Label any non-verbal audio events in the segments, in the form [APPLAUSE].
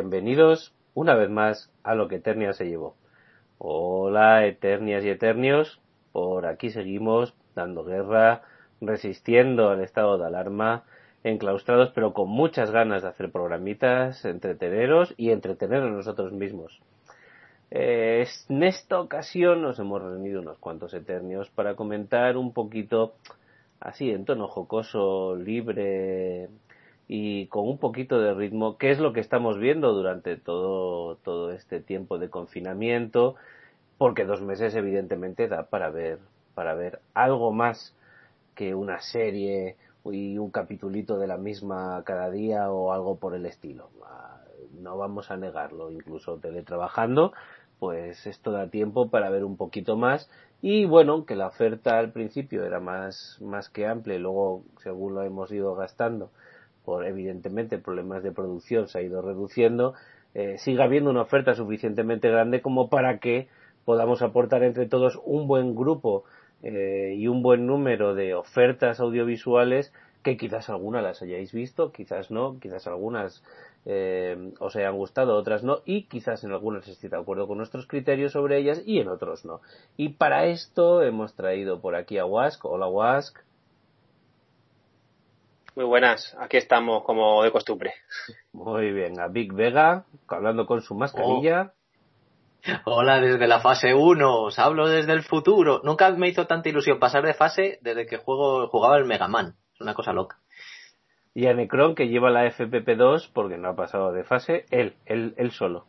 Bienvenidos una vez más a lo que Eternia se llevó. Hola Eternias y Eternios, por aquí seguimos dando guerra, resistiendo al estado de alarma, enclaustrados pero con muchas ganas de hacer programitas, entreteneros y entretenernos nosotros mismos. Eh, en esta ocasión nos hemos reunido unos cuantos Eternios para comentar un poquito así en tono jocoso, libre, y con un poquito de ritmo, qué es lo que estamos viendo durante todo, todo este tiempo de confinamiento, porque dos meses evidentemente da para ver, para ver algo más que una serie y un capitulito de la misma cada día o algo por el estilo. Ah, no vamos a negarlo, incluso teletrabajando, pues esto da tiempo para ver un poquito más y bueno, que la oferta al principio era más, más que amplia y luego según lo hemos ido gastando por evidentemente problemas de producción se ha ido reduciendo, eh, siga habiendo una oferta suficientemente grande como para que podamos aportar entre todos un buen grupo eh, y un buen número de ofertas audiovisuales que quizás algunas las hayáis visto, quizás no, quizás algunas eh, os hayan gustado, otras no, y quizás en algunas estéis de acuerdo con nuestros criterios sobre ellas y en otros no. Y para esto hemos traído por aquí a Wask. Hola Wask. Muy buenas, aquí estamos como de costumbre. Muy bien, a Big Vega, hablando con su mascarilla. Oh. Hola, desde la fase 1, os hablo desde el futuro. Nunca me hizo tanta ilusión pasar de fase desde que juego, jugaba el Mega Man. Es una cosa loca. Y a Necron, que lleva la FPP2 porque no ha pasado de fase, él, él, él solo.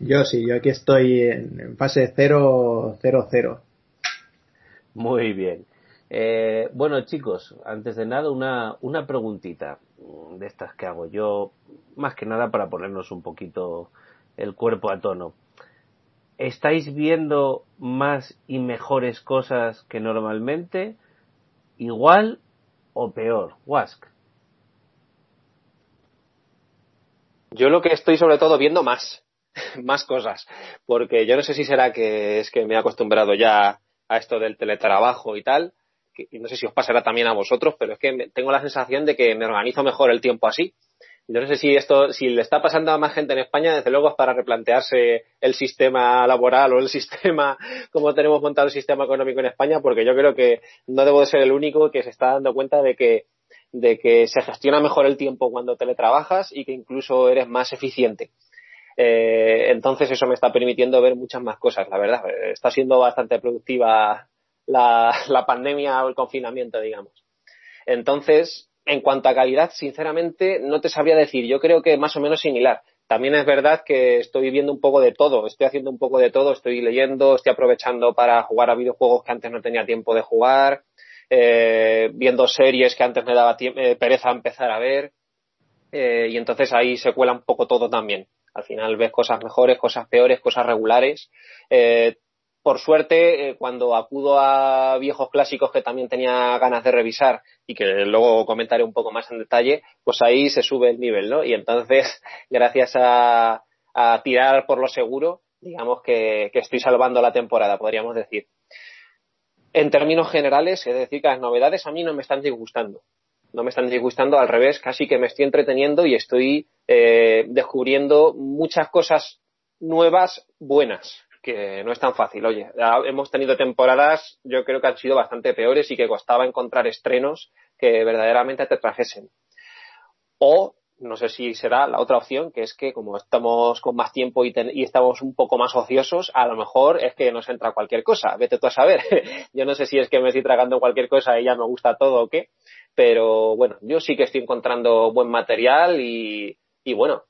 Yo sí, yo aquí estoy en fase 0, 0, 0. Muy bien. Eh, bueno, chicos, antes de nada, una, una preguntita de estas que hago yo, más que nada para ponernos un poquito el cuerpo a tono. ¿Estáis viendo más y mejores cosas que normalmente? ¿Igual o peor? Wask. Yo lo que estoy sobre todo viendo más, [LAUGHS] más cosas, porque yo no sé si será que es que me he acostumbrado ya a esto del teletrabajo y tal, no sé si os pasará también a vosotros, pero es que tengo la sensación de que me organizo mejor el tiempo así. Yo no sé si esto, si le está pasando a más gente en España, desde luego es para replantearse el sistema laboral o el [LAUGHS] sistema, cómo tenemos montado el sistema económico en España, porque yo creo que no debo de ser el único que se está dando cuenta de que, de que se gestiona mejor el tiempo cuando teletrabajas y que incluso eres más eficiente. Eh, entonces eso me está permitiendo ver muchas más cosas, la verdad. Está siendo bastante productiva la, pandemia o el confinamiento, digamos. Entonces, en cuanto a calidad, sinceramente, no te sabría decir. Yo creo que más o menos similar. También es verdad que estoy viendo un poco de todo, estoy haciendo un poco de todo, estoy leyendo, estoy aprovechando para jugar a videojuegos que antes no tenía tiempo de jugar, eh, viendo series que antes me daba eh, pereza empezar a ver, eh, y entonces ahí se cuela un poco todo también. Al final ves cosas mejores, cosas peores, cosas regulares. Por suerte, eh, cuando acudo a viejos clásicos que también tenía ganas de revisar y que luego comentaré un poco más en detalle, pues ahí se sube el nivel, ¿no? Y entonces, [LAUGHS] gracias a, tirar por lo seguro, digamos que, estoy salvando la temporada, podríamos decir. En términos generales, es decir, que las novedades a mí no me están disgustando. No me están disgustando, al revés, casi que me estoy entreteniendo y estoy eh, descubriendo muchas cosas nuevas buenas que no es tan fácil. Oye, hemos tenido temporadas, yo creo que han sido bastante peores y que costaba encontrar estrenos que verdaderamente te trajesen. O, no sé si será la otra opción, que es que como estamos con más tiempo y, estamos un poco más ociosos, a lo mejor es que nos entra cualquier cosa. Vete tú a saber. [LAUGHS] yo no sé si es que me estoy tragando cualquier cosa y ya me gusta todo o qué. Pero bueno, yo sí que estoy encontrando buen material y, y bueno,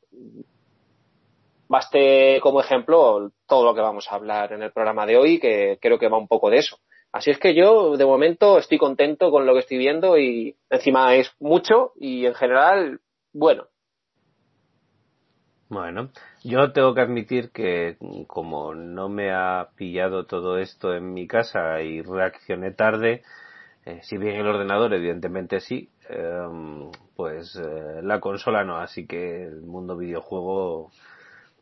Baste como ejemplo todo lo que vamos a hablar en el programa de hoy, que creo que va un poco de eso. Así es que yo, de momento, estoy contento con lo que estoy viendo y encima es mucho y en general, bueno. Bueno, yo tengo que admitir que como no me ha pillado todo esto en mi casa y reaccioné tarde, eh, si bien el ordenador evidentemente sí, em, pues eh, la consola no, así que el mundo videojuego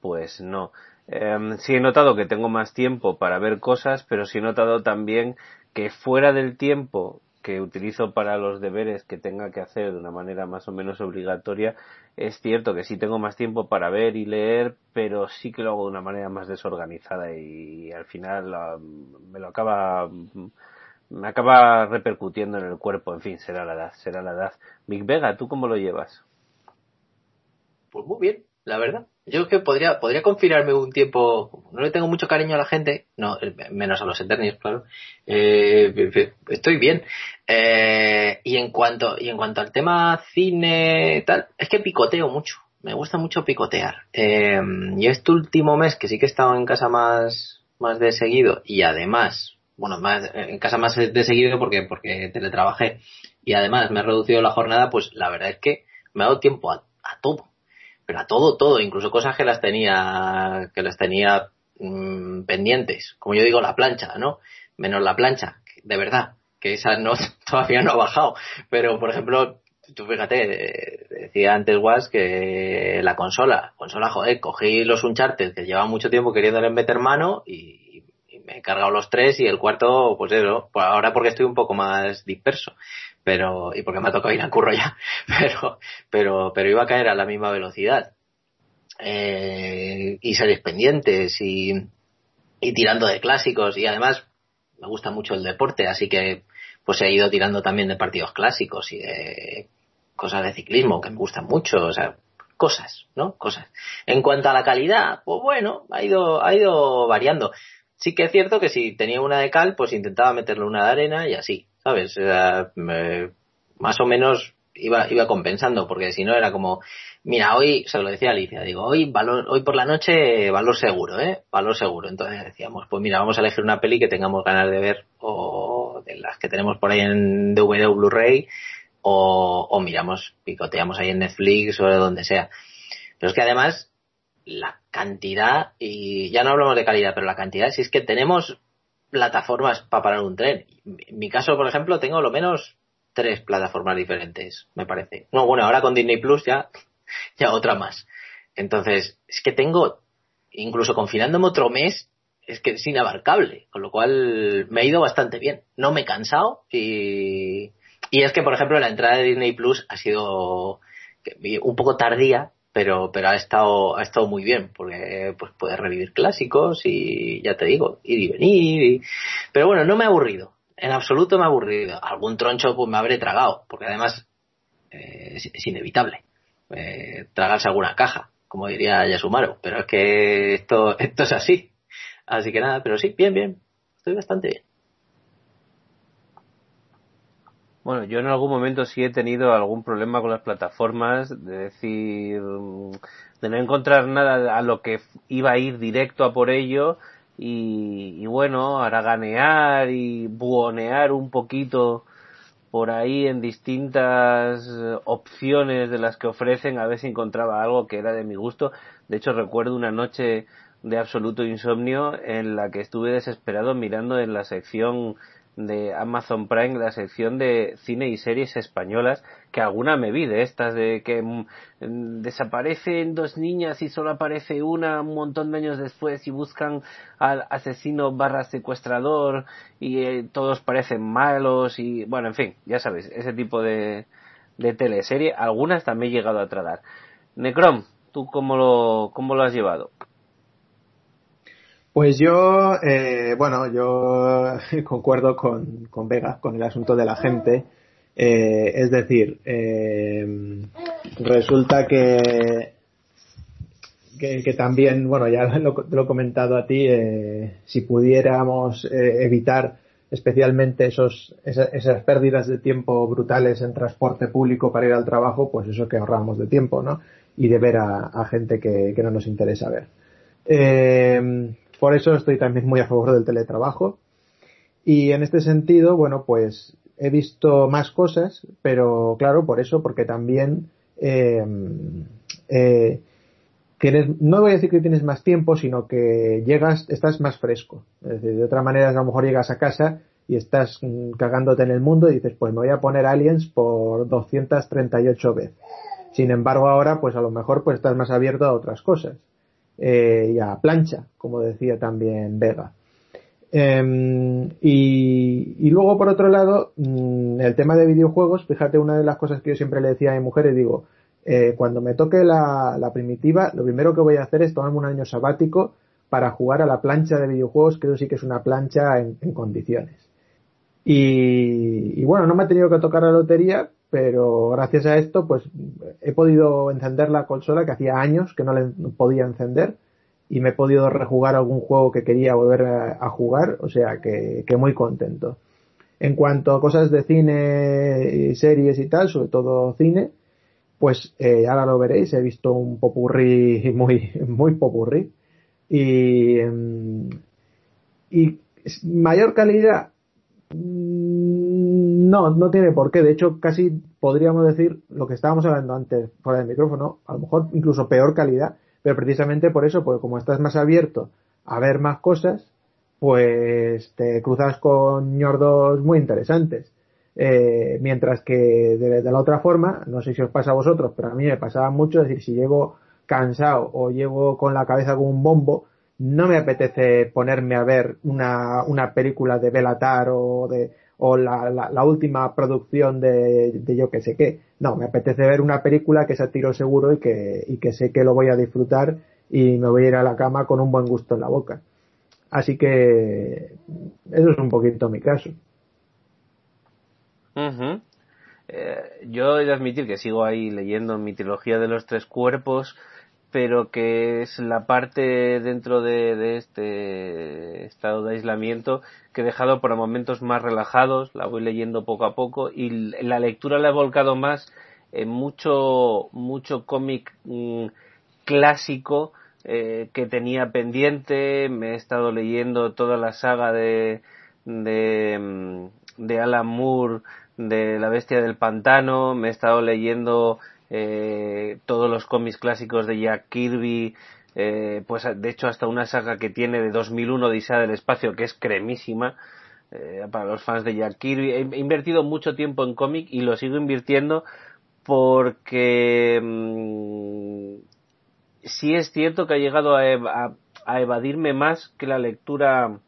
pues no. Eh, sí he notado que tengo más tiempo para ver cosas, pero sí he notado también que fuera del tiempo que utilizo para los deberes que tenga que hacer de una manera más o menos obligatoria, es cierto que sí tengo más tiempo para ver y leer, pero sí que lo hago de una manera más desorganizada y, al final me lo acaba me acaba repercutiendo en el cuerpo, en fin, será la edad, será la edad. Big Vega, ¿tú cómo lo llevas? Pues muy bien, la verdad. Yo que podría, podría confinarme un tiempo, no le tengo mucho cariño a la gente, no, menos a los Eternios, claro. Eh, estoy bien. Eh, y en cuanto, y en cuanto al tema cine, tal, es que picoteo mucho. Me gusta mucho picotear. Eh, y este último mes, que sí que he estado en casa más, más de seguido, y además bueno, más, en casa más de seguido porque, porque teletrabajé y además me he reducido la jornada, pues la verdad es que me ha dado tiempo a, todo, pero todo, todo, incluso cosas que las tenía, que las tenía mm, pendientes, como yo digo, la plancha, ¿no? Menos la plancha, de verdad, que esa no, [LAUGHS] todavía no ha bajado, pero por ejemplo, tú fíjate, decía antes Was que la consola, consola, joder, cogí los Uncharted que lleva mucho tiempo queriéndole meter mano y, me he cargado los tres y el cuarto, pues eso, pues ahora porque estoy un poco más disperso, pero, y porque me ha tocado ir a curro ya, [LAUGHS] pero, pero, pero iba a caer a la misma velocidad. Eh, y series pendientes y, y tirando de clásicos y además me gusta mucho el deporte, así que pues he ido tirando también de partidos clásicos y de cosas de ciclismo que me gustan mucho, o sea, cosas, ¿no? Cosas. En cuanto a la calidad, pues bueno, ha ido, ha ido variando. Sí que es cierto que si tenía una de cal, pues intentaba meterle una de arena y así, ¿sabes? más o menos iba, iba compensando, porque si no era como, mira, hoy, se lo decía Alicia, digo, hoy valor, hoy por la noche valor seguro, ¿eh? Valor seguro. Entonces decíamos, pues mira, vamos a elegir una peli que tengamos ganas de ver, o de las que tenemos por ahí en DVD o Blu-ray, o, o miramos, picoteamos ahí en Netflix o de donde sea. Pero es que además, la cantidad, y ya no hablamos de calidad, pero la cantidad, si es que tenemos plataformas para parar un tren. En mi caso, por ejemplo, tengo lo menos tres plataformas diferentes, me parece. No, bueno, ahora con Disney Plus ya, [LAUGHS] ya otra más. Entonces, es que tengo, incluso confinándome otro mes, es que es inabarcable, con lo cual me ha ido bastante bien. No me he cansado y, y es que, por ejemplo, la entrada de Disney Plus ha sido un poco tardía, pero pero ha estado ha estado muy bien porque pues puedes revivir clásicos y ya te digo ir y venir pero bueno no me ha aburrido en absoluto me ha aburrido. Algún troncho pues me habré tragado porque además eh, es, inevitable eh, tragarse alguna caja como diría Yasumaro pero es que esto esto es así. Así que nada pero sí bien bien estoy bastante bien Bueno, yo en algún momento sí he tenido algún problema con las plataformas, de decir, de no encontrar nada a lo que iba a ir directo a por ello y, y bueno, haraganear y buonear un poquito por ahí en distintas opciones de las que ofrecen a ver si encontraba algo que era de mi gusto. De hecho, recuerdo una noche de absoluto insomnio en la que estuve desesperado mirando en la sección de Amazon Prime la sección de cine y series españolas que alguna me vi de estas de que mm, desaparecen dos niñas y solo aparece una un montón de años después y buscan al asesino barra secuestrador y eh, todos parecen malos y bueno en fin ya sabes ese tipo de, de teleserie algunas también he llegado a tratar. Necrom tú cómo lo cómo lo has llevado pues yo, eh, bueno, yo [LAUGHS] concuerdo con, con Vega, con el asunto de la gente. Eh, es decir, eh, resulta que, que, también, bueno, ya lo, lo he comentado a ti, eh, si pudiéramos eh, evitar especialmente esos, esas, pérdidas de tiempo brutales en transporte público para ir al trabajo, pues eso que ahorramos de tiempo, ¿no? Y de ver a, a gente que, que no nos interesa ver. Eh, por eso estoy también muy a favor del teletrabajo. Y en este sentido, bueno, pues he visto más cosas, pero claro, por eso, porque también eh, eh, no voy a decir que tienes más tiempo, sino que llegas, estás más fresco. Es decir, de otra manera, a lo mejor llegas a casa y estás mm, cagándote en el mundo y dices, pues me voy a poner Aliens por 238 veces. Sin embargo, ahora, pues a lo mejor pues estás más abierto a otras cosas. Eh, y a plancha, como decía también Vega. Em, y, luego, por otro lado, mm, el tema de videojuegos, fíjate, una de las cosas que yo siempre le decía a mi mujer, y digo, eh, cuando me toque la, primitiva, lo primero que voy a hacer es tomarme un año sabático para jugar a la plancha de videojuegos, que eso sí que es una plancha en, condiciones. Y, bueno, no me ha tenido que tocar la lotería, pero gracias a esto, pues he podido encender la consola que hacía años que no le podía encender y me he podido rejugar algún juego que quería volver a, jugar, o sea que, muy contento. En cuanto a cosas de cine y series y tal, sobre todo cine, pues eh, ahora lo veréis, he visto un popurrí [LAUGHS] muy, muy popurrí. Y, em, y mayor calidad, no, no tiene por qué. De hecho, casi podríamos decir lo que estábamos hablando antes fuera del micrófono, a lo mejor incluso peor calidad, pero precisamente por eso, porque como estás más abierto a ver más cosas, pues te cruzas con ñordos muy interesantes. Eh, mientras que de, la otra forma, no sé si os pasa a vosotros, pero a mí me pasaba mucho, decir, si llego cansado o llego con la cabeza con un bombo, no me apetece ponerme a ver una, una película de Belatar o de o la, la, última producción de, de, yo que sé qué. No, me apetece ver una película que sea tiro seguro y que, y que sé que lo voy a disfrutar y me voy a ir a la cama con un buen gusto en la boca. Así que eso es un poquito mi caso. Eh, yo he de admitir que sigo ahí leyendo mi trilogía de los tres cuerpos pero que es la parte dentro de, este estado de aislamiento que he dejado por momentos más relajados, la voy leyendo poco a poco y la lectura la he volcado más en mucho, mucho cómic mm, clásico eh, que tenía pendiente, me he estado leyendo toda la saga de, de, mm, de Alan Moore, de La Bestia del Pantano, me he estado leyendo eh, todos los cómics clásicos de Jack Kirby, eh, pues de hecho hasta una saga que tiene de 2001 de Isaac del Espacio que es cremísima eh, para los fans de Jack Kirby. He, invertido mucho tiempo en cómic y lo sigo invirtiendo porque mm, sí es cierto que ha llegado a, a evadirme más que la lectura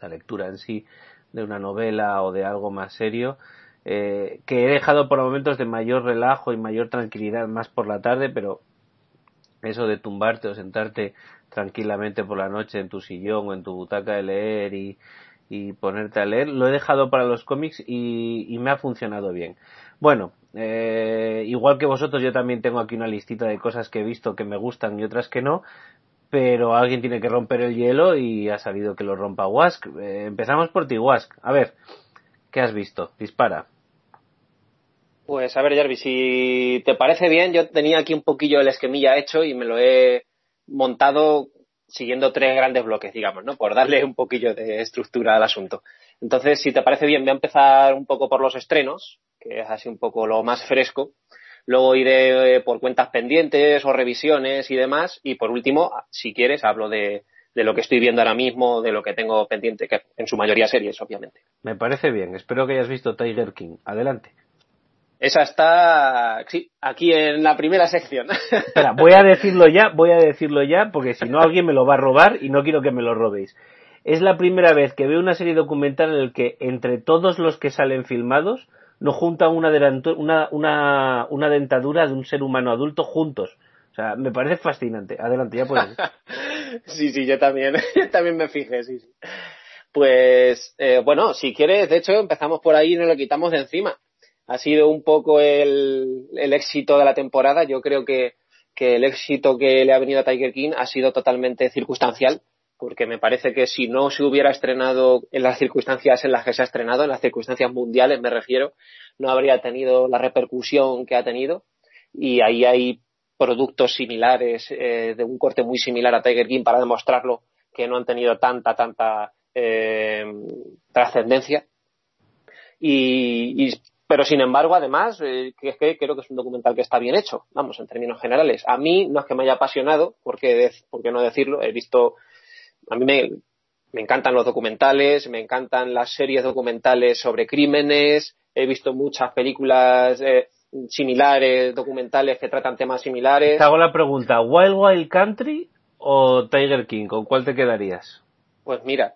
la lectura en sí de una novela o de algo más serio eh, que he dejado por momentos de mayor relajo y mayor tranquilidad más por la tarde, pero eso de tumbarte o sentarte tranquilamente por la noche en tu sillón o en tu butaca de leer y, y ponerte a leer, lo he dejado para los cómics y, y me ha funcionado bien. Bueno, eh, igual que vosotros, yo también tengo aquí una listita de cosas que he visto que me gustan y otras que no, pero alguien tiene que romper el hielo y ha salido que lo rompa Wask. Eh, empezamos por ti, Wask. A ver, ¿qué has visto? Dispara. Pues a ver, Jarvis, si te parece bien, yo tenía aquí un poquillo el esquemilla hecho y me lo he montado siguiendo tres grandes bloques, digamos, ¿no? Por darle un poquillo de estructura al asunto. Entonces, si te parece bien, voy a empezar un poco por los estrenos, que es así un poco lo más fresco. Luego iré eh, por cuentas pendientes o revisiones y demás. Y por último, si quieres, hablo de, de lo que estoy viendo ahora mismo, de lo que tengo pendiente, que en su mayoría series, obviamente. Me parece bien. Espero que hayas visto Tiger King. Adelante. Esa está, sí, aquí en la primera sección. [LAUGHS] Espera, voy a decirlo ya, voy a decirlo ya, porque si no alguien me lo va a robar y no quiero que me lo robéis. Es la primera vez que veo una serie documental en la que entre todos los que salen filmados no juntan una, una, una, una dentadura de un ser humano adulto juntos. O sea, me parece fascinante. Adelante, ya puedes. [LAUGHS] sí, sí, yo también, yo [LAUGHS] también me fijé, sí, sí. Pues, eh, bueno, si quieres, de hecho, empezamos por ahí y nos lo quitamos de encima ha sido un poco el, el éxito de la temporada. Yo creo que, que el éxito que le ha venido a Tiger King ha sido totalmente circunstancial, porque me parece que si no se hubiera estrenado en las circunstancias en las que se ha estrenado, en las circunstancias mundiales me refiero, no habría tenido la repercusión que ha tenido. Y ahí hay productos similares, eh, de un corte muy similar a Tiger King para demostrarlo que no han tenido tanta, tanta eh, trascendencia. Y, pero sin embargo, además, eh, que, que creo que es un documental que está bien hecho, vamos, en términos generales. A mí no es que me haya apasionado, porque, ¿por qué no decirlo? He visto, a mí me, me encantan los documentales, me encantan las series documentales sobre crímenes, he visto muchas películas eh, similares, documentales que tratan temas similares. Te hago la pregunta, ¿Wild Wild Country o Tiger King? ¿Con cuál te quedarías? Pues mira,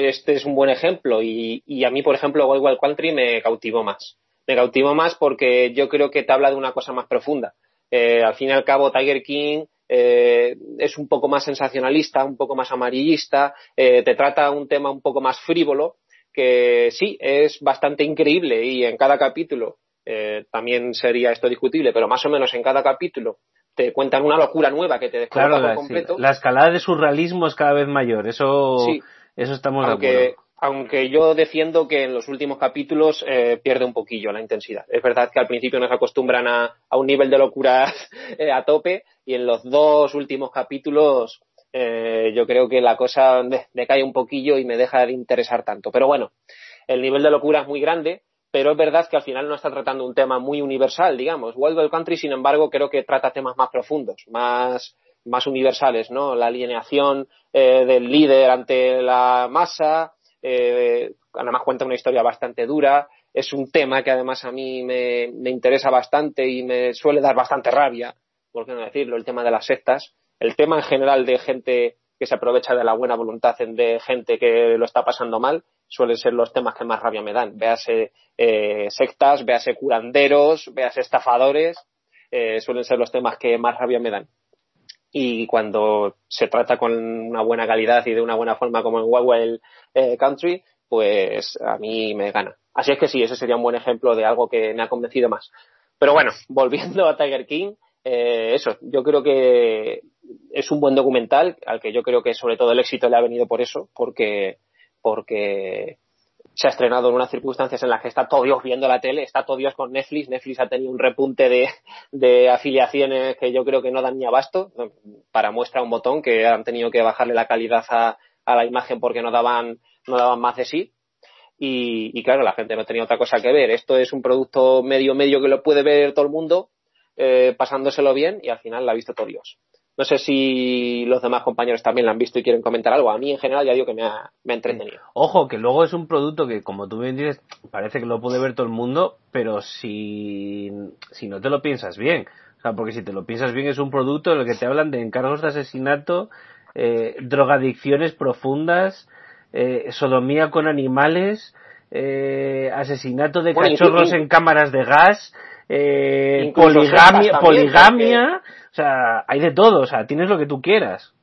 este es un buen ejemplo y, y a mí, por ejemplo, Wild Wild Country me cautivó más. Me cautivó más porque yo creo que te habla de una cosa más profunda. Eh, al fin y al cabo, Tiger King eh, es un poco más sensacionalista, un poco más amarillista, eh, te trata un tema un poco más frívolo, que sí, es bastante increíble y en cada capítulo eh, también sería esto discutible, pero más o menos en cada capítulo te cuentan una locura nueva que te descoloca Claro, por la, completo. sí, la escalada de surrealismo es cada vez mayor, eso, Sí. eso estamos de aunque, acuerdo. aunque yo defiendo que en los últimos capítulos eh, pierde un poquillo la intensidad. Es verdad que al principio nos acostumbran a, a un nivel de locura [LAUGHS] eh, a tope y en los dos últimos capítulos eh, yo creo que la cosa [LAUGHS] de- decae un poquillo y me deja de interesar tanto. Pero bueno, el nivel de locura es muy grande, pero es verdad que al final no está tratando un tema muy universal, digamos. Wild Country, sin embargo, creo que trata temas más profundos, más, más universales, ¿no? La alienación eh, del líder ante la masa, eh, además cuenta una historia bastante dura, es un tema que además a mí me, me interesa bastante y me suele dar bastante rabia, por qué no decirlo, el tema de las sectas, el tema en general de gente que se aprovecha de la buena voluntad de gente que lo está pasando mal, suelen ser los temas que más rabia me dan. Véase eh, sectas, véase curanderos, véase estafadores, eh, suelen ser los temas que más rabia me dan. Y cuando se trata con una buena calidad y de una buena forma como en Wild eh, Country, pues a mí me gana. Así es que sí, ese sería un buen ejemplo de algo que me ha convencido más. Pero bueno, [LAUGHS] volviendo a Tiger King, eh, eso, yo creo que es un buen documental al que yo creo que sobre todo el éxito le ha venido por eso, porque, porque se ha estrenado en unas circunstancias en las que está todo Dios viendo la tele, está todo Dios con Netflix, Netflix ha tenido un repunte de, afiliaciones que yo creo que no dan ni abasto, para muestra un botón que han tenido que bajarle la calidad a, la imagen porque no daban, no daban más de sí. Y, y claro, la gente no tenía otra cosa que ver. Esto es un producto medio medio que lo puede ver todo el mundo, eh, pasándoselo bien y al final la ha visto todo Dios. No sé si los demás compañeros también la han visto y quieren comentar algo. A mí en general ya digo que me ha, me ha entretenido. Ojo, que luego es un producto que, como tú bien dices, parece que lo puede ver todo el mundo, pero si, si no te lo piensas bien. O sea, porque si te lo piensas bien es un producto en el que te hablan de encargos de asesinato, eh, drogadicciones profundas, eh, sodomía con animales, eh, asesinato de Bueno, cachorros en cámaras de gas, eh, poligamia, poligamia, o sea, hay de todo, o sea, tienes lo que tú quieras.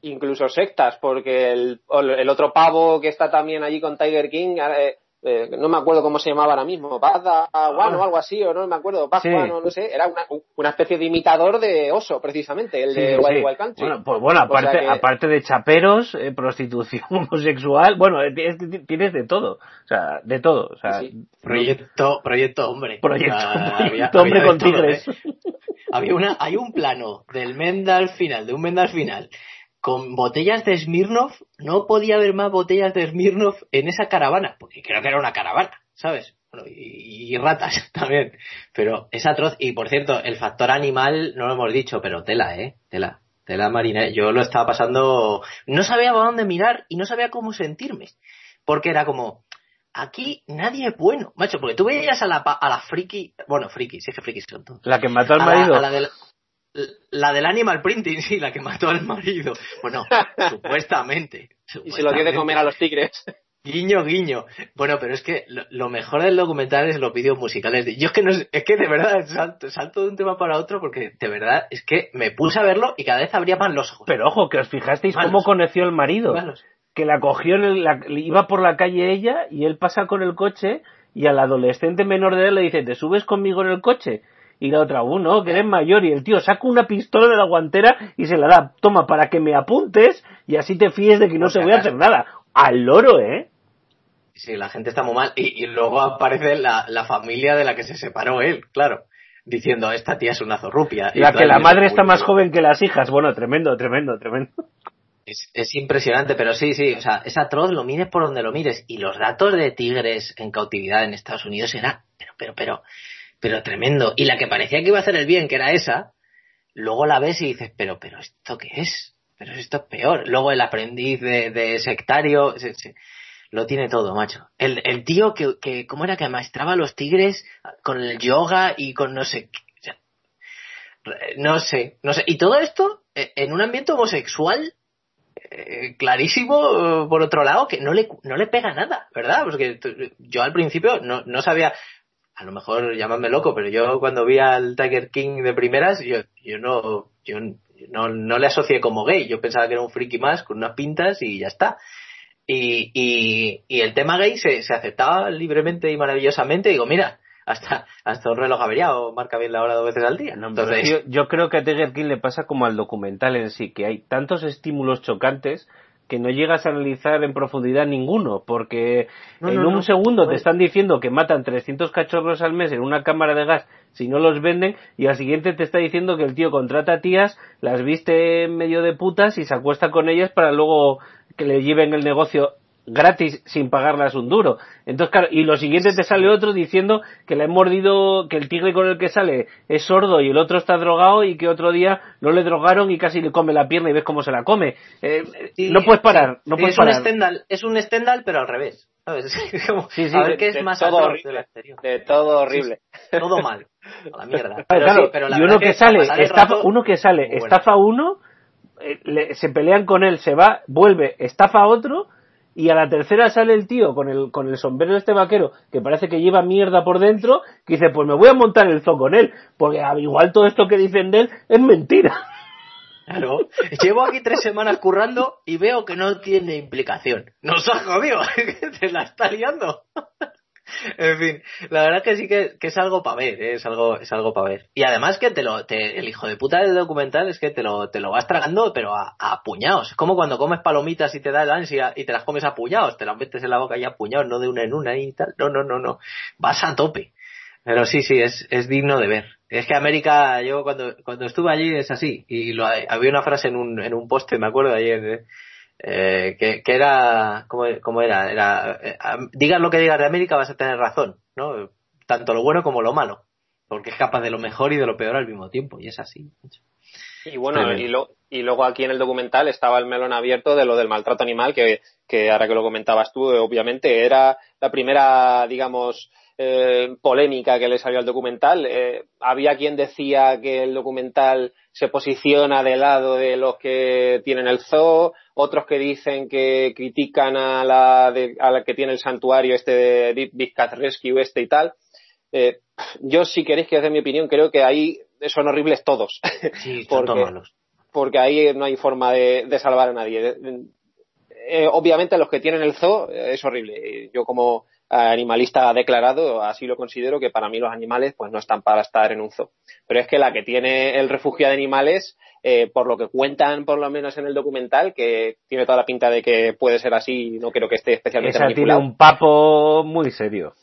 incluso sectas, porque el, el otro pavo que está también allí con Tiger King, eh, eh, no me acuerdo cómo se llamaba ahora mismo, Bazda One o algo así, o no me acuerdo, Baz Sí. No sé, era una, una especie de imitador de oso, precisamente, el de Sí, Wild sí. Wild Country. Bueno, pues bueno, O sea aparte, que- aparte de chaperos, eh, prostitución [LAUGHS] homosexual, bueno, es t- tienes de todo, o sea, de todo, o sea, Sí, sí. Proyecto, proyecto hombre. Proyecto, Ah, proyecto hombre con todo, tigres. ¿eh? Había una, hay un plano del Mendal final, de un Mendal final, con botellas de Smirnoff. No podía haber más botellas de Smirnoff en esa caravana, porque creo que era una caravana, ¿sabes? Bueno, y, y ratas [LAUGHS] también. Pero es atroz. Y por cierto, el factor animal no lo hemos dicho, pero tela, ¿eh? Tela. Tela marina. Yo lo estaba pasando. No sabía a dónde mirar y no sabía cómo sentirme. Porque era como, aquí nadie es bueno, macho, porque tú veías a la, pa- a la friki, bueno, friki, sí es que frikis son todos. la que mató al la, marido. a la del, la del Animal Printing, sí, la que mató al marido. Bueno, [LAUGHS] supuestamente. Y se lo dio de comer a los tigres. Guiño, guiño. Bueno, pero es que lo, lo mejor del documental es los vídeos musicales. de- Yo es que no sé- es que de verdad salto, salto de un tema para otro porque de verdad es que me puse a verlo y cada vez abría más los ojos. Pero ojo, que os fijasteis Malos. cómo conoció el marido. Malos. Que la cogió, en el- la- iba por la calle ella y él pasa con el coche y al adolescente menor de edad le dice, ¿te subes conmigo en el coche? Y la otra, uh, no, que eres mayor. Y el tío saca una pistola de la guantera y se la da, toma, para que me apuntes y así te fíes de que no si voy a hacer nada. Al loro, ¿eh? Sí, la gente está muy mal. Y, y luego aparece la, la familia de la que se separó él, claro. Diciendo, esta tía es una zorrupia. Y La que la madre está más joven que las hijas. Bueno, tremendo, tremendo, tremendo. Es, es, impresionante, pero sí, sí, o sea, es atroz, lo mires por donde lo mires. Y los datos de tigres en cautividad en Estados Unidos era, pero, pero, pero, pero tremendo. Y la que parecía que iba a hacer el bien, que era esa, luego la ves y dices, pero, pero, ¿esto qué es? Pero esto es peor. Luego el aprendiz de, sectario, se, se, lo tiene todo, macho. El, el tío que, que, ¿cómo era que maestraba a los tigres con el yoga y con no sé qué? no sé, no sé. Y todo esto en un ambiente homosexual eh, clarísimo, por otro lado, que no le, no le pega nada, ¿verdad? Porque yo al principio no, no sabía, a lo mejor llamadme loco, pero yo cuando vi al Tiger King de primeras, yo, yo no, yo no, no le asocié como gay, yo pensaba que era un friki más con unas pintas y ya está. Y, y, y el tema gay se, se aceptaba libremente y maravillosamente, digo, mira, hasta, hasta un reloj averiado marca bien la hora dos veces al día. No, Entonces... yo, yo, creo que a Tiger King le pasa como al documental en sí, que hay tantos estímulos chocantes que no llegas a analizar en profundidad ninguno, porque no, en no, un no. segundo te están diciendo que matan 300 cachorros al mes en una cámara de gas si no los venden, y al siguiente te está diciendo que el tío contrata tías, las viste medio de putas y se acuesta con ellas para luego que le lleven el negocio gratis sin pagarlas un duro. Entonces, claro, y lo siguiente te sale otro diciendo que le han mordido, que el tigre con el que sale es sordo y el otro está drogado y que otro día no le drogaron y casi le come la pierna y ves cómo se la come. Eh, sí, no puedes parar, no sí, puedes es parar. Un Stendhal, es un Stendhal, pero al revés. ¿Sabes? [LAUGHS] Como, sí, sí, a ver de, qué es de más todo horrible, de todo horrible. Todo mal. [LAUGHS] A la mierda. Claro, Pero, claro, sí, pero la y uno que, que sale, estafa, rato, uno que sale, bueno. estafa a uno, eh, le- se pelean con él, se va, vuelve, estafa a otro, y a la tercera sale el tío con el, con el sombrero de este vaquero, que parece que lleva mierda por dentro, que dice, pues me voy a montar el zoo con él, porque al igual todo esto que dicen de él es mentira. [LAUGHS] Claro. Llevo aquí tres semanas currando y veo que no tiene implicación. Nos ha jodido. [LAUGHS] Se la está liando. En fin, la verdad que sí que, que es algo para ver, ¿eh? es algo, es algo para ver. Y además que te lo, te, el hijo de puta del documental es que te lo, te lo vas tragando, pero a, a puñados. Es como cuando comes palomitas y te da el ansia y te las comes a puñados, te las metes en la boca y a puñados, no de una en una y tal. No, no, no, no. Vas a tope. Pero sí, sí, es, es digno de ver. Es que América, yo cuando, cuando estuve allí es así. Y lo, había una frase en un, en un poste, me acuerdo ayer, eh, eh, que, que era, ¿cómo, cómo era? Era, eh, digas lo que digas de América vas a tener razón, ¿no? Tanto lo bueno como lo malo. Porque es capaz de lo mejor y de lo peor al mismo tiempo. Y es así. Y bueno, y, lo, y, luego aquí en el documental estaba el melón abierto de lo del maltrato animal, que, que ahora que lo comentabas tú, obviamente era la primera, digamos, eh, polémica que le salió al documental. Eh, había quien decía que el documental se posiciona de lado de los que tienen el zoo, otros que dicen que critican a la, de, a la que tiene el santuario este de Big Cat Rescue este y tal. Eh, yo, si queréis que os dé mi opinión, creo que ahí son horribles todos. Sí, [LAUGHS] porque, malos. porque ahí no hay forma de, de salvar a nadie. Obviamente los que tienen el zoo es horrible. Yo como animalista declarado, así lo considero que para mí los animales pues no están para estar en un zoo. Pero es que la que tiene el refugio de animales, eh, por lo que cuentan por lo menos en el documental, que tiene toda la pinta de que puede ser así, no creo que esté especialmente Esa manipulado. tiene un papo muy serio.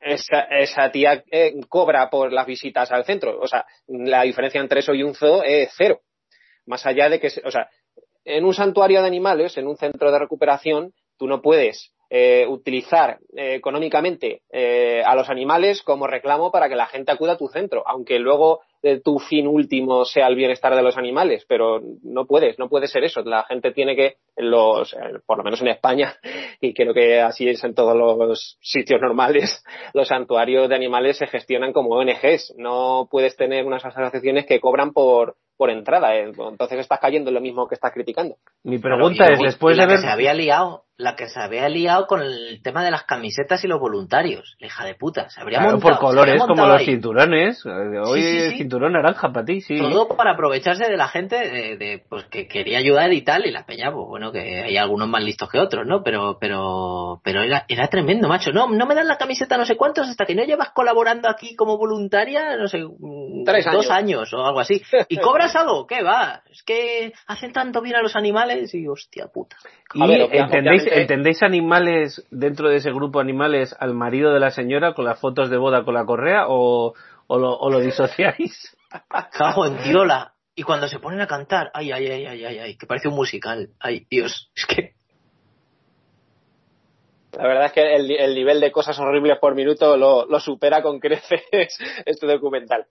Esa, esa tía eh, cobra por las visitas al centro. O sea, la diferencia entre eso y un zoo es cero. Más allá de que, o sea, en un santuario de animales, en un centro de recuperación, tú no puedes eh, utilizar eh, económicamente eh, a los animales como reclamo para que la gente acuda a tu centro, aunque luego eh, tu fin último sea el bienestar de los animales, pero no puedes, no puede ser eso. La gente tiene que, los, eh, por lo menos en España, [LAUGHS] y creo que así es en todos los sitios normales, [LAUGHS] los santuarios de animales se gestionan como ONGs. No puedes tener unas asociaciones que cobran por, por entrada. eh. Entonces estás cayendo en lo mismo que estás criticando. Mi pregunta es, después la de ver... que se había liado, la que se había liado con el tema de las camisetas y los voluntarios, la hija de puta, se habría Claro, montado, por colores como los cinturones. Eh, Hoy Sí, sí, es sí. cinturón naranja para ti, sí. Todo para aprovecharse de la gente de, de, pues que quería ayudar y tal, y la peña, pues bueno, que hay algunos más listos que otros, ¿no? Pero, pero, pero era, era tremendo, macho. No, no me dan la camiseta no sé cuántos hasta que no llevas colaborando aquí como voluntaria, no sé, Tres dos años. años o algo así. [LAUGHS] ¿Y cobras algo? ¿Qué va? Es que hacen tanto bien a los animales y hostia puta. Y ver, ¿entendéis, obviamente- ¿entendéis animales dentro de ese grupo animales al marido de la señora con las fotos de boda con la correa o, o, lo, o lo disociáis? [LAUGHS] Cago en diola. Y cuando se ponen a cantar, ay, ay, ay, ay, ay, ay, que parece un musical. Ay, Dios, es que la verdad es que el, el, nivel de cosas horribles por minuto lo, lo supera con creces [LAUGHS] este documental.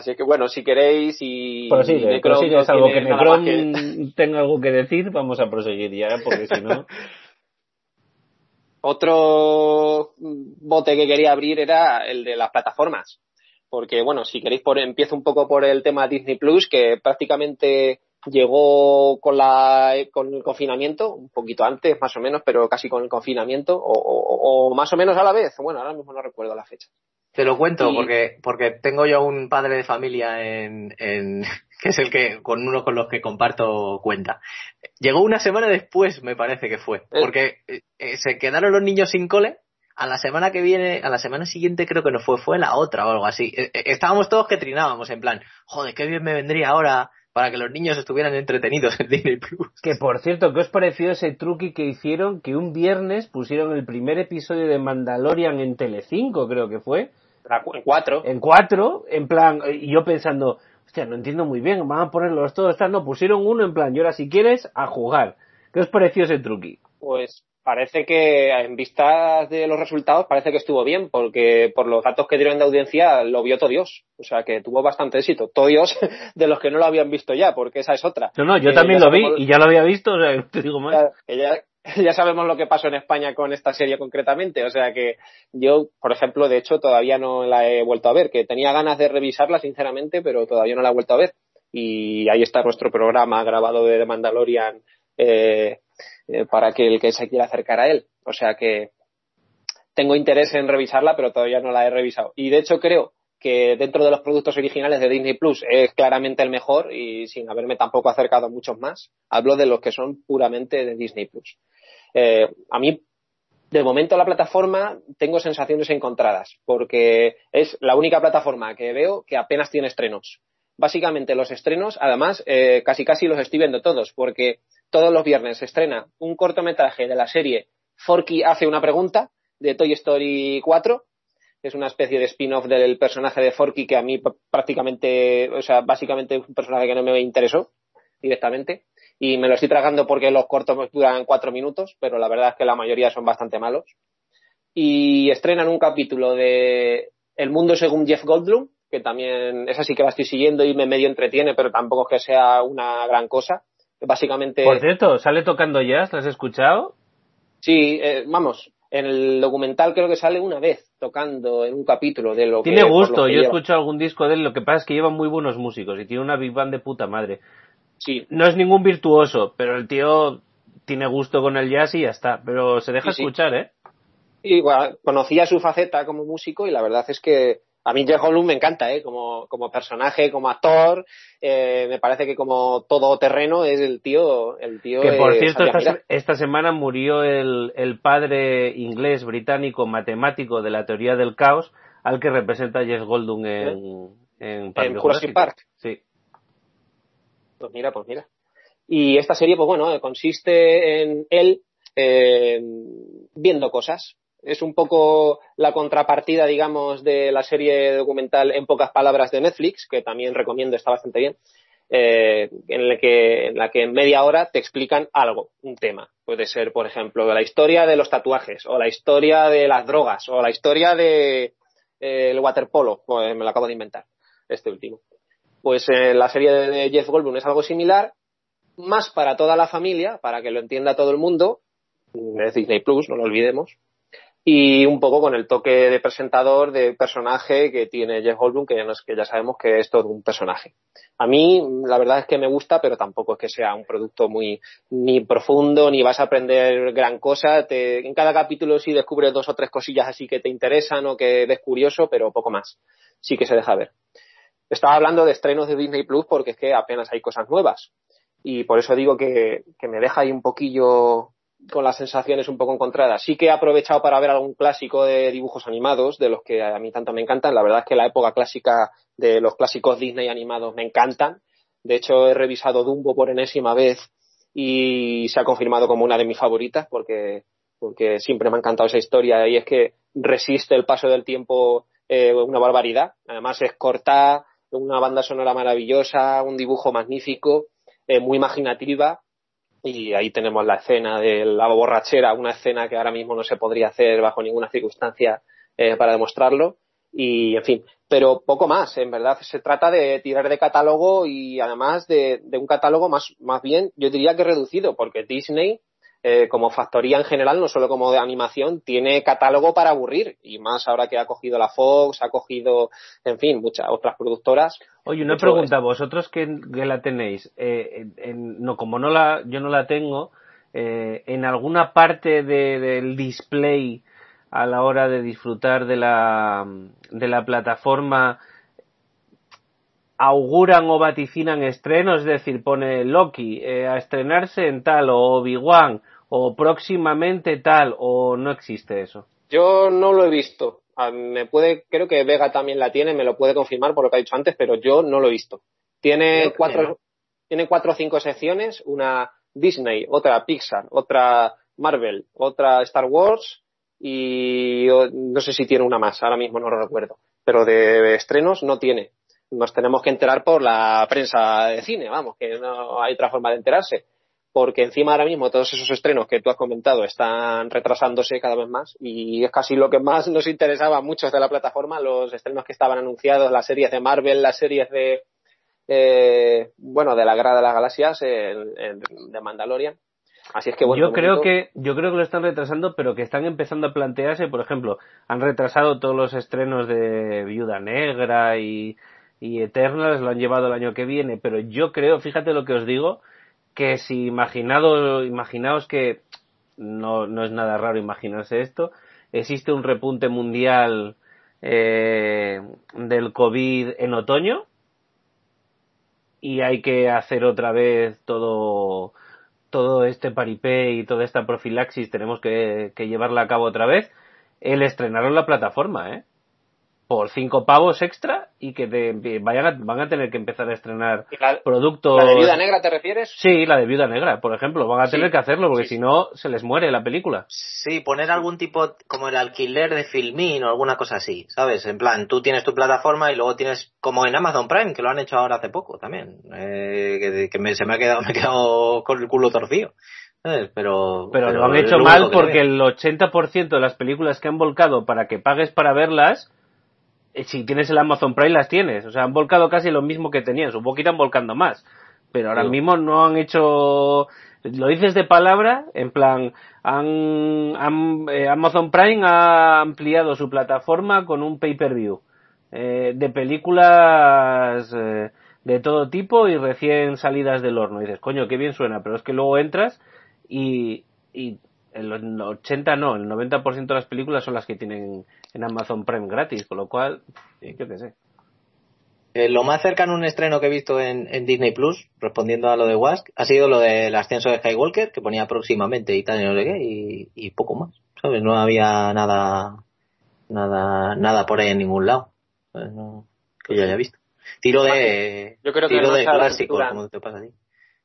Así que bueno, si queréis y prosigue, Necron prosigue, no algo que Necron que... [LAUGHS] tenga algo que decir, vamos a proseguir ya, porque si no. [LAUGHS] Otro bote que quería abrir era el de las plataformas. Porque bueno, si queréis por, empiezo un poco por el tema Disney Plus, que prácticamente llegó con, la, con el confinamiento, un poquito antes más o menos, pero casi con el confinamiento, o, o, o más o menos a la vez. Bueno, ahora mismo no recuerdo la fecha. Te lo cuento porque, porque tengo yo un padre de familia en, en, [LAUGHS] que es el que, con uno con los que comparto cuenta. Llegó una semana después, me parece que fue, eh. porque eh, se quedaron los niños sin cole. A la semana que viene, a la semana siguiente creo que no fue, fue la otra o algo así. Eh, estábamos todos que trinábamos en plan, joder, qué bien me vendría ahora para que los niños estuvieran entretenidos en Disney Plus. Que por cierto, ¿qué os pareció ese truqui que hicieron? Que un viernes pusieron el primer episodio de Mandalorian en Telecinco, creo que fue. En cuatro. En cuatro, en plan, y yo pensando, hostia, no entiendo muy bien, van a ponerlos todos, no, pusieron uno en plan, y ahora si quieres, a jugar. ¿Qué os pareció ese truqui? Pues parece que en vistas de los resultados parece que estuvo bien porque por los datos que dieron de audiencia lo vio todo Dios. O sea que tuvo bastante éxito. Todo Dios [LAUGHS] de los que no lo habían visto ya porque esa es otra. No no yo también lo vi y ya lo había visto o sea, [LAUGHS] te digo más. Ya, [LAUGHS] ya, sabemos lo que pasó en España con esta serie concretamente. O sea que yo por ejemplo de hecho todavía no la he vuelto a ver que tenía ganas de revisarla sinceramente pero todavía no la he vuelto a ver. Y ahí está nuestro programa grabado de The Mandalorian eh, eh, para que el que se quiera acercar a él. O sea que tengo interés en revisarla, pero todavía no la he revisado. Y de hecho creo que dentro de los productos originales de Disney Plus es claramente el mejor y sin haberme tampoco acercado a muchos más, hablo de los que son puramente de Disney Plus. Eh, a mí, de momento, la plataforma tengo sensaciones encontradas porque es la única plataforma que veo que apenas tiene estrenos. Básicamente los estrenos, además, eh, casi casi los estoy viendo todos porque todos los viernes se estrena un cortometraje de la serie Forky hace una pregunta de Toy Story 4. Es una especie de spin-off del personaje de Forky que a mí prácticamente, o sea, básicamente es un personaje que no me interesó directamente. Y me lo estoy tragando porque los cortos duran cuatro minutos, pero la verdad es que la mayoría son bastante malos. Y estrenan un capítulo de El mundo según Jeff Goldblum, que también, esa sí que la estoy siguiendo y me medio entretiene, pero tampoco es que sea una gran cosa básicamente. Por cierto, ¿sale tocando jazz? ¿Lo has escuchado? Sí, eh, vamos, en el documental creo que sale una vez tocando en un capítulo de lo que. Tiene gusto, yo he escuchado algún disco de él, lo que pasa es que lleva muy buenos músicos y tiene una big band de puta madre. Sí. No es ningún virtuoso, pero el tío tiene gusto con el jazz y ya está, pero se deja escuchar, ¿eh? Y bueno, conocía su faceta como músico y la verdad es que a mí Jeff Goldblum me encanta, ¿eh? Como, como personaje, como actor, eh, me parece que como todo terreno es el tío, el tío. Que por cierto, esta, semana murió el, el padre inglés británico matemático de la teoría del caos, al que representa Jeff Goldblum en, en, en Jurassic Park. Sí. Pues mira, pues mira. Y esta serie, pues bueno, consiste en él eh, viendo cosas, es un poco la contrapartida, digamos, de la serie documental En pocas palabras de Netflix, que también recomiendo, está bastante bien, eh, en, la que, en la que en media hora te explican algo, un tema. Puede ser, por ejemplo, la historia de los tatuajes, o la historia de las drogas, o la historia de eh, el waterpolo, pues me lo acabo de inventar, este último. Pues eh, la serie de Jeff Goldblum es algo similar, más para toda la familia, para que lo entienda todo el mundo, es Disney Plus, no lo olvidemos, y un poco con el toque de presentador, de personaje que tiene Jeff Goldblum, que ya, no es, que ya sabemos que es todo un personaje. A mí, la verdad es que me gusta, pero tampoco es que sea un producto muy ni profundo, ni vas a aprender gran cosa. Te, en cada capítulo sí descubres dos o tres cosillas así que te interesan o que ves curioso, pero poco más. Sí que se deja ver. Estaba hablando de estrenos de Disney Plus porque es que apenas hay cosas nuevas. Y por eso digo que, que me deja ahí un poquillo con las sensaciones un poco encontradas. Sí que he aprovechado para ver algún clásico de dibujos animados, de los que a mí tanto me encantan. La verdad es que la época clásica de los clásicos Disney animados me encantan. De hecho, he revisado Dumbo por enésima vez y se ha confirmado como una de mis favoritas porque, porque siempre me ha encantado esa historia y es que resiste el paso del tiempo eh, una barbaridad. Además es corta, una banda sonora maravillosa, un dibujo magnífico, eh, muy imaginativa. Y ahí tenemos la escena de la borrachera, una escena que ahora mismo no se podría hacer bajo ninguna circunstancia eh, para demostrarlo. Y, en fin, pero poco más, en verdad. Se trata de tirar de catálogo y además de, de un catálogo más, más bien, yo diría que reducido, porque Disney eh, como factoría en general, no solo como de animación, tiene catálogo para aburrir. Y más ahora que ha cogido la Fox, ha cogido, en fin, muchas otras productoras. Oye, una pregunta, vosotros que, la tenéis, eh, no, como no la, yo no la tengo, eh, en alguna parte del display a la hora de disfrutar de la, de la plataforma auguran o vaticinan estrenos, es decir, pone Loki a estrenarse en tal o Obi-Wan o próximamente tal o no existe eso? Yo no lo he visto. Ah, me puede, creo que Vega también la tiene, me lo puede confirmar por lo que ha dicho antes, pero yo no lo he visto. Tiene cuatro, tiene cuatro o cinco secciones, una Disney, otra Pixar, otra Marvel, otra Star Wars y no sé si tiene una más, ahora mismo no lo recuerdo. Pero de estrenos no tiene. Nos tenemos que enterar por la prensa de cine, vamos, que no hay otra forma de enterarse porque encima ahora mismo todos esos estrenos que tú has comentado están retrasándose cada vez más y es casi lo que más nos interesaba a muchos de la plataforma, los estrenos que estaban anunciados, las series de Marvel, las series de, eh, bueno, de la Grada de las Galaxias, de Mandalorian. Así es que bueno, yo creo que yo creo que lo están retrasando, pero que están empezando a plantearse, por ejemplo, han retrasado todos los estrenos de Viuda Negra y, y Eternals, lo han llevado el año que viene, pero yo creo, fíjate lo que os digo, que si imaginado, imaginaos que no, no es nada raro imaginarse esto, existe un repunte mundial eh, del COVID en otoño y hay que hacer otra vez todo todo este paripé y toda esta profilaxis tenemos que, que llevarla a cabo otra vez el estrenaron la plataforma, ¿eh? Por cinco pavos extra y que vayan van a tener que empezar a estrenar productos. ¿La de Viuda Negra te refieres? Sí, la de Viuda Negra, por ejemplo. Van a tener que hacerlo porque si no se les muere la película. Sí, poner algún tipo como el alquiler de filmín o alguna cosa así, ¿sabes? En plan, tú tienes tu plataforma y luego tienes como en Amazon Prime, que lo han hecho ahora hace poco también, eh, que, me, se me ha quedado [LAUGHS] me he quedado con el culo torcido. Pero, pero, lo han hecho mal porque el 80% de las películas que han volcado para que pagues para verlas si tienes el Amazon Prime las tienes. O sea, han volcado casi lo mismo que tenían. Supongo que irán volcando más. Pero ahora mismo no han hecho... Lo dices de palabra, en plan, han, eh, Amazon Prime ha ampliado su plataforma con un pay-per-view eh, de películas de todo tipo y recién salidas del horno. Y dices, coño, qué bien suena, pero es que luego entras y, y el 80 no, el 90% de las películas son las que tienen en Amazon Prime gratis, con lo cual, yo qué sé. Eh, lo más cercano a un estreno que he visto en, Disney Plus, respondiendo a lo de Wask, ha sido lo del ascenso de Skywalker, que ponía próximamente y tal, y no sé qué, y, poco más, ¿sabes? No había nada, nada, nada por ahí en ningún lado, que yo haya visto. Tiro de, yo creo tiro de clásico, como te pasa a ti.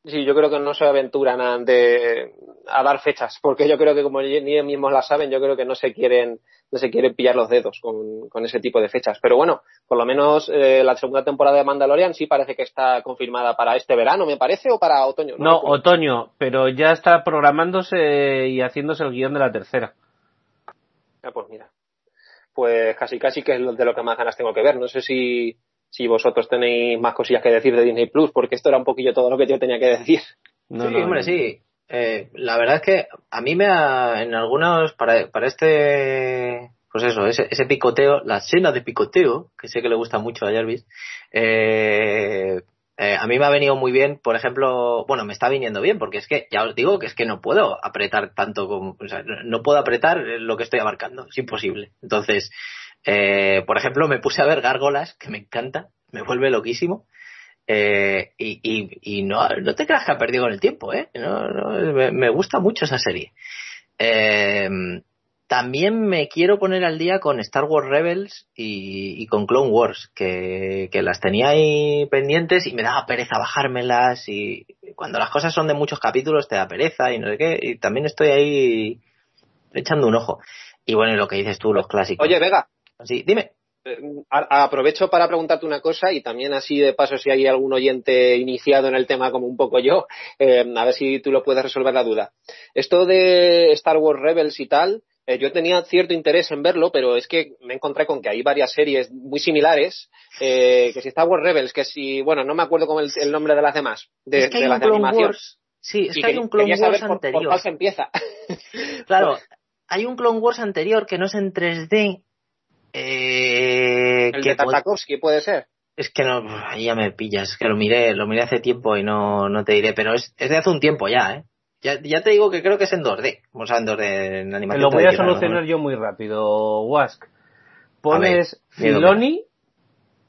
Sí, yo creo que no se aventuran a, a dar fechas, porque yo creo que como ni ellos mismos la saben, yo creo que no se quieren, no se quieren pillar los dedos con, con ese tipo de fechas. Pero bueno, por lo menos eh, la segunda temporada de Mandalorian sí parece que está confirmada para este verano, me parece, o para otoño. No, otoño, pero ya está programándose y haciéndose el guion de la tercera. Ah, pues mira. Pues casi casi que es de lo que más ganas tengo que ver. No sé si si vosotros tenéis más cosillas que decir de Disney Plus, porque esto era un poquillo todo lo que yo tenía que decir. sí, hombre, sí. Eh, la verdad es que a mí me ha, en algunos, para, para este, pues eso, ese, ese picoteo, la escena de picoteo, que sé que le gusta mucho a Jarvis, eh, eh, a mí me ha venido muy bien, por ejemplo, bueno, me está viniendo bien, porque es que, ya os digo que es que no puedo apretar tanto como, o sea, no puedo apretar lo que estoy abarcando, es imposible. Entonces, eh, por ejemplo, me puse a ver Gárgolas, que me encanta, me vuelve loquísimo. Eh, y, y, no, no te creas que ha perdido con el tiempo, ¿eh? No, no, me, gusta mucho esa serie. Eh, también me quiero poner al día con Star Wars Rebels y, y con Clone Wars, que, que, las tenía ahí pendientes y me daba pereza bajármelas y cuando las cosas son de muchos capítulos te da pereza y no sé qué, y también estoy ahí echando un ojo. Y bueno, y lo que dices tú, los clásicos. Oye, Vega, Sí, dime. eh, aprovecho para preguntarte una cosa y también así de paso si hay algún oyente iniciado en el tema como un poco yo, eh, a ver si tú lo puedes resolver la duda. Esto de Star Wars Rebels y tal, eh, yo tenía cierto interés en verlo, pero es que me encontré con que hay varias series muy similares, que si Star Wars Rebels, que si, bueno, no me acuerdo con el, nombre de las demás, de, de las de animación. Sí, es que, hay un Clone Wars anterior. Por, cuál se empieza. [LAUGHS] claro, [LAUGHS] hay un Clone Wars anterior que no es en 3D. Eh, el que de Tartakovsky puede ser. Es que no, ahí ya me pillas, que lo miré, lo miré hace tiempo y no, no te diré, pero es, es de hace un tiempo ya, ¿eh? Ya, ya, te digo que creo que es en 2D, o sea, en 2D en animación. Lo voy a solucionar yo muy rápido, Wask. Pones Filoni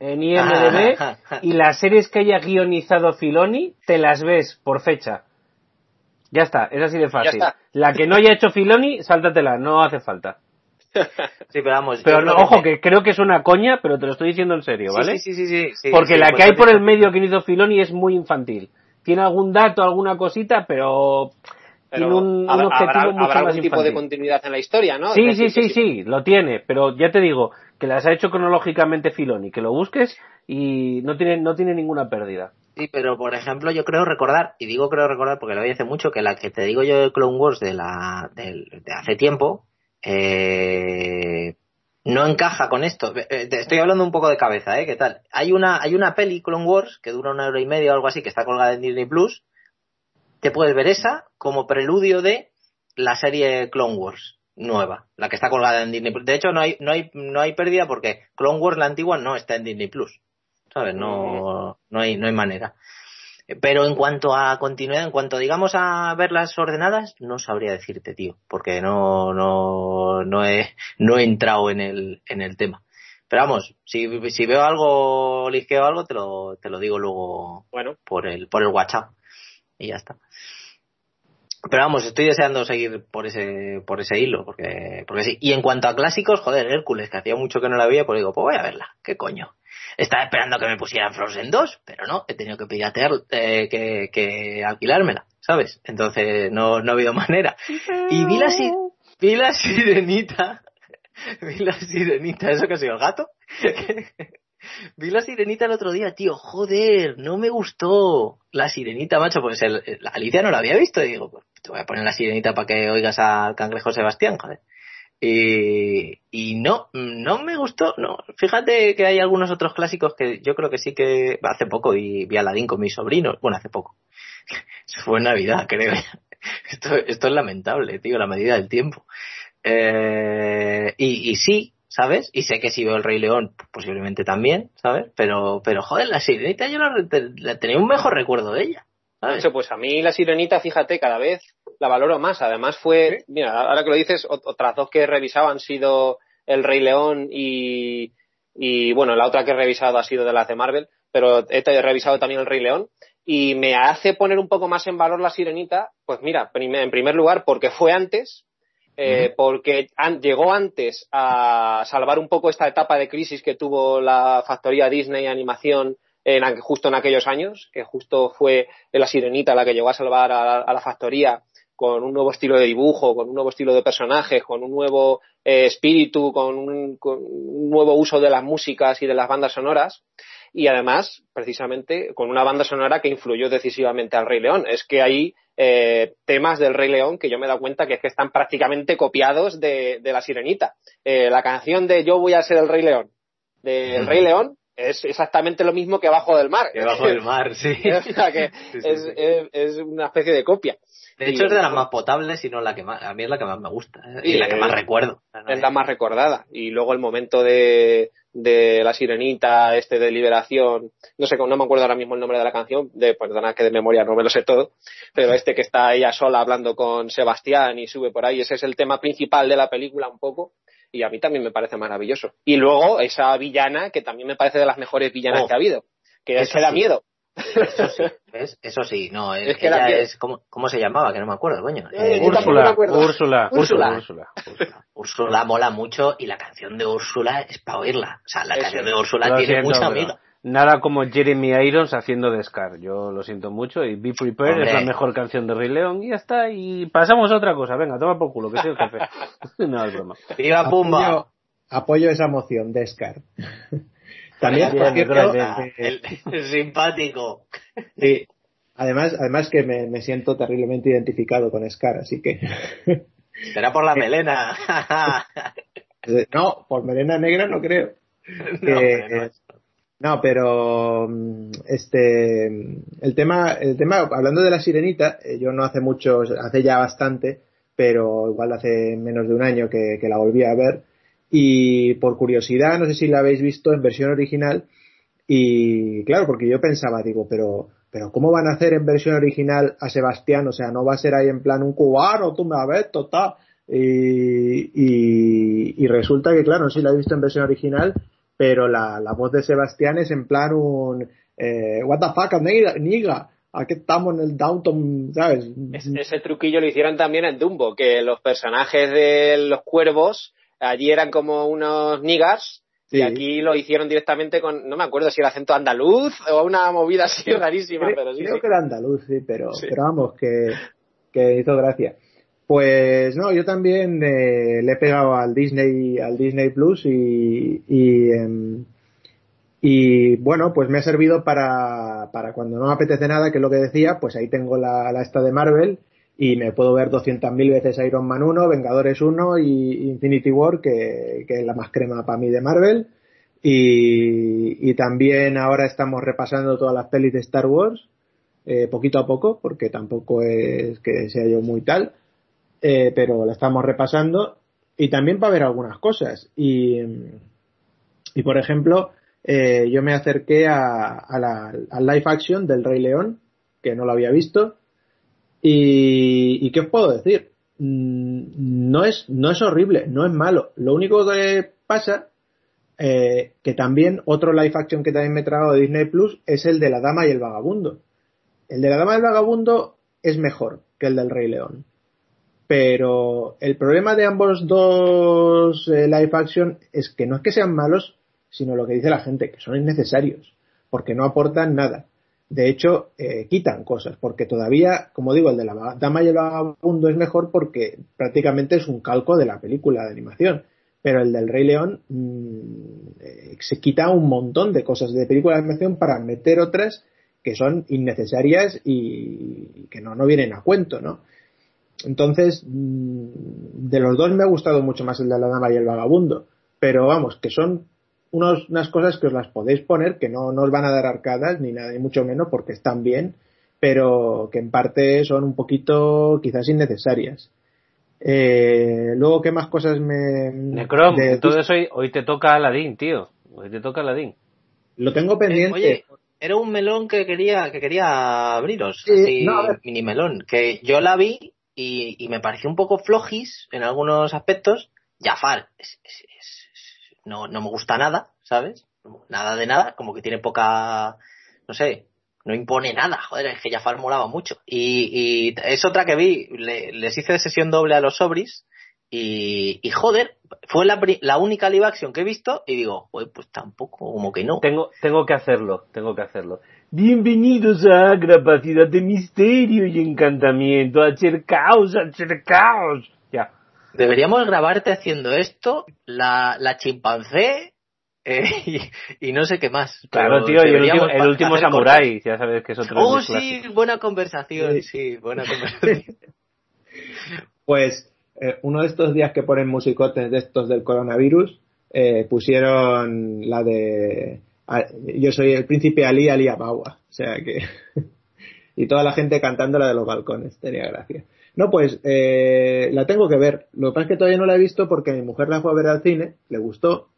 en IMDB y las series que haya guionizado Filoni te las ves por fecha. Ya está, es así de fácil. La que no haya hecho Filoni, sáltatela, no hace falta. [LAUGHS] Sí, pero vamos. Pero no, ojo, que... creo que es una coña, pero te lo estoy diciendo en serio, ¿vale? Sí, sí, sí. sí, Porque la que hay por el medio que hizo Filoni es muy infantil. Tiene algún dato, alguna cosita, pero, tiene un, objetivo habrá, mucho habrá más algún tipo de continuidad en la historia, ¿no? Sí, sí, sí, sí, lo tiene, pero ya te digo que las ha hecho cronológicamente Filoni, que lo busques y no tiene, no tiene ninguna pérdida. Sí, pero por ejemplo, yo creo recordar, y digo creo recordar porque lo vi hace mucho, que la que te digo yo de Clone Wars de, la, de, de hace tiempo, eh, no encaja con esto. Eh, estoy hablando un poco de cabeza, ¿eh? ¿Qué tal? Hay una, hay una peli, Clone Wars, que dura una hora y media o algo así, que está colgada en Disney Plus. Te puedes ver esa como preludio de la serie Clone Wars nueva, la que está colgada en Disney Plus. De hecho, no hay, no hay, no hay pérdida porque Clone Wars, la antigua, no está en Disney Plus. ¿sabes? No, no, hay, no hay manera. Pero en cuanto a continuidad, en cuanto digamos a verlas ordenadas, no sabría decirte, tío, porque no, no, no he, no he entrado en el, en el tema. Pero vamos, si, si veo algo, lisqueo algo, te lo, te lo digo luego bueno. por el, por el WhatsApp. Y ya está. Pero vamos, estoy deseando seguir por ese, por ese hilo, porque, porque sí. Y en cuanto a clásicos, joder, Hércules, que hacía mucho que no la veía, pues digo, pues voy a verla, qué coño. Estaba esperando que me pusieran Frozen 2, pero no, he tenido que piratear, eh, que, alquilármela, ¿sabes? Entonces no, no ha habido [LAUGHS] manera. Y vi la, vi la sirenita, [LAUGHS] vi la sirenita, ¿eso que ha sido el gato? [LAUGHS] vi la sirenita el otro día, tío, joder, no me gustó la sirenita, macho, pues el, Alicia no la había visto y digo, pues te voy a poner la sirenita para que oigas al cangrejo Sebastián, joder. Y, y no, no me gustó, no. Fíjate que hay algunos otros clásicos que yo creo que sí que hace poco y vi Aladdin con mis sobrinos, bueno, hace poco. [LAUGHS] Eso fue Navidad, creo. [LAUGHS] Esto, esto es lamentable, tío, la medida del tiempo. Eh, y, y sí, ¿sabes? Y sé que si veo el Rey León, posiblemente también, ¿sabes? Pero, pero joder, la sirenita yo la, la tenía un mejor recuerdo de ella. ¿sabes? Pues a mí la sirenita, fíjate, cada vez la valoro más. Además fue, mira, ahora que lo dices, otras dos que he revisado han sido El Rey León y, y bueno, la otra que he revisado ha sido de las de Marvel, pero he revisado también El Rey León. Y me hace poner un poco más en valor la sirenita, pues mira, en primer lugar porque fue antes, eh, porque an llegó antes a salvar un poco esta etapa de crisis que tuvo la factoría Disney Animación en, justo en aquellos años, que justo fue la sirenita la que llegó a salvar a, a la factoría con un nuevo estilo de dibujo, con un nuevo estilo de personajes, con un nuevo eh, espíritu, con un, con un, nuevo uso de las músicas y de las bandas sonoras. Y además, precisamente, con una banda sonora que influyó decisivamente al Rey León. Es que hay eh, temas del Rey León que yo me he dado cuenta que es que están prácticamente copiados de, de la Sirenita. Eh, la canción de Yo voy a ser el Rey León, del de Rey León, es exactamente lo mismo que Abajo del Mar. Que Abajo del Mar, sí. [LAUGHS] o sea que sí, sí, es, sí. Es, es, una especie de copia. De hecho, y, es de las más potables y no la que más. A mí es la que más me gusta. ¿eh? Y, y la que más recuerdo. Es la más recordada. Y luego el momento de, de la sirenita, este de liberación. No sé, no me acuerdo ahora mismo el nombre de la canción. De, perdona que de memoria no me lo sé todo. Pero este que está ella sola hablando con Sebastián y sube por ahí. Ese es el tema principal de la película un poco y a mí también me parece maravilloso. Y luego esa villana, que también me parece de las mejores villanas oh, que ha habido, que es que da sí. miedo. Eso sí, [LAUGHS] ¿ves? Eso sí, no, es, es que ella es, ¿cómo, ¿cómo, se llamaba? Que no me acuerdo, coño. Eh, Úrsula, Úrsula, Úrsula, Úrsula, Úrsula. mola mucho y la canción de Úrsula es para oírla. O sea, la Eso. canción de Úrsula tiene siento, mucha amiga. Nada como Jeremy Irons haciendo de Scar. Yo lo siento mucho y Be Prepared Hombre. es la mejor canción de Rey León y ya está. Y pasamos a otra cosa. Venga, toma por culo, que soy el jefe. [LAUGHS] [LAUGHS] no, es broma. ¡Viva Pumba! apoyo esa moción de Scar. También, por cierto, gracias. eh, el, el [LAUGHS] simpático. sí, además, además que me, me siento terriblemente identificado con Scar, así que [LAUGHS] Será por la melena. no, por melena negra no creo. [LAUGHS] No, Eh, hombre, no. No, pero mm, este el tema el tema hablando de la sirenita, eh, yo no hace mucho, hace ya bastante, pero igual hace menos de un año que, que la volví a ver y por curiosidad, no sé si la habéis visto en versión original y claro, porque yo pensaba, digo, pero pero cómo van a hacer en versión original a Sebastián, o sea, no va a ser ahí en plan un cubano, tú me ves, total. Y, y, y resulta que, claro, sí la he visto en versión original, pero la, la voz de Sebastián es en plan un eh, what the fuck, nigga, aquí estamos en el downtown, ¿sabes? Es- ese truquillo lo hicieron también en Dumbo, que los personajes de los cuervos allí eran como unos niggas Sí. y aquí lo hicieron directamente con, no me acuerdo si era acento andaluz o una movida así rarísima, creo, pero sí, creo sí. que era andaluz, sí, pero, pero vamos, que, que hizo gracia. Pues no, yo también eh, le he pegado al Disney, al Disney Plus y, y, em, y bueno, pues me ha servido para, para cuando no me apetece nada, que es lo que decía, pues ahí tengo la, la esta de Marvel y me puedo ver 200.000 veces Iron Man 1, Vengadores 1 y Infinity War, que, que es la más crema para mí de Marvel. Y, y también ahora estamos repasando todas las pelis de Star Wars, eh, poquito a poco, porque tampoco es que sea yo muy tal, eh, pero la estamos repasando y también para ver algunas cosas. Y, y por ejemplo, eh, yo me acerqué a, a la, live action del Rey León, que no lo había visto. Y, ¿qué os puedo decir? Mm, No es, no es horrible, no es malo. Lo único que pasa, eh, que también otro live action que también me he tragado de Disney Plus es el de la Dama y el Vagabundo. El de la Dama y el Vagabundo es mejor que el del Rey León. Pero el problema de ambos dos eh, live action es que no es que sean malos, sino lo que dice la gente, que son innecesarios, porque no aportan nada. De hecho, eh, quitan cosas, porque todavía, como digo, el de la Dama y el Vagabundo es mejor porque prácticamente es un calco de la película de animación. Pero el del Rey León mmm, se quita un montón de cosas de película de animación para meter otras que son innecesarias y que no, no vienen a cuento, ¿no? Entonces, mmm, de los dos me ha gustado mucho más el de la Dama y el Vagabundo. Pero vamos, que son unos, unas cosas que os las podéis poner, que no, no os van a dar arcadas ni nada, ni mucho menos, porque están bien, pero que en parte son un poquito quizás innecesarias. Eh, luego, ¿qué más cosas me. Necrom, de- entonces hoy, hoy te toca Aladdin, tío. Hoy te toca Aladdin. Lo tengo pendiente. Oye, era un melón que quería que quería abriros, Sí, así, no, mini melón, que yo la vi y, y me pareció un poco flojis en algunos aspectos. Jafar es- no, no me gusta nada, ¿sabes? Nada de nada, como que tiene poca, no sé, no impone nada, joder, es que Jafar molaba mucho. Y, y es otra que vi, le- les hice sesión doble a los sobris y, y joder, fue la, la única live action que he visto y digo, pues, pues tampoco, como que no. Tengo, tengo que hacerlo, tengo que hacerlo. Bienvenidos a Capacidad de Misterio y Encantamiento. Acercaos, acercaos. Ya. Deberíamos grabarte haciendo esto, la, la chimpancé eh, [LAUGHS] y, y no sé qué más. Claro, tío, y el último, el último samurái, ya sabes que es otro Oh, sí, buena conversación, Sí. sí, buena [LAUGHS] conversación. Pues eh, uno de estos días que ponen musicotes de estos del coronavirus, eh, pusieron la de a- Yo soy el príncipe Ali Ali Abawa. O sea que. [LAUGHS] y toda la gente cantando la de los balcones. Tenía gracia. No, pues eh, la tengo que ver. Lo que pasa es que todavía no la he visto porque mi mujer la fue a ver al cine, le gustó.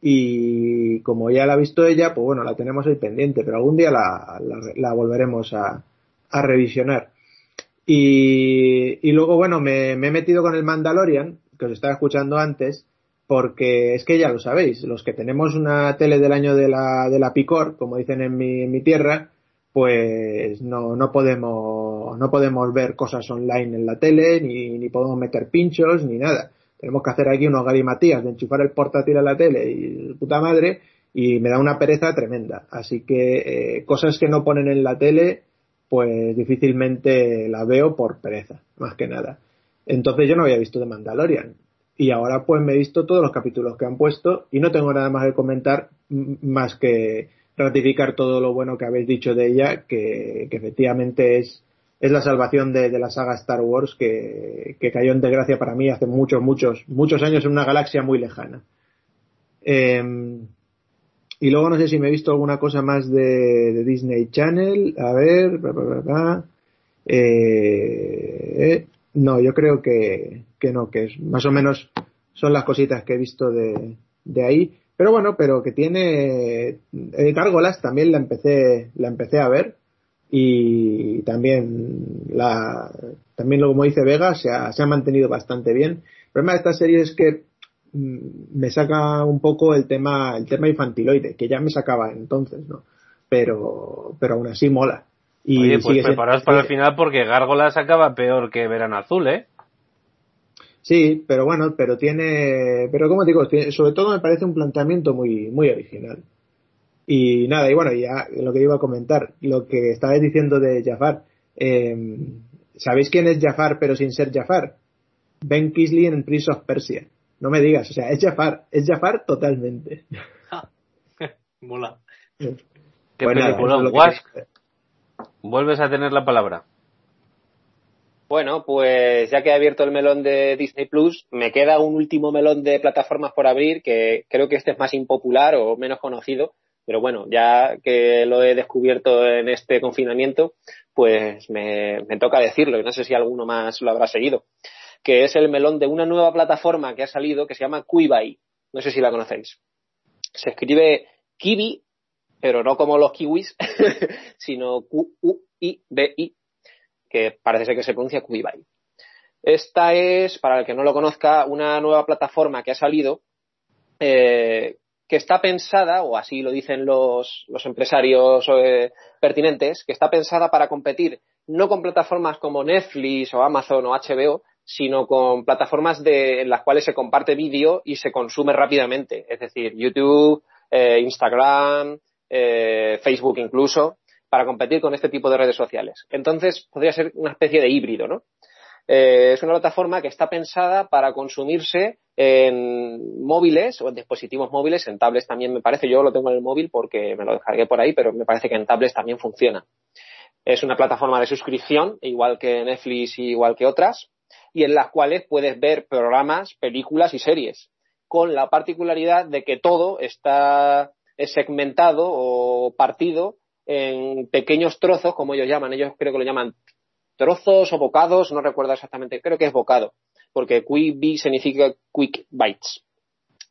Y como ya la ha visto ella, pues bueno, la tenemos ahí pendiente, pero algún día la, la, volveremos a, a revisionar. Y, y luego, bueno, me, me he metido con el Mandalorian, que os estaba escuchando antes, porque es que ya lo sabéis, los que tenemos una tele del año de la, de la Picor, como dicen en mi, en mi tierra, pues no, no podemos, no podemos ver cosas online en la tele, ni, ni podemos meter pinchos, ni nada. Tenemos que hacer aquí unos galimatías de enchufar el portátil a la tele y puta madre, y me da una pereza tremenda. Así que eh, cosas que no ponen en la tele, pues difícilmente la veo por pereza, más que nada. Entonces yo no había visto de Mandalorian. y ahora pues me he visto todos los capítulos que han puesto y no tengo nada más que comentar más que ratificar todo lo bueno que habéis dicho de ella, que, efectivamente es, es la salvación de, la saga Star Wars que, cayó en desgracia para mí hace muchos, muchos, muchos años en una galaxia muy lejana. Em, y luego no sé si me he visto alguna cosa más de, Disney Channel. A ver, eh, no, yo creo que, que no, que es más o menos son las cositas que he visto de, de ahí. Pero bueno, pero que tiene eh, Gárgolas también la empecé la empecé a ver y también la también como dice Vega se ha, se ha mantenido bastante bien. El problema de esta serie es que mm, me saca un poco el tema el tema infantiloide que ya me sacaba entonces, ¿no? Pero pero aún así mola. Y Oye, pues preparaos para el final porque Gárgolas acaba peor que Verano Azul, ¿eh? Sí, pero bueno, pero tiene, pero como digo, sobre todo me parece un planteamiento muy, muy original. Y nada, y bueno, ya lo que iba a comentar, lo que estabais diciendo de Jafar, em, ¿sabéis quién es Jafar pero sin ser Jafar? Ben Kisley en Prince of Persia. No me digas, o sea, es Jafar, es Jafar totalmente. [LAUGHS] Mola. ¿Qué pues película? Vuelves a tener la palabra. Bueno, pues ya que he abierto el melón de Disney Plus, me queda un último melón de plataformas por abrir, que creo que este es más impopular o menos conocido, pero bueno, ya que lo he descubierto en este confinamiento, pues me, toca decirlo, y no sé si alguno más lo habrá seguido, que es el melón de una nueva plataforma que ha salido que se llama Quibai. No sé si la conocéis. Se escribe Kiwi, pero no como los kiwis, [LAUGHS] sino Q-U-I-B-I que parece ser que se pronuncia Quibai. Esta es, para el que no lo conozca, una nueva plataforma que ha salido eh, que está pensada, o así lo dicen los, empresarios eh, pertinentes, que está pensada para competir no con plataformas como Netflix o Amazon o HBO, sino con plataformas en las cuales se comparte vídeo y se consume rápidamente. Es decir, YouTube, eh, Instagram, Facebook incluso para competir con este tipo de redes sociales. Entonces, podría ser una especie de híbrido, ¿no? Eh, es una plataforma que está pensada para consumirse en móviles o en dispositivos móviles, en tablets también me parece, yo lo tengo en el móvil porque me lo descargué por ahí, pero me parece que en tablets también funciona. Es una plataforma de suscripción, igual que Netflix y igual que otras, y en las cuales puedes ver programas, películas y series, con la particularidad de que todo está segmentado o partido en pequeños trozos, como ellos llaman, ellos creo que lo llaman trozos o bocados, no recuerdo exactamente, creo que es bocado, porque Quick significa Quick Bites.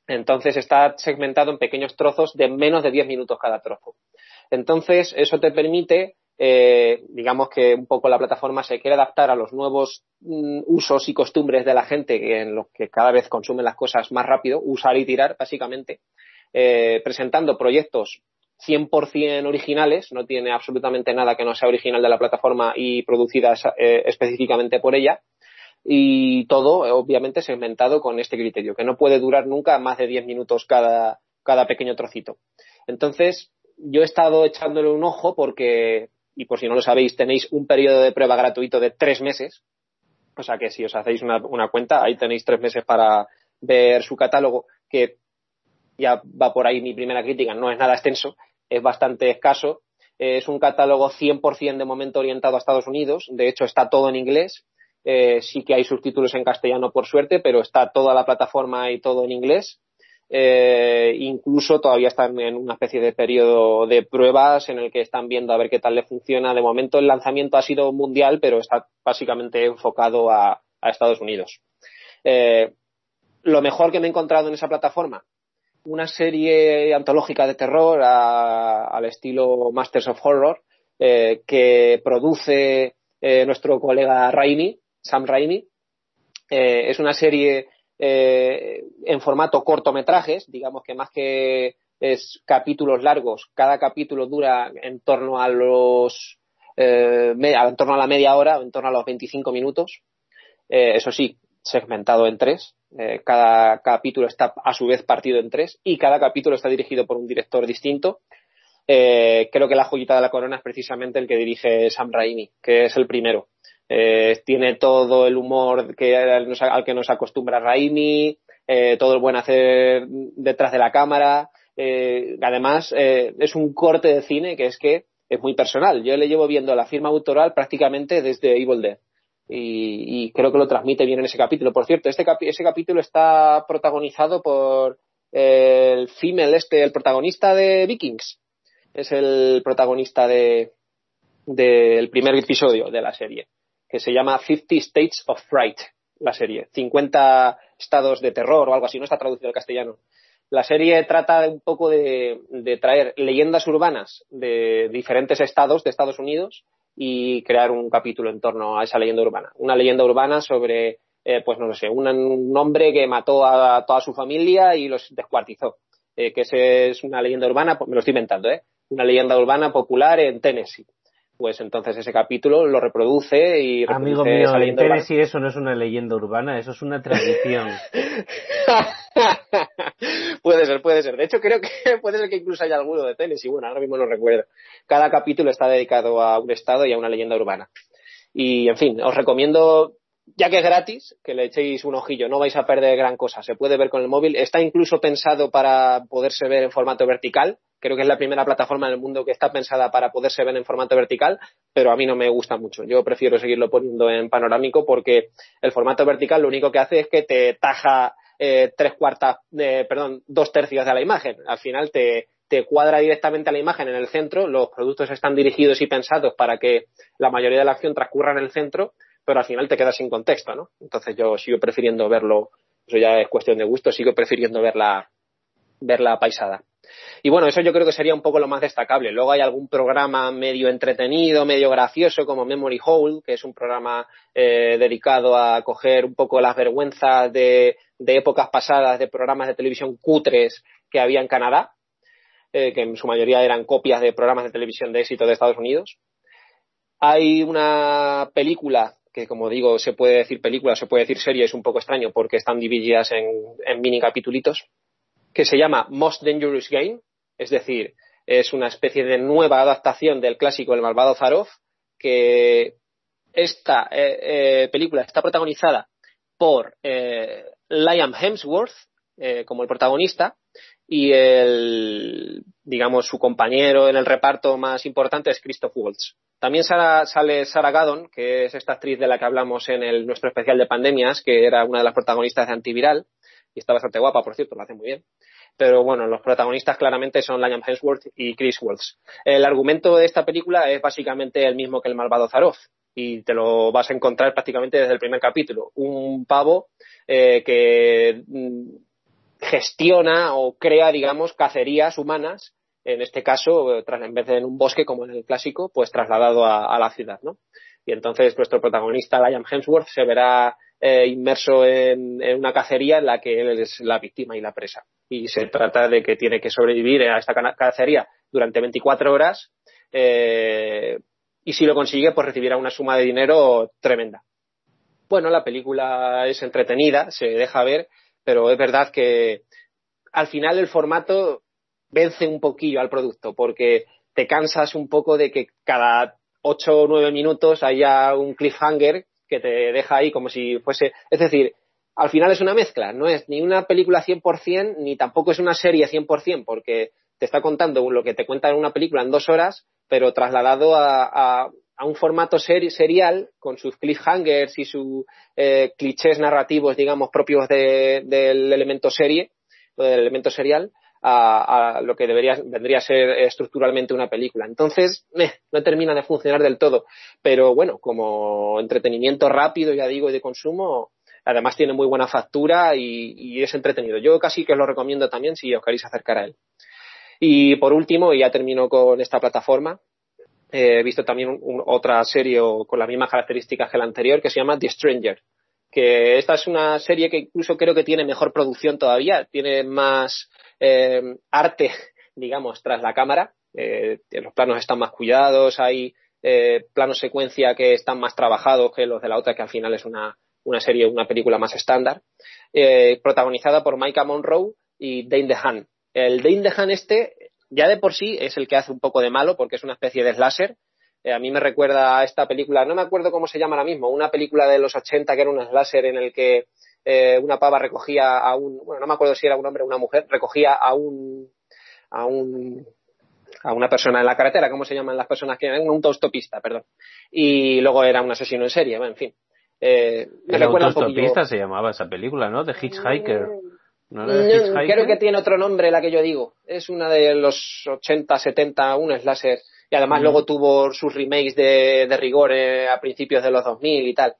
Entonces está segmentado en pequeños trozos de menos de 10 minutos cada trozo. Entonces eso te permite, eh, digamos que un poco la plataforma se quiere adaptar a los nuevos mm, usos y costumbres de la gente en los que cada vez consumen las cosas más rápido, usar y tirar básicamente, eh, presentando proyectos 100% originales, no tiene absolutamente nada que no sea original de la plataforma y producida eh, específicamente por ella. Y todo, obviamente, segmentado con este criterio, que no puede durar nunca más de 10 minutos cada, cada pequeño trocito. Entonces, yo he estado echándole un ojo porque, y por si no lo sabéis, tenéis un periodo de prueba gratuito de tres meses. O sea que si os hacéis una, una cuenta, ahí tenéis tres meses para ver su catálogo, que ya va por ahí mi primera crítica, no es nada extenso, es bastante escaso. Es un catálogo 100% de momento orientado a Estados Unidos. De hecho, está todo en inglés. Eh, sí que hay subtítulos en castellano, por suerte, pero está toda la plataforma y todo en inglés. Eh, incluso todavía están en una especie de periodo de pruebas en el que están viendo a ver qué tal le funciona. De momento el lanzamiento ha sido mundial, pero está básicamente enfocado a, Estados Unidos. Eh, lo mejor que me he encontrado en esa plataforma, una serie antológica de terror al estilo Masters of Horror eh, que produce eh, nuestro colega Raimi, Sam Raimi. Eh, es una serie en formato cortometrajes, digamos que más que es capítulos largos, cada capítulo dura en torno a los en torno a la media hora, en torno a los 25 minutos. eso sí, segmentado en tres. Eh, cada capítulo está a su vez partido en tres y cada capítulo está dirigido por un director distinto. Eh, creo que la joyita de la corona es precisamente el que dirige Sam Raimi, que es el primero. Eh, tiene todo el humor al que nos acostumbra Raimi, todo el buen hacer detrás de la cámara. Además, es un corte de cine que es que es muy personal. Yo le llevo viendo la firma autoral prácticamente desde Evil Dead. Y, y creo que lo transmite bien en ese capítulo. Por cierto, este ese capítulo está protagonizado por el female este, el protagonista de Vikings. Es el protagonista de del primer episodio de la serie, que se llama Fifty States of Fright, la serie. 50 estados de terror o algo así, no está traducido al castellano. La serie trata un poco de traer leyendas urbanas de diferentes estados de Estados Unidos y crear un capítulo en torno a esa leyenda urbana. Una leyenda urbana sobre, eh, pues no lo sé, un, hombre que mató a toda su familia y los descuartizó. Eh, que ese es una leyenda urbana, pues me lo estoy inventando, ¿eh? Una leyenda urbana popular en Tennessee pues entonces ese capítulo lo reproduce y reproduce Amigo mío, en Tennessee eso no es una leyenda urbana, eso es una tradición. [LAUGHS] puede ser, puede ser. De hecho, creo que [LAUGHS] puede ser que incluso haya alguno de Tennessee. Bueno, ahora mismo no recuerdo. Cada capítulo está dedicado a un estado y a una leyenda urbana. Y, en fin, os recomiendo, ya que es gratis, que le echéis un ojillo. No vais a perder gran cosa. Se puede ver con el móvil. Está incluso pensado para poderse ver en formato vertical Creo que es la primera plataforma en el mundo que está pensada para poderse ver en formato vertical, pero a mí no me gusta mucho. Yo prefiero seguirlo poniendo en panorámico porque el formato vertical lo único que hace es que te taja eh, tres cuartas, eh, perdón, dos tercios de la imagen. Al final te, cuadra directamente a la imagen en el centro, los productos están dirigidos y pensados para que la mayoría de la acción transcurra en el centro, pero al final te quedas sin contexto, ¿no? Entonces yo sigo prefiriendo verlo, eso ya es cuestión de gusto, sigo prefiriendo verla, verla paisada. Y bueno, eso yo creo que sería un poco lo más destacable. Luego hay algún programa medio entretenido, medio gracioso, como Memory Hole, que es un programa eh, dedicado a coger un poco las vergüenzas de, épocas pasadas de programas de televisión cutres que había en Canadá, eh, que en su mayoría eran copias de programas de televisión de éxito de Estados Unidos. Hay una película que como digo, se puede decir película, se puede decir serie, es un poco extraño porque están divididas en, en mini capitulitos, que se llama Most Dangerous Game, es decir, es una especie de nueva adaptación del clásico El malvado Zarov, que esta eh, eh, película está protagonizada por eh, Liam Hemsworth como el protagonista y el, digamos, su compañero en el reparto más importante es Christoph Waltz. También sale Sarah Gaddon, que es esta actriz de la que hablamos en nuestro especial de pandemias, que era una de las protagonistas de Antiviral, y está bastante guapa, por cierto, lo hace muy bien pero bueno, los protagonistas claramente son Liam Hemsworth y Chris Waltz. El argumento de esta película es básicamente el mismo que el malvado Zaroff y te lo vas a encontrar prácticamente desde el primer capítulo. Un pavo eh, que mm, gestiona o crea, digamos, cacerías humanas, en este caso, en vez de en un bosque como en el clásico, pues trasladado a, a la ciudad, ¿no? Y entonces nuestro protagonista, Liam Hemsworth, se verá eh, inmerso en, una cacería en la que él es la víctima y la presa. Y se trata de que tiene que sobrevivir a esta cacería durante 24 horas eh, y si lo consigue, pues recibirá una suma de dinero tremenda. Bueno, la película es entretenida, se deja ver, pero es verdad que al final el formato vence un poquillo al producto porque te cansas un poco de que cada 8 o 9 minutos haya un cliffhanger que te deja ahí como si fuese, es decir, al final es una mezcla, no es ni una película 100% ni tampoco es una serie 100% porque te está contando lo que te cuenta en una película en dos horas, pero trasladado a, un formato serial con sus cliffhangers y sus eh, clichés narrativos, digamos, propios del elemento serie, del elemento serial, a, lo que debería, vendría a ser estructuralmente una película. Entonces, no termina de funcionar del todo. Pero bueno, como entretenimiento rápido, ya digo, y de consumo, además tiene muy buena factura y, es entretenido. Yo casi que os lo recomiendo también si os queréis acercar a él. Y por último, y ya termino con esta plataforma, he visto también otra serie con las mismas características que la anterior que se llama The Stranger que esta es una serie que incluso creo que tiene mejor producción todavía, tiene más eh, arte, [LAUGHS] digamos, tras la cámara. Eh, los planos están más cuidados, hay eh, planos secuencia que están más trabajados que los de la otra, que al final es una, una serie, una película más estándar, eh, protagonizada por Micah Monroe y Dane DeHaan. El Dane DeHaan este, ya de por sí, es el que hace un poco de malo porque es una especie de slasher, a mí me recuerda a esta película, no me acuerdo cómo se llama ahora mismo, una película de los 80 que era un slasher en el que una pava recogía a un, bueno, no me acuerdo si era un hombre o una mujer, recogía a un, a un a una persona en la carretera, ¿cómo se llaman las personas que un autostopista, perdón. Y luego era un asesino en serie, en fin. Eh, me el autostopista se llamaba esa película, ¿no? De Hitchhiker. ¿No Creo que tiene otro nombre la que yo digo. Es una de los 80, 70, un slasher. Y además mm. luego tuvo sus remakes de, de rigor eh, a principios de los 2000 y tal.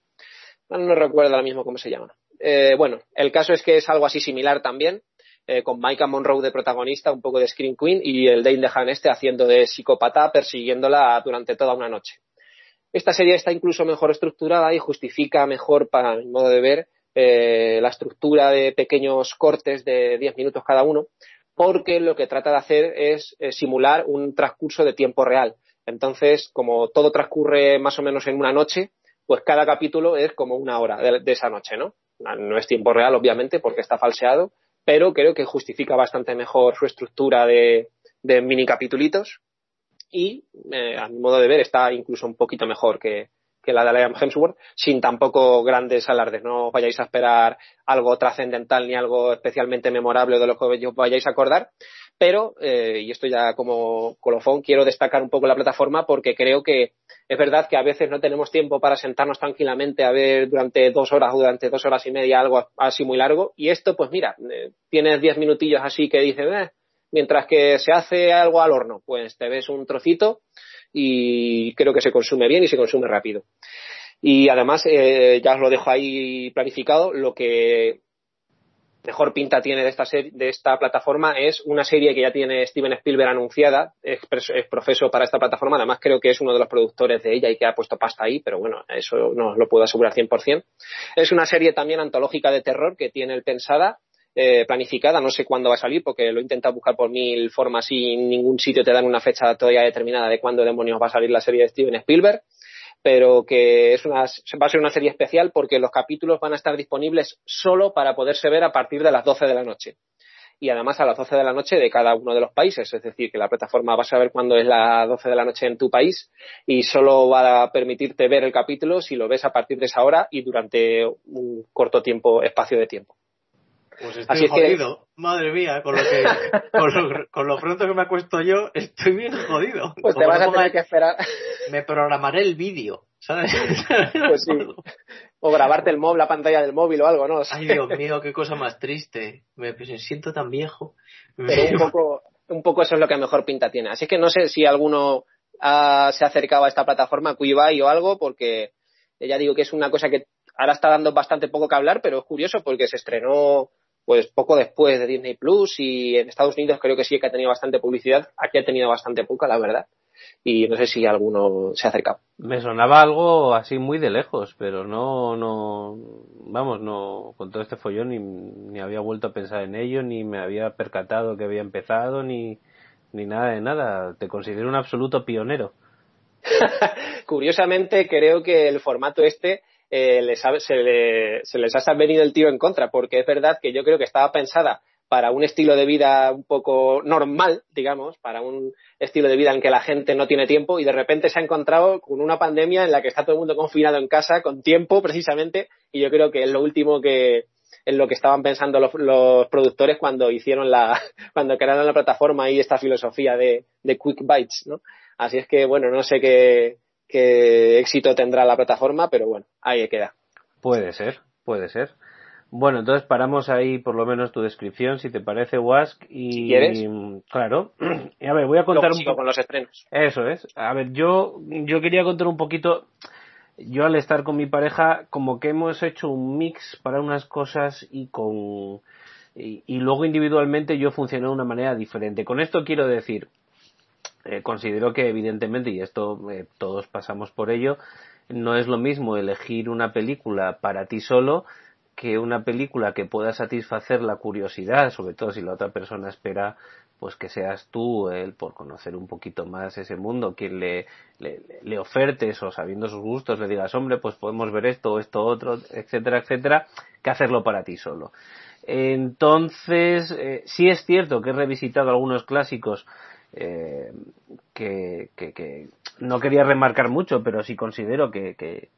No, recuerdo ahora mismo cómo se llama. Eh, bueno, el caso es que es algo así similar también. Eh, con Micah Monroe de protagonista, un poco de Screen Queen, y el Dane DeHaan este haciendo de psicópata persiguiéndola durante toda una noche. Esta serie está incluso mejor estructurada y justifica mejor, para mi modo de ver, eh, la estructura de pequeños cortes de 10 minutos cada uno, porque lo que trata de hacer es simular un transcurso de tiempo real. Entonces, como todo transcurre más o menos en una noche, pues cada capítulo es como una hora de, de esa noche, ¿no? No es tiempo real, obviamente, porque está falseado, pero creo que justifica bastante mejor su estructura de, mini capitulitos y eh, a mi modo de ver está incluso un poquito mejor que, la de Liam Hemsworth, sin tampoco grandes alardes. No vayáis a esperar algo trascendental ni algo especialmente memorable de lo que os vayáis a acordar, pero, eh, y esto ya como colofón, quiero destacar un poco la plataforma porque creo que es verdad que a veces no tenemos tiempo para sentarnos tranquilamente a ver durante dos horas o durante dos horas y media algo así muy largo. Y esto, pues mira, eh, tienes diez minutillos así que dices, eh", mientras que se hace algo al horno, pues te ves un trocito y creo que se consume bien y se consume rápido. Y además, ya os lo dejo ahí planificado, lo que mejor pinta tiene de esta, de esta plataforma es una serie que ya tiene Steven Spielberg anunciada, es, profeso para esta plataforma, además creo que es uno de los productores de ella y que ha puesto pasta ahí, pero bueno, eso no lo puedo asegurar 100%. Es una serie también antológica de terror que tiene el pensada, eh, planificada, no sé cuándo va a salir porque lo he intentado buscar por mil formas y en ningún sitio te dan una fecha todavía determinada de cuándo demonios va a salir la serie de Steven Spielberg pero que es una, va a ser una serie especial porque los capítulos van a estar disponibles solo para poderse ver a partir de las 12 de la noche. Y además a las 12 de la noche de cada uno de los países, es decir, que la plataforma va a saber cuándo es las 12 de la noche en tu país y solo va a permitirte ver el capítulo si lo ves a partir de esa hora y durante un corto tiempo, espacio de tiempo. Pues estoy jodido, madre mía, con lo, que, con lo, pronto que me acuesto yo, estoy bien jodido. Pues te vas a tener que esperar. Me programaré el vídeo, ¿sabes? [LAUGHS] Pues [LAUGHS] sí. O grabarte el móvil, la pantalla del móvil o algo, ¿no? Ay, Dios mío, qué cosa más triste. Me, siento tan viejo. Pero un [LAUGHS] poco, un poco eso es lo que mejor pinta tiene. Así que no sé si alguno se ha acercado a esta plataforma, Quibai o algo, porque ya digo que es una cosa que ahora está dando bastante poco que hablar, pero es curioso porque se estrenó pues poco después de Disney Plus y en Estados Unidos creo que sí que ha tenido bastante publicidad, aquí ha tenido bastante poca, la verdad. Y no sé si alguno se ha acercado. Me sonaba algo así muy de lejos, pero no, no, vamos, no, con todo este follón ni, ni había vuelto a pensar en ello, ni me había percatado que había empezado, ni, ni nada de nada. Te considero un absoluto pionero. [LAUGHS] Curiosamente, creo que el formato este eh, les se, les ha venido el tío en contra, porque es verdad que yo creo que estaba pensada para un estilo de vida un poco normal, digamos, para un estilo de vida en que la gente no tiene tiempo y de repente se ha encontrado con una pandemia en la que está todo el mundo confinado en casa, con tiempo precisamente, y yo creo que es lo último que, en lo que estaban pensando los, productores cuando hicieron la, [LAUGHS] cuando crearon la plataforma y esta filosofía de, de quick bites, ¿no? Así es que, bueno, no sé qué, qué éxito tendrá la plataforma, pero bueno, ahí queda. Puede ser, puede ser. Bueno, entonces paramos ahí por lo menos tu descripción, si te parece, Wask. Y, si quieres. claro. Y [CLEARS THROAT] a ver, voy a contar un poco. con los estrenos. Eso es. A ver, yo, yo quería contar un poquito. Yo al estar con mi pareja, como que hemos hecho un mix para unas cosas y con. Y, y luego individualmente yo funcioné de una manera diferente. Con esto quiero decir, eh, considero que evidentemente, y esto eh, todos pasamos por ello, no es lo mismo elegir una película para ti solo que una película que pueda satisfacer la curiosidad, sobre todo si la otra persona espera pues que seas tú el por conocer un poquito más ese mundo, quien le, le, ofertes o sabiendo sus gustos le digas, hombre, pues podemos ver esto, esto, otro, etcétera, etcétera, que hacerlo para ti solo. Entonces, eh, sí es cierto que he revisitado algunos clásicos eh, que, que, no quería remarcar mucho, pero sí considero que, que,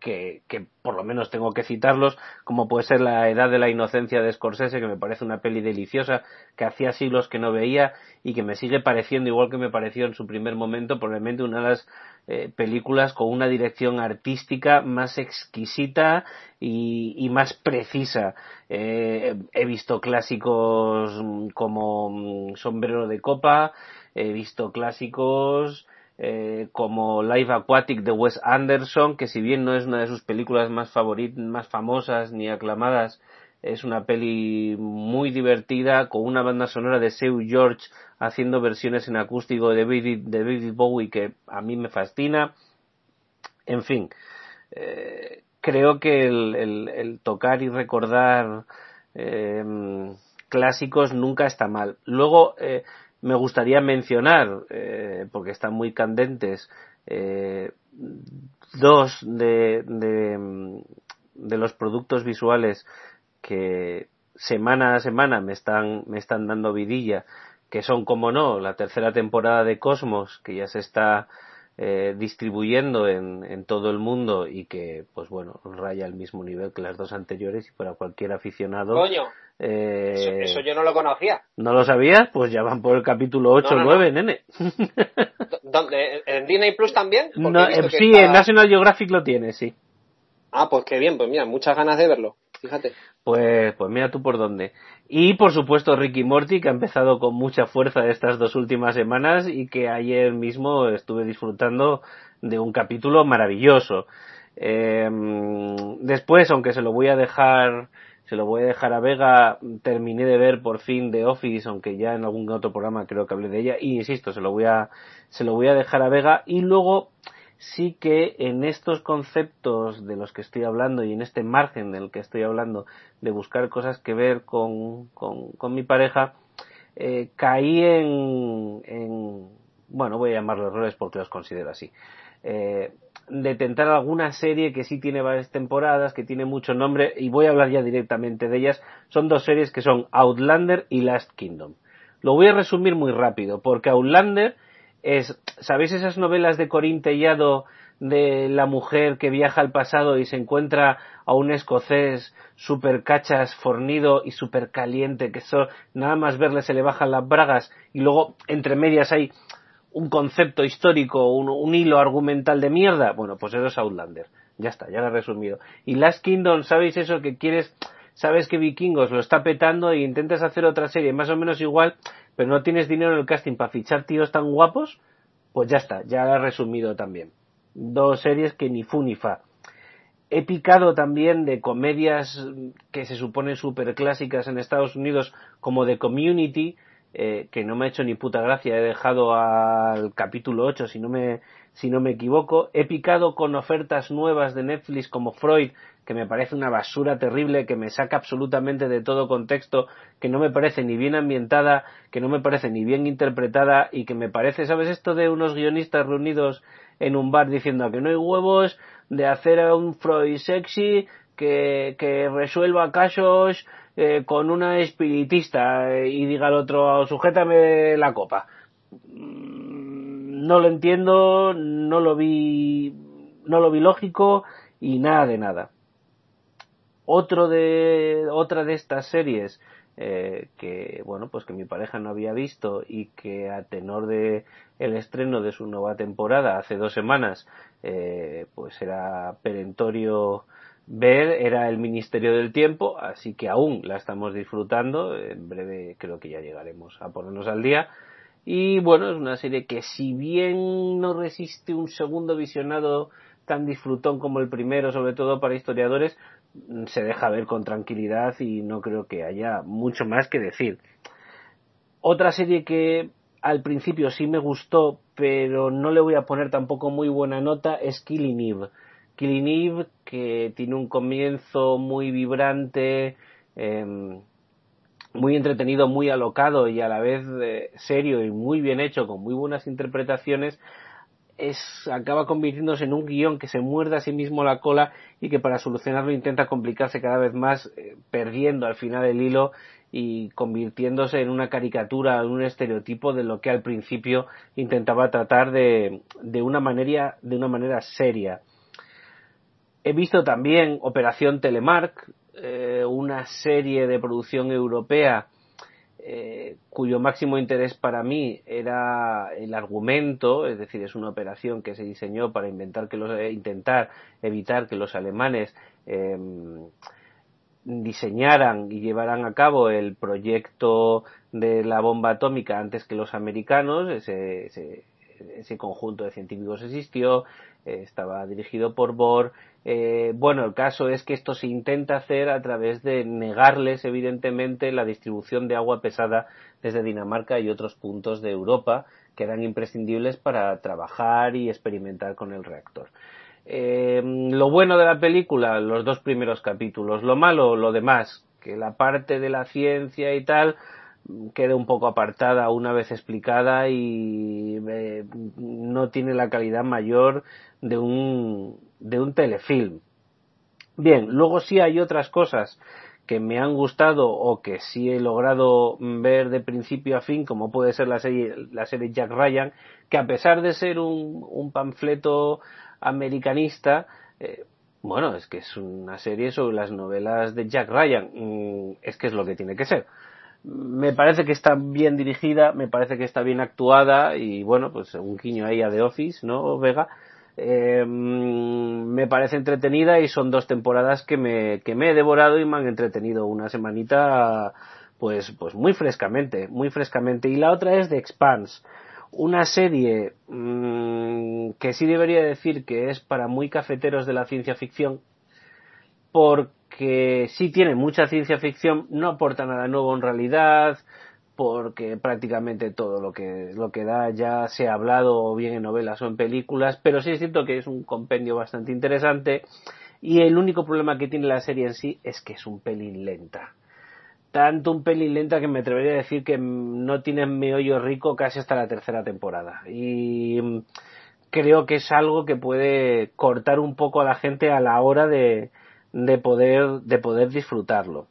que, que, por lo menos tengo que citarlos, como puede ser La Edad de la Inocencia de Scorsese, que me parece una peli deliciosa, que hacía siglos que no veía y que me sigue pareciendo, igual que me pareció en su primer momento, probablemente una de las eh, películas con una dirección artística más exquisita y, más precisa. Eh, he visto clásicos como mm, Sombrero de Copa, he visto clásicos eh, como Live Aquatic de Wes Anderson, que si bien no es una de sus películas más favoritas, más famosas ni aclamadas, es una peli muy divertida con una banda sonora de Seu George haciendo versiones en acústico de David, de David Bowie que a mí me fascina. En fin, eh, creo que el, el, tocar y recordar eh, clásicos nunca está mal. Luego, eh, me gustaría mencionar, eh, porque están muy candentes, eh, dos de, de, de, los productos visuales que semana a semana me están, me están dando vidilla, que son, como no, la tercera temporada de Cosmos, que ya se está eh, distribuyendo en, en, todo el mundo y que, pues bueno, raya al mismo nivel que las dos anteriores y para cualquier aficionado. Coño. Eh, eso, eso, yo no lo conocía. ¿No lo sabías? Pues ya van por el capítulo 8 o no, no, 9, no. nene. ¿Dónde? ¿En Disney Plus también? No, eh, sí, en National Geographic lo tiene, sí. Ah, pues qué bien, pues mira, muchas ganas de verlo. Fíjate. Pues, pues mira tú por dónde. Y por supuesto Ricky Morty, que ha empezado con mucha fuerza estas dos últimas semanas y que ayer mismo estuve disfrutando de un capítulo maravilloso. Eh, después, aunque se lo voy a dejar, se lo voy a dejar a Vega, terminé de ver por fin The Office, aunque ya en algún otro programa creo que hablé de ella, y insisto, se lo voy a, se lo voy a dejar a Vega, y luego, sí que en estos conceptos de los que estoy hablando y en este margen del que estoy hablando de buscar cosas que ver con, con, mi pareja, eh, caí en, en, bueno, voy a llamarlo errores porque los considero así, eh, de tentar alguna serie que sí tiene varias temporadas, que tiene mucho nombre, y voy a hablar ya directamente de ellas. Son dos series que son Outlander y Last Kingdom. Lo voy a resumir muy rápido, porque Outlander es, ¿sabéis esas novelas de Corín Tellado de la mujer que viaja al pasado y se encuentra a un escocés super cachas, fornido y super caliente, que eso, nada más verle se le bajan las bragas y luego entre medias hay un concepto histórico, un, un, hilo argumental de mierda, bueno, pues eso es Outlander. Ya está, ya lo he resumido. Y Last Kingdom, ¿sabéis eso que quieres? Sabes que Vikingos lo está petando e intentas hacer otra serie más o menos igual, pero no tienes dinero en el casting para fichar tíos tan guapos, pues ya está, ya he resumido también. Dos series que ni fu ni fa. He picado también de comedias que se suponen super clásicas en Estados Unidos, como The Community, eh, que no me ha hecho ni puta gracia, he dejado al capítulo 8 si no me, si no me equivoco, he picado con ofertas nuevas de Netflix como Freud, que me parece una basura terrible, que me saca absolutamente de todo contexto, que no me parece ni bien ambientada, que no me parece ni bien interpretada y que me parece, ¿sabes esto de unos guionistas reunidos en un bar diciendo que no hay huevos de hacer a un Freud sexy que, que resuelva casos eh, con una espiritista y diga al otro, sujétame la copa. No lo entiendo, no lo vi, no lo vi lógico y nada de nada. Otro de, otra de estas series eh, que bueno pues que mi pareja no había visto y que a tenor de el estreno de su nueva temporada hace dos semanas eh, pues era perentorio ver era el Ministerio del Tiempo, así que aún la estamos disfrutando. En breve creo que ya llegaremos a ponernos al día. Y bueno, es una serie que si bien no resiste un segundo visionado tan disfrutón como el primero, sobre todo para historiadores, se deja ver con tranquilidad y no creo que haya mucho más que decir. Otra serie que al principio sí me gustó, pero no le voy a poner tampoco muy buena nota, es Killing Eve Killing Eve, que tiene un comienzo muy vibrante, eh, muy entretenido, muy alocado y a la vez eh, serio y muy bien hecho, con muy buenas interpretaciones, es, acaba convirtiéndose en un guion que se muerde a sí mismo la cola y que para solucionarlo intenta complicarse cada vez más, eh, perdiendo al final el hilo y convirtiéndose en una caricatura, en un estereotipo de lo que al principio intentaba tratar de, de, una, manera, de una manera seria. He visto también Operación Telemark, eh, una serie de producción europea eh, cuyo máximo interés para mí era el argumento, es decir, es una operación que se diseñó para inventar que los, eh, intentar evitar que los alemanes em, diseñaran y llevaran a cabo el proyecto de la bomba atómica antes que los americanos. Ese, ese conjunto de científicos existió, eh, estaba dirigido por Bohr. Eh, bueno, el caso es que esto se intenta hacer a través de negarles, evidentemente, la distribución de agua pesada desde Dinamarca y otros puntos de Europa que eran imprescindibles para trabajar y experimentar con el reactor. Eh, lo bueno de la película, los dos primeros capítulos. Lo malo, lo demás, que la parte de la ciencia y tal, queda un poco apartada una vez explicada y eh, no tiene la calidad mayor de un, de un telefilm. Bien, luego sí hay otras cosas que me han gustado o que sí he logrado ver de principio a fin, como puede ser la serie, la serie Jack Ryan, que a pesar de ser un, un panfleto americanista, eh, bueno, es que es una serie sobre las novelas de Jack Ryan, mm, es que es lo que tiene que ser me parece que está bien dirigida, me parece que está bien actuada y bueno, pues un quiño ahí a The Office, ¿no, Vega? Eh, me parece entretenida y son dos temporadas que me, que me he devorado y me han entretenido una semanita pues, pues muy frescamente, muy frescamente. Y la otra es The Expanse, una serie mmm, que sí debería decir que es para muy cafeteros de la ciencia ficción, porque sí tiene mucha ciencia ficción, no aporta nada nuevo en realidad, porque prácticamente todo lo que, lo que da ya se ha hablado bien en novelas o en películas, pero sí es cierto que es un compendio bastante interesante y el único problema que tiene la serie en sí es que es un pelín lenta. Tanto un pelín lenta que me atrevería a decir que no tiene meollo rico casi hasta la tercera temporada. Y creo que es algo que puede cortar un poco a la gente a la hora de, de poder, de poder disfrutarlo.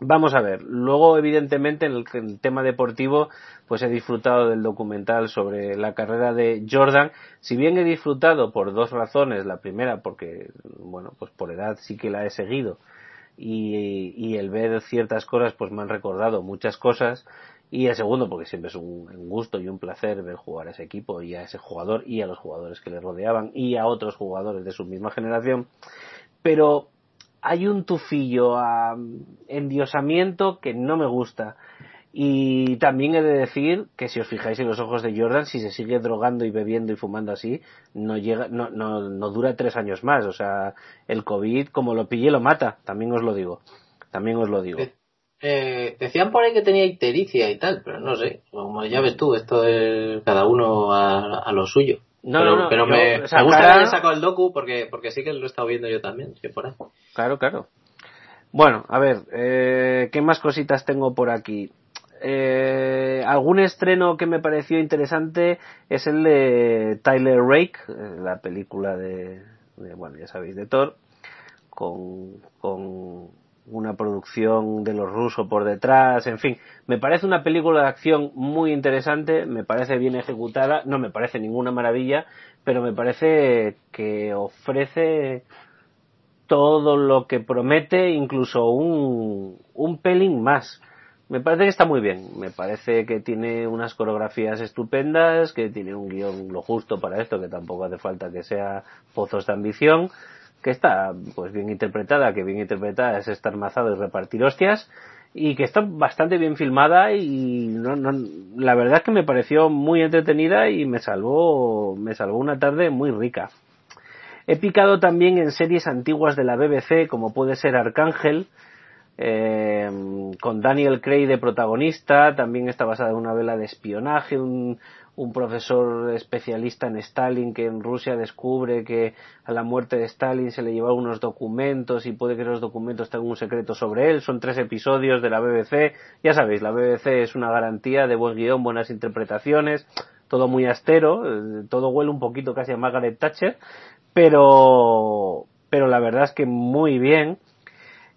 Vamos a ver, luego evidentemente en el, tema deportivo pues he disfrutado del documental sobre la carrera de Jordan, si bien he disfrutado por dos razones, la primera porque bueno pues por edad sí que la he seguido y, y el ver ciertas cosas pues me han recordado muchas cosas. Y el segundo porque siempre es un, gusto y un placer ver jugar a ese equipo y a ese jugador y a los jugadores que le rodeaban y a otros jugadores de su misma generación pero hay un tufillo a endiosamiento que no me gusta. Y también he de decir que si os fijáis en los ojos de Jordan, si se sigue drogando y bebiendo y fumando así, no llega, no, no, no dura tres años más. O sea, el COVID, como lo pille, lo mata. También os lo digo. También os lo digo. Eh, decían por ahí que tenía ictericia y tal, pero no sé. Como ya ves tú, esto es cada uno a lo suyo. No, pero, no, pero me, gusta que haya sacado el docu porque, porque sí que lo he estado viendo yo también, que por ahí. Claro, claro. Bueno, a ver, eh, ¿qué más cositas tengo por aquí? Eh, algún estreno que me pareció interesante es el de Tyler Rake, eh, la película de, de, bueno, ya sabéis, de Thor, con, con una producción de los rusos por detrás, en fin, me parece una película de acción muy interesante, me parece bien ejecutada, no me parece ninguna maravilla, pero me parece que ofrece todo lo que promete, incluso un, un pelín más. Me parece que está muy bien, me parece que tiene unas coreografías estupendas, que tiene un guion lo justo para esto, que tampoco hace falta que sea pozos de ambición, que está pues bien interpretada, que bien interpretada es estar mazado y repartir hostias y que está bastante bien filmada y no, no, la verdad es que me pareció muy entretenida y me salvó me salvó una tarde muy rica. He picado también en series antiguas de la BBC como puede ser Arcángel eh, con Daniel Craig de protagonista, también está basada en una vela de espionaje, un, un profesor especialista en Stalin que en Rusia descubre que a la muerte de Stalin se le llevaron unos documentos y puede que los documentos tengan un secreto sobre él. Son tres episodios de la BBC. Ya sabéis, la BBC es una garantía de buen guion, buenas interpretaciones. todo muy astero, eh, todo huele un poquito casi a Margaret Thatcher, pero, pero la verdad es que muy bien.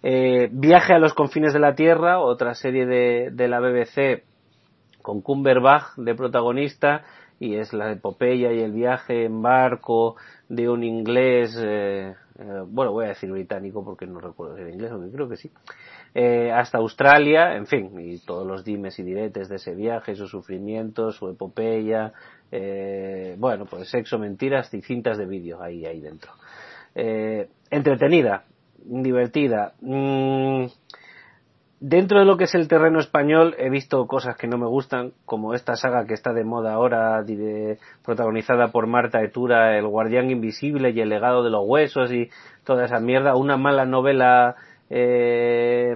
Eh, Viaje a los confines de la Tierra, otra serie de, de la BBC con Cumberbatch de protagonista y es la epopeya y el viaje en barco de un inglés, eh, eh, bueno, voy a decir británico porque no recuerdo si era inglés, aunque creo que sí, eh, hasta Australia, en fin, y todos los dimes y diretes de ese viaje, sus sufrimientos, su epopeya, bueno, pues sexo, mentiras y cintas de vídeo ahí, ahí dentro. Entretenida, divertida. Mm, dentro de lo que es el terreno español he visto cosas que no me gustan, como esta saga que está de moda ahora, protagonizada por Marta Etura, El Guardián Invisible y El Legado de los Huesos y toda esa mierda, una mala novela eh,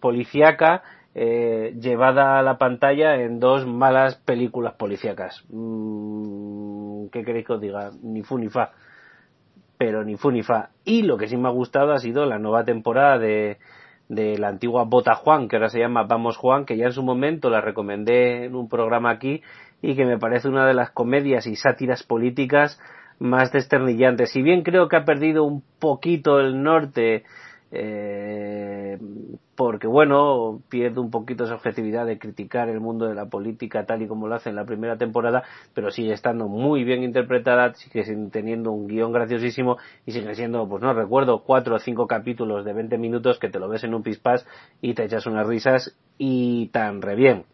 policíaca eh, llevada a la pantalla en dos malas películas policíacas. Mm, ¿Qué queréis que os diga? Ni fu ni fa. Pero ni fu ni fa. Y lo que sí me ha gustado ha sido la nueva temporada de, de la antigua Bota Juan, que ahora se llama Vamos Juan, que ya en su momento la recomendé en un programa aquí y que me parece una de las comedias y sátiras políticas más desternillantes. Si bien creo que ha perdido un poquito el norte eh, porque bueno, pierde un poquito esa objetividad de criticar el mundo de la política tal y como lo hace en la primera temporada, pero sigue estando muy bien interpretada, sigue teniendo un guion graciosísimo y sigue siendo, pues no recuerdo, cuatro o cinco capítulos de 20 minutos que te lo ves en un pispás y te echas unas risas y tan re bien.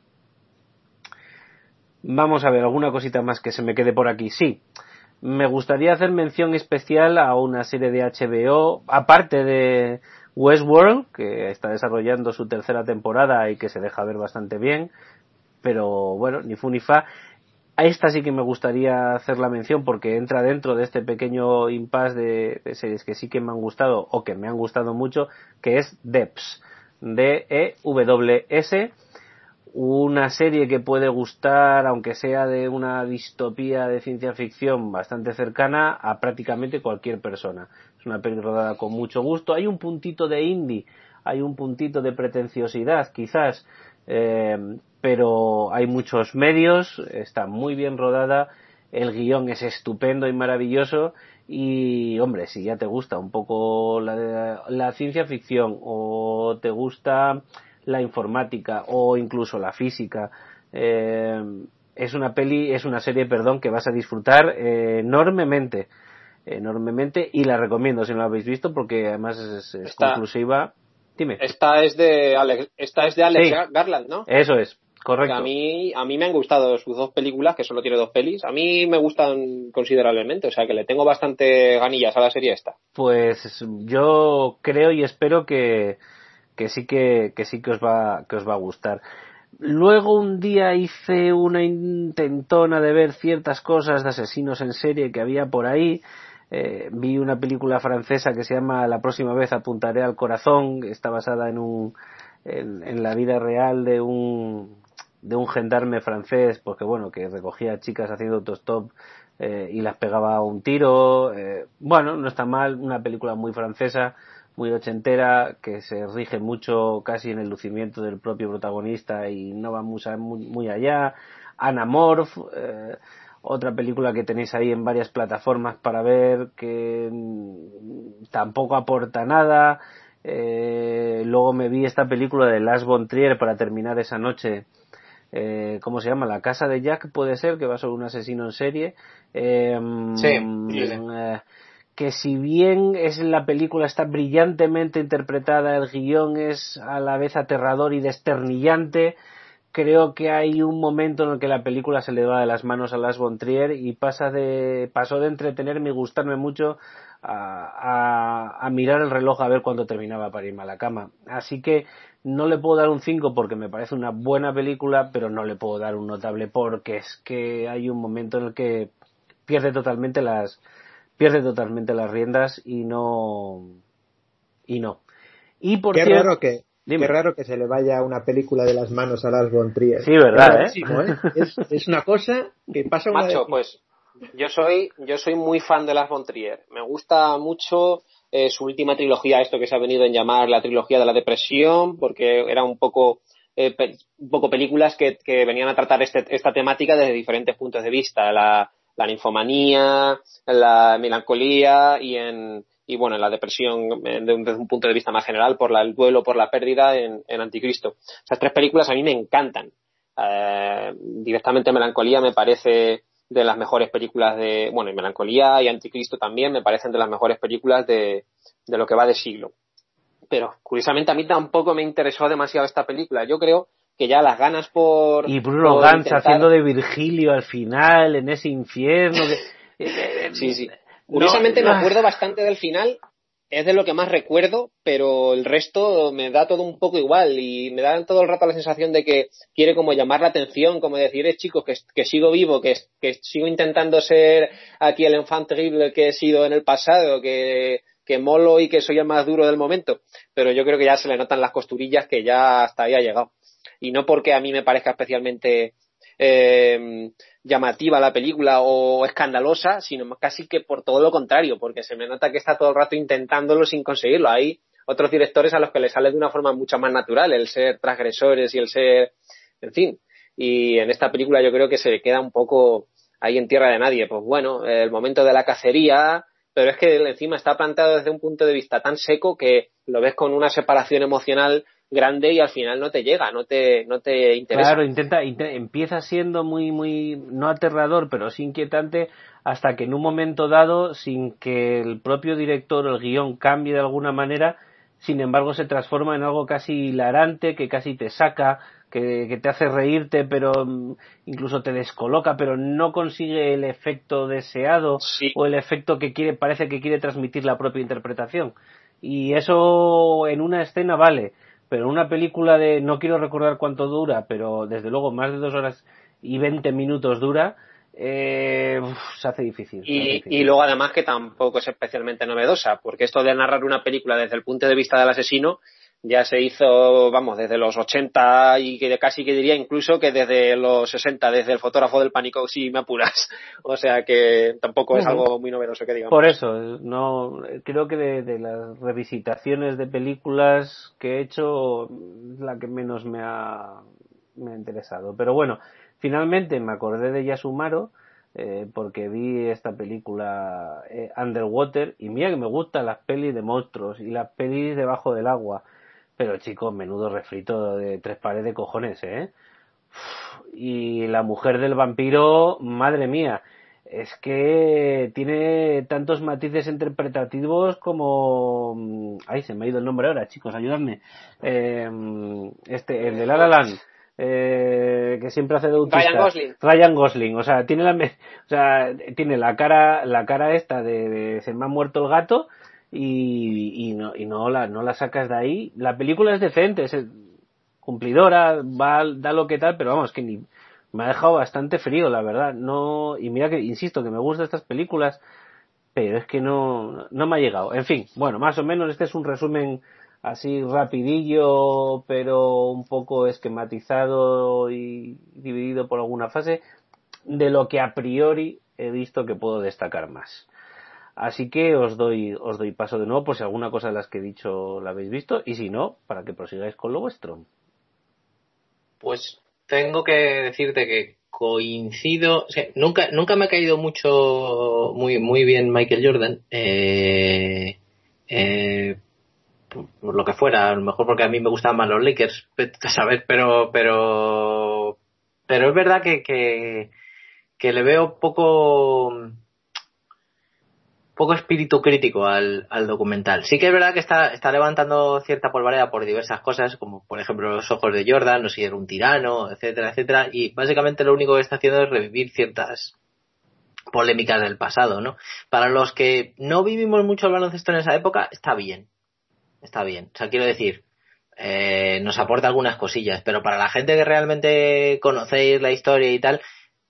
Vamos a ver, alguna cosita más que se me quede por aquí. Sí, me gustaría hacer mención especial a una serie de HBO, aparte de Westworld, que está desarrollando su tercera temporada y que se deja ver bastante bien, pero bueno, ni fu ni fa. A esta sí que me gustaría hacer la mención porque entra dentro de este pequeño impasse de, series que sí que me han gustado o que me han gustado mucho, que es DEPS, D-E-W-S, una serie que puede gustar, aunque sea de una distopía de ciencia ficción bastante cercana a prácticamente cualquier persona. Es una película rodada con mucho gusto. Hay un puntito de indie, hay un puntito de pretenciosidad, quizás, eh, pero hay muchos medios, está muy bien rodada, el guion es estupendo y maravilloso y, hombre, si ya te gusta un poco la, la ciencia ficción o te gusta la informática o incluso la física. Eh, es una peli, es una serie, perdón, que vas a disfrutar eh, enormemente, enormemente y la recomiendo si no la habéis visto porque además es, es Esta- conclusiva. Dime. Esta es de Alex, esta es de Alex Sí. Garland, ¿no? Eso es, correcto. A mí, a mí me han gustado sus dos películas, que solo tiene dos pelis. A mí me gustan considerablemente, o sea que le tengo bastante ganillas a la serie esta. Pues yo creo y espero que, que sí que, que sí que os va, que os va a gustar. Luego un día hice una intentona de ver ciertas cosas de asesinos en serie que había por ahí. Eh, vi una película francesa que se llama La próxima vez apuntaré al corazón. Está basada en un, en, la vida real de un, de un gendarme francés, porque bueno, que recogía chicas haciendo autostop eh, y las pegaba a un tiro. Eh, bueno, no está mal, una película muy francesa, muy ochentera, que se rige mucho casi en el lucimiento del propio protagonista y no va muy, muy, allá. Anamorph, eh, otra película que tenéis ahí en varias plataformas para ver que mm, tampoco aporta nada. Eh, luego me vi esta película de Lars von Trier para terminar esa noche. Eh, ¿Cómo se llama? La casa de Jack puede ser, que va sobre un asesino en serie. Eh, Sí, mm, sí, sí. Que si bien es la película está brillantemente interpretada, el guion es a la vez aterrador y desternillante, creo que hay un momento en el que la película se le va de las manos a Las von Trier y pasa de, pasó de entretenerme y gustarme mucho a, a, a mirar el reloj a ver cuándo terminaba para irme a la cama. Así que no le puedo dar un 5 porque me parece una buena película, pero no le puedo dar un notable porque es que hay un momento en el que pierde totalmente las, pierde totalmente las riendas y no, y no. Y por Qué cierto- raro que Dime. qué raro que se le vaya una película de las manos a Lars von Trier. Sí, verdad, Es ¿eh? ¿eh? Es, es una cosa que pasa una Macho, vez- pues yo soy, yo soy muy fan de Lars von Trier. Me gusta mucho eh, su última trilogía, esto que se ha venido en llamar la trilogía de la depresión, porque era un poco eh, un poco películas que, venían a tratar este, esta temática desde diferentes puntos de vista, la, la ninfomanía, la melancolía y en y bueno, en la depresión desde un, punto de vista más general por el duelo, por la pérdida en, Anticristo. Esas tres películas a mí me encantan. Eh, directamente Melancolía me parece de las mejores películas de, bueno, y Melancolía y Anticristo también me parecen de las mejores películas de, de lo que va de siglo. Pero curiosamente a mí tampoco me interesó demasiado esta película. Yo creo que ya las ganas por... Y Bruno Gantz haciendo de Virgilio al final, en ese infierno. sí, sí. Curiosamente me acuerdo bastante del final, es de lo que más recuerdo, pero el resto me da todo un poco igual y me da todo el rato la sensación de que quiere como llamar la atención, como decir, eh, chicos, que, que, sigo vivo, que, que sigo intentando ser aquí el enfant terrible que he sido en el pasado, que, que molo y que soy el más duro del momento, pero yo creo que ya se le notan las costurillas que ya hasta ahí ha llegado. Y no porque a mí me parezca especialmente eh, llamativa la película o escandalosa, sino casi que por todo lo contrario, porque se me nota que está todo el rato intentándolo sin conseguirlo. Hay otros directores a los que les sale de una forma mucho más natural el ser transgresores y el ser, en fin. Y en esta película yo creo que se queda un poco ahí en tierra de nadie. Pues bueno, el momento de la cacería, pero es que encima está plantado desde un punto de vista tan seco que lo ves con una separación emocional grande y al final no te llega, no te, no te interesa. Claro, intenta, empieza siendo muy, muy, no aterrador, pero sí inquietante hasta que en un momento dado, sin que el propio director o el guion cambie de alguna manera, sin embargo se transforma en algo casi hilarante, que casi te saca, que, te hace reírte, pero mm, incluso te descoloca, pero no consigue el efecto deseado o el efecto que quiere, parece que quiere transmitir la propia interpretación. Y eso en una escena vale, pero una película de, no quiero recordar cuánto dura, pero desde luego más de dos horas y veinte minutos dura, eh, se hace difícil. Y, y, luego además que tampoco es especialmente novedosa, porque esto de narrar una película desde el punto de vista del asesino ya se hizo, vamos, desde los 80 y que casi que diría incluso que desde los 60, desde el fotógrafo del pánico, si me apuras. [LAUGHS] O sea que tampoco es algo muy novedoso que digamos. Por eso, no, creo que de, las revisitaciones de películas que he hecho, la que menos me ha, me ha interesado. Pero bueno, finalmente me acordé de Yasumaro, eh, porque vi esta película eh, Underwater y mira que me gustan las pelis de monstruos y las pelis debajo del agua pero chicos, menudo refrito de tres pares de cojones, ¿eh? Y la mujer del vampiro, madre mía, es que tiene tantos matices interpretativos como... Mm, ay, se me ha ido el nombre ahora, chicos, ayudadme. Eh, este, el de La La Land. Eh, que siempre hace de autista. Ryan Gosling. Ryan Gosling, o sea, tiene la, o sea, tiene la cara, la cara esta de, de se me ha muerto el gato y, y, no, y no, la, no la sacas de ahí. La película es decente, es cumplidora, va, da lo que tal, pero vamos, que ni, me ha dejado bastante frío, la verdad. No, y mira que, insisto, que me gustan estas películas, pero es que no, no me ha llegado. En fin, bueno, más o menos este es un resumen así rapidillo, pero un poco esquematizado y dividido por alguna fase de lo que a priori he visto que puedo destacar más. Así que os doy, os doy paso de nuevo por si alguna cosa de las que he dicho la habéis visto y si no, para que prosigáis con lo vuestro. Pues tengo que decirte que coincido, nunca, nunca me ha caído mucho, muy, muy bien Michael Jordan, eh, eh, por, lo que fuera, a lo mejor porque a mí me gustaban más los Lakers, ¿sabes? Pero, pero, pero es verdad que, que, que le veo poco, poco espíritu crítico al, documental. Sí que es verdad que está, está levantando cierta polvareda por diversas cosas, como por ejemplo los ojos de Jordan, no si era un tirano, etcétera, etcétera, y básicamente lo único que está haciendo es revivir ciertas polémicas del pasado, ¿no? Para los que no vivimos mucho el baloncesto en esa época, está bien. Está bien. O sea, quiero decir, eh, nos aporta algunas cosillas, pero para la gente que realmente conocéis la historia y tal,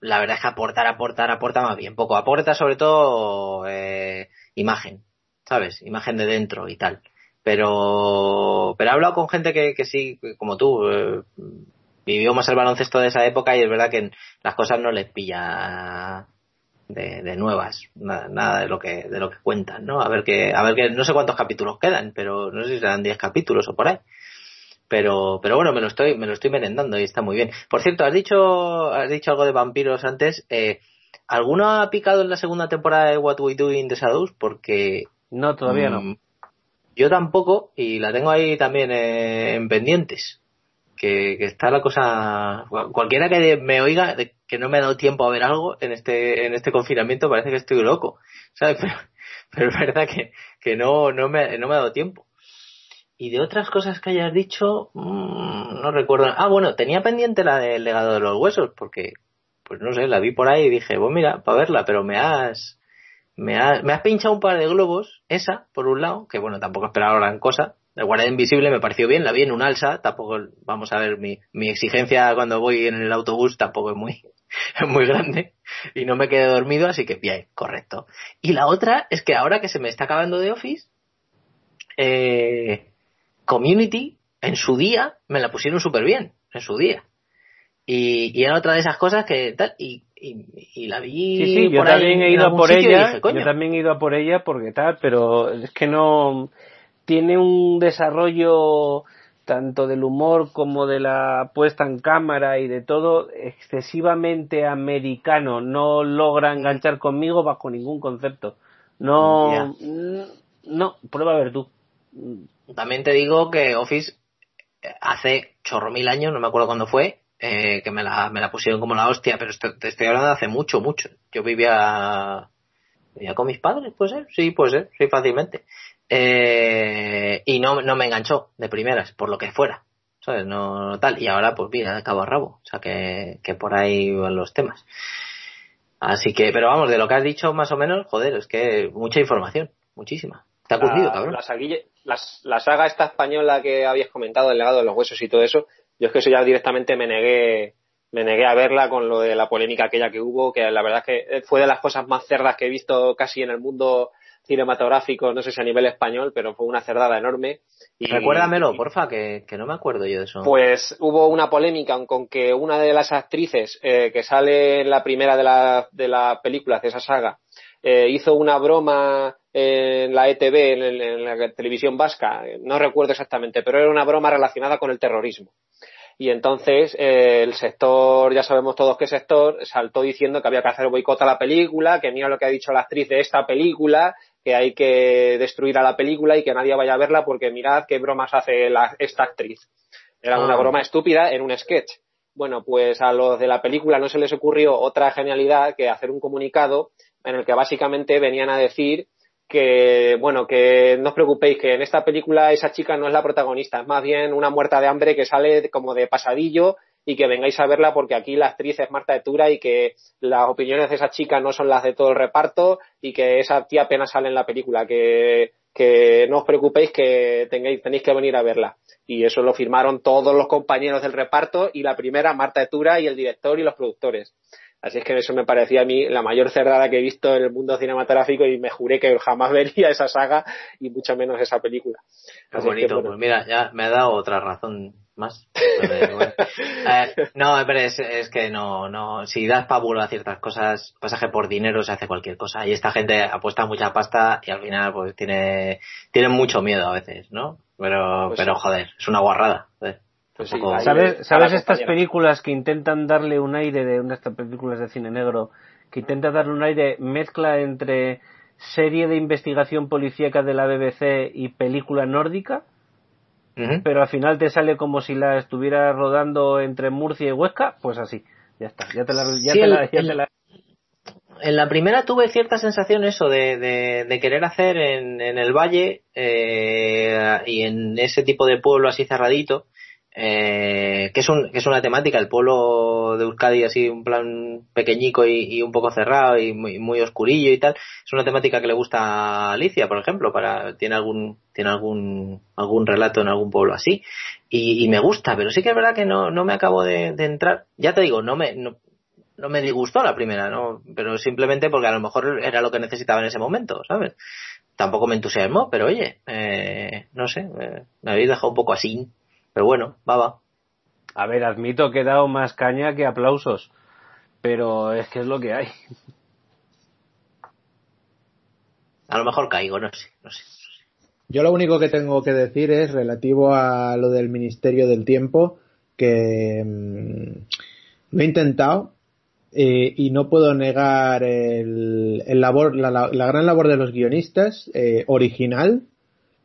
la verdad es que aportar, aportar, aporta más bien poco. Aporta sobre todo eh, imagen, ¿sabes? Imagen de dentro y tal. Pero, pero he hablado con gente que, que sí, como tú, eh, vivió más el baloncesto de esa época y es verdad que las cosas no les pilla de, de nuevas, nada, nada, de lo que, de lo que cuentan, ¿no? A ver que, a ver que, no sé cuántos capítulos quedan, pero no sé si serán 10 capítulos o por ahí pero pero bueno me lo estoy me lo estoy merendando y está muy bien por cierto has dicho has dicho algo de vampiros antes eh, ¿alguno ha picado en la segunda temporada de What We Do in the Shadows? porque no todavía no mm, yo tampoco y la tengo ahí también eh, en pendientes que, que, está la cosa cualquiera que me oiga que no me ha dado tiempo a ver algo en este en este confinamiento parece que estoy loco ¿sabes? [LAUGHS] Pero, pero es verdad que, que no, no, me, no me ha dado tiempo. Y de otras cosas que hayas dicho, mmm, no recuerdo. Ah, bueno, tenía pendiente la del legado de los huesos, porque, pues no sé, la vi por ahí y dije, bueno, mira, para verla, pero me has, me has, me has pinchado un par de globos, esa, por un lado, que bueno, tampoco esperaba gran cosa. El guardia invisible me pareció bien, la vi en un alza, tampoco, vamos a ver, mi, mi exigencia cuando voy en el autobús tampoco es muy, [LAUGHS] es muy grande y no me quedé dormido, así que bien, correcto. Y la otra es que ahora que se me está acabando de Office, eh, Community en su día me la pusieron súper bien, en su día. Y, y, era otra de esas cosas que tal, y, y, la vi. Sí, sí, yo también he ido a por ella, yo también he ido a por ella porque tal, pero es que no tiene un desarrollo tanto del humor como de la puesta en cámara y de todo, excesivamente americano. No logra enganchar conmigo bajo ningún concepto. No, no, prueba a ver tú. También te digo que Office hace chorro mil años, no me acuerdo cuándo fue, eh, que me la, me la pusieron como la hostia, pero te estoy hablando de hace mucho, mucho. Yo vivía, vivía con mis padres, puede ser, sí, puede ser, sí, fácilmente. Eh, y no, no me enganchó de primeras, por lo que fuera. ¿Sabes? No tal. Y ahora, pues mira, de cabo a rabo. O sea, que, que por ahí van los temas. Así que, pero vamos, de lo que has dicho más o menos, joder, es que mucha información, muchísima. La, la, saga esta española que habías comentado, el legado de los huesos y todo eso, yo es que eso ya directamente me negué, me negué a verla con lo de la polémica aquella que hubo, que la verdad es que fue de las cosas más cerdas que he visto casi en el mundo cinematográfico, no sé si a nivel español, pero fue una cerdada enorme. Y, Recuérdamelo, porfa, que, que no me acuerdo yo de eso. Pues hubo una polémica con que una de las actrices eh, que sale en la primera de la, de la película, de esa saga, eh, hizo una broma en la ETV, en, en, la televisión vasca, no recuerdo exactamente, pero era una broma relacionada con el terrorismo. Y entonces eh, el sector, ya sabemos todos qué sector, saltó diciendo que había que hacer boicot a la película, que mira lo que ha dicho la actriz de esta película, que hay que destruir a la película y que nadie vaya a verla porque mirad qué bromas hace la, esta actriz. Era una ah. broma estúpida en un sketch. Bueno, pues a los de la película no se les ocurrió otra genialidad que hacer un comunicado en el que básicamente venían a decir que, bueno, que no os preocupéis, que en esta película esa chica no es la protagonista, es más bien una muerta de hambre que sale como de pasadillo y que vengáis a verla porque aquí la actriz es Marta de Tura y que las opiniones de esa chica no son las de todo el reparto y que esa tía apenas sale en la película, que, que no os preocupéis que tengáis, tenéis que venir a verla. Y eso lo firmaron todos los compañeros del reparto y la primera Marta de Tura y el director y los productores. Así es que eso me parecía a mí la mayor cerdada que he visto en el mundo cinematográfico y me juré que jamás [LAUGHS] vería esa saga y mucho menos esa película. Qué bonito, pues mira, ya me ha dado otra razón más. [LAUGHS] eh, no, pero es, es, que no, no, si das pábulo a ciertas cosas, pasaje por dinero se hace cualquier cosa. Y esta gente apuesta mucha pasta y al final pues tiene, tiene mucho miedo a veces, ¿no? Pero, pues pero joder, es una guarrada. Pues sí, ¿Sabes, ¿sabes estas películas que intentan darle un aire de unas películas de cine negro que intentan darle un aire mezcla entre serie de investigación policíaca de la BBC y película nórdica? pero al final te sale como si la estuviera rodando entre Murcia y Huesca, pues así, ya está, ya te la, ya te la, ya te la... En la primera tuve cierta sensación eso de, de, de querer hacer en, en el valle eh, y en ese tipo de pueblo así cerradito, eh, que, es un, que es una temática, el pueblo de Euskadi así un plan pequeñico y, un poco cerrado y muy, muy, oscurillo y tal, es una temática que le gusta a Alicia, por ejemplo, para, tiene algún, tiene algún, algún relato en algún pueblo así, y, y me gusta, pero sí que es verdad que no, no me acabo de, de entrar, ya te digo, no me, no, no me disgustó la primera, ¿no? Pero simplemente porque a lo mejor era lo que necesitaba en ese momento, ¿sabes? Tampoco me entusiasmó, pero oye, eh, no sé, eh, me habéis dejado un poco así. Pero bueno, va, va. A ver, admito que he dado más caña que aplausos, pero es que es lo que hay. A lo mejor caigo, no sé, no sé. Yo lo único que tengo que decir es relativo a lo del Ministerio del Tiempo, que mm, lo he intentado eh, y no puedo negar el, labor, la, gran labor de los guionistas, eh, original,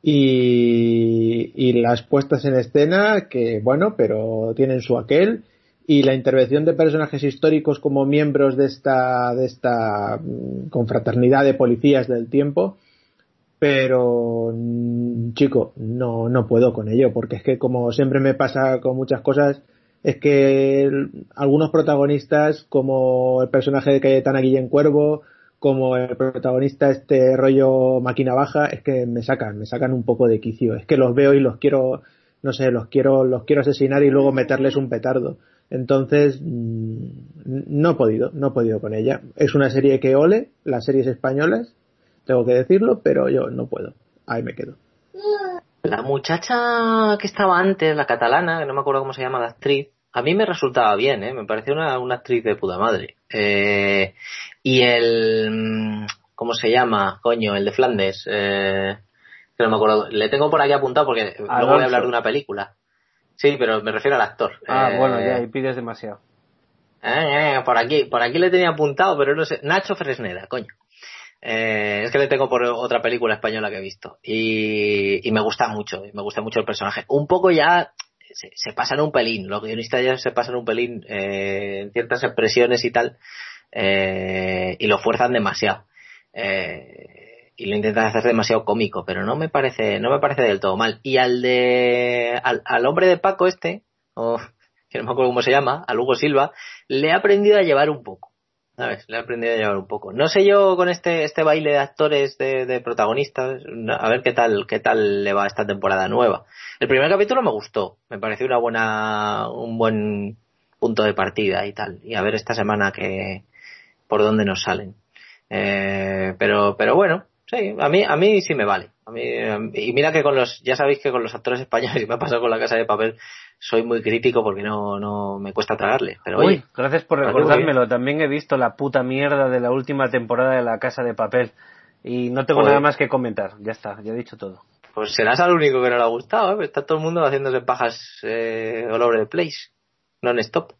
y, y, las puestas en escena, que bueno, pero tienen su aquel, y la intervención de personajes históricos como miembros de esta, de esta mm, confraternidad de policías del tiempo, pero mm, chico, no, no puedo con ello, porque es que como siempre me pasa con muchas cosas, es que algunos protagonistas, como el personaje de Cayetana Guillén Cuervo, como el protagonista este rollo máquina baja, es que me sacan, me sacan un poco de quicio. Es que los veo y los quiero, no sé, los quiero, los quiero asesinar y luego meterles un petardo. Entonces, mm, no he podido, no he podido con ella. Es una serie que ole, las series españolas, tengo que decirlo, pero yo no puedo. Ahí me quedo. La muchacha que estaba antes, la catalana, que no me acuerdo cómo se llama la actriz, a mí me resultaba bien, ¿eh? me pareció una, una actriz de puta madre. Eh, y el. ¿Cómo se llama? Coño, el de Flandes. Eh, que no me acuerdo. Le tengo por aquí apuntado porque luego voy a hablar de una película. Sí, pero me refiero al actor. Ah, bueno, ya, y pides demasiado. por aquí, por aquí le tenía apuntado, pero no sé. Nacho Fresneda, coño. Eh, es que le tengo por otra película española que he visto. Y, me gusta mucho, me gusta mucho el personaje. Un poco ya se, se pasan un pelín, los guionistas ya se pasan un pelín eh, en ciertas expresiones y tal, eh, y lo fuerzan demasiado. y lo intentan hacer demasiado cómico, pero no me parece, no me parece del todo mal. Y al de, al, hombre de Paco este, o [LAUGHS] que no me acuerdo cómo se llama, a Hugo Silva, le he aprendido a llevar un poco ver, Le he aprendido a llevar un poco. No sé yo con este, este baile de actores, de, protagonistas, a ver qué tal, qué tal le va esta temporada nueva. El primer capítulo me gustó, me pareció una buena, un buen punto de partida y tal. Y a ver esta semana que, por dónde nos salen. Eh, pero, pero bueno, sí, a mí, a mí sí me vale. A mí, y mira que con los, ya sabéis que con los actores españoles, [LAUGHS] y me ha pasado con la casa de papel, soy muy crítico porque no, no me cuesta tragarle. Pero Uy, gracias por recordármelo. También he visto la puta mierda de la última temporada de La Casa de Papel. Y no tengo nada más que comentar. Ya está, ya he dicho todo. Pues serás el único que no le ha gustado, ¿eh? Está todo el mundo haciéndose pajas eh, all over the place. Non-stop.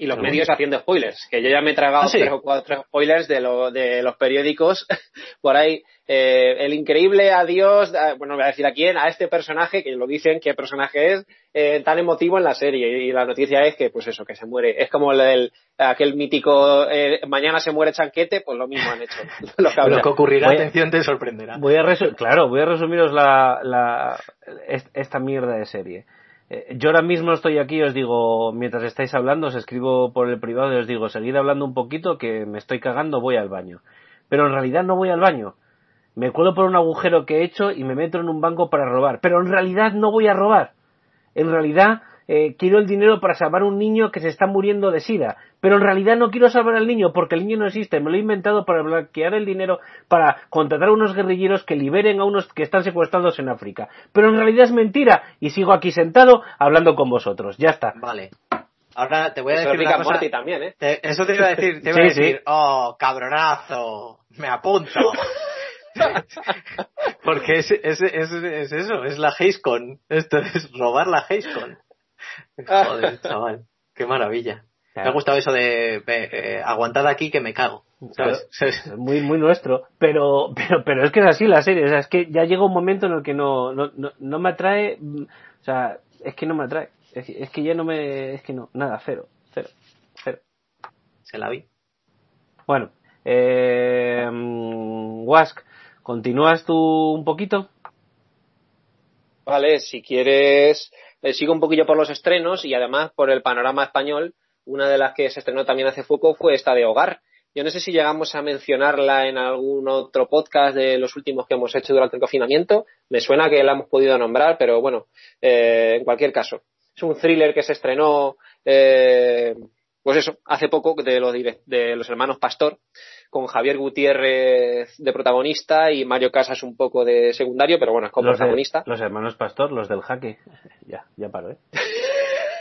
Y los medios haciendo spoilers, que yo ya me he tragado ¿Ah, tres o cuatro spoilers de, lo, de los periódicos [LAUGHS] por ahí. Eh, el increíble adiós, bueno, voy a decir a quién, a este personaje, que lo dicen qué personaje es, eh, tan emotivo en la serie. Y la noticia es que, pues eso, que se muere. Es como el, aquel mítico, eh, mañana se muere Chanquete, pues lo mismo han hecho. [LAUGHS] lo, que, ocurrirá, atención, te sorprenderá. Voy a claro, voy a resumiros la, la, esta mierda de serie. Eh, yo ahora mismo estoy aquí, os digo, mientras estáis hablando, os escribo por el privado y os digo, seguid hablando un poquito que me estoy cagando, voy al baño. Pero en realidad no voy al baño. Me cuelo por un agujero que he hecho y me meto en un banco para robar. Pero en realidad no voy a robar. En realidad eh, quiero el dinero para salvar a un niño que se está muriendo de sida. Pero en realidad no quiero salvar al niño porque el niño no existe. Me lo he inventado para bloquear el dinero para contratar a unos guerrilleros que liberen a unos que están secuestrados en África. Pero en realidad es mentira y sigo aquí sentado hablando con vosotros. Ya está. Vale. Ahora te voy a decir una cosa. también, ¿eh? eso te iba a decir. Te iba [LAUGHS] a decir, oh, cabronazo, me apunto. [LAUGHS] Porque es, es, es, es, eso, es la HazeCon. Esto es robar la HazeCon. Joder, chaval, qué maravilla. Me ha gustado eso de eh, aguantar aquí que me cago. [LAUGHS] muy muy nuestro, pero pero pero es que es así la serie, o sea, es que ya llega un momento en el que no no, no, me atrae, o sea, es que no me atrae, es, que ya no me es que no, nada, cero, cero, cero. Se la vi. Bueno, eh, Wask, ¿continúas tú un poquito? Vale, si quieres eh, sigo un poquillo por los estrenos y además por el panorama español. Una de las que se estrenó también hace poco fue esta de Hogar. Yo no sé si llegamos a mencionarla en algún otro podcast de los últimos que hemos hecho durante el confinamiento. Me suena que la hemos podido nombrar, pero bueno, eh, en cualquier caso. Es un thriller que se estrenó, eh, pues eso, hace poco de los, de los hermanos Pastor con Javier Gutiérrez de protagonista y Mario Casas un poco de secundario, pero bueno, es como protagonista. los hermanos Pastor, los del jaque. [LAUGHS] ya, ya paro, ¿eh?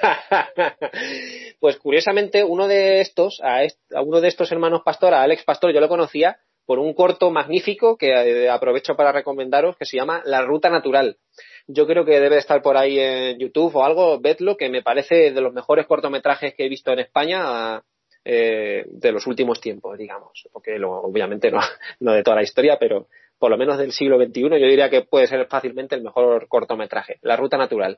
[LAUGHS] pues curiosamente, uno de estos, a, uno de estos hermanos Pastor, a Alex Pastor, yo lo conocía por un corto magnífico que eh, aprovecho para recomendaros que se llama La Ruta Natural. Yo creo que debe estar por ahí en YouTube o algo, vedlo, que me parece de los mejores cortometrajes que he visto en España eh, de los últimos tiempos, digamos. Porque obviamente no, [LAUGHS] no de toda la historia, pero por lo menos del siglo XXI, yo diría que puede ser fácilmente el mejor cortometraje, La Ruta Natural.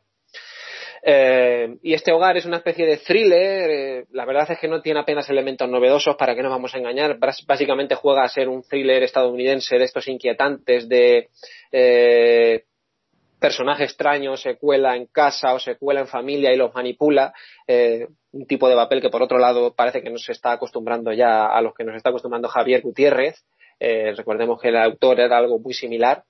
Eh, y este hogar es una especie de thriller. Eh, la verdad es que no tiene apenas elementos novedosos, para que nos vamos a engañar. Básicamente juega a ser un thriller estadounidense de estos inquietantes de personaje extraño se cuela en casa o se cuela en familia y los manipula. un tipo de papel que, por otro lado, parece que nos está acostumbrando ya a los que nos está acostumbrando Javier Gutiérrez. recordemos que el autor era algo muy similar.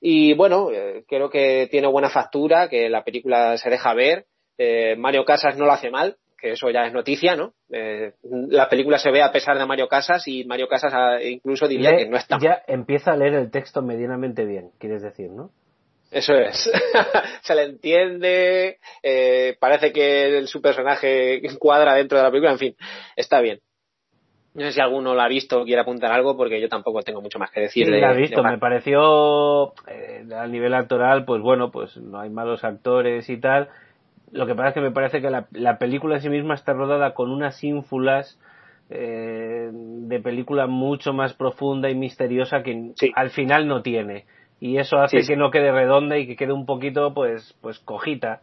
Y bueno, eh, creo que tiene buena factura, que la película se deja ver. Eh, Mario Casas no lo hace mal, que eso ya es noticia, ¿no? Eh, la película se ve a pesar de Mario Casas y Mario Casas ah, incluso diría que no está. Ya empieza a leer el texto medianamente bien, quieres decir, ¿no? Eso es. [LAUGHS] se le entiende, parece que su personaje cuadra dentro de la película, en fin, está bien. No sé si alguno lo ha visto o quiere apuntar algo, porque yo tampoco tengo mucho más que decir. Sí, ha visto. Me pareció, eh, a nivel actoral, pues bueno, pues no hay malos actores y tal. Lo que pasa es que me parece que la, película en sí misma está rodada con unas ínfulas eh, de película mucho más profunda y misteriosa que al final no tiene. Y eso hace que no quede redonda y que quede un poquito, pues, pues cojita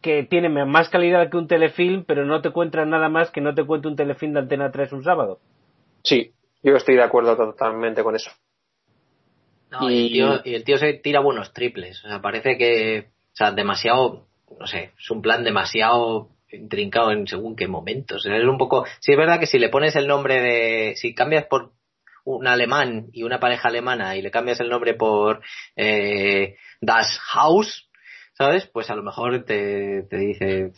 que tiene más calidad que un telefilm, pero no te cuenta nada más que no te cuente un telefilm de Antena 3 un sábado. Sí, yo estoy de acuerdo totalmente con eso. y... el tío, se tira buenos triples. O sea, parece que, o sea, demasiado, no sé, es un plan demasiado intrincado en según qué momentos. Es un poco, sí es verdad que si le pones el nombre de, si cambias por un alemán y una pareja alemana y le cambias el nombre por eh, Das Haus, ¿sabes? Pues a lo mejor te, te dice,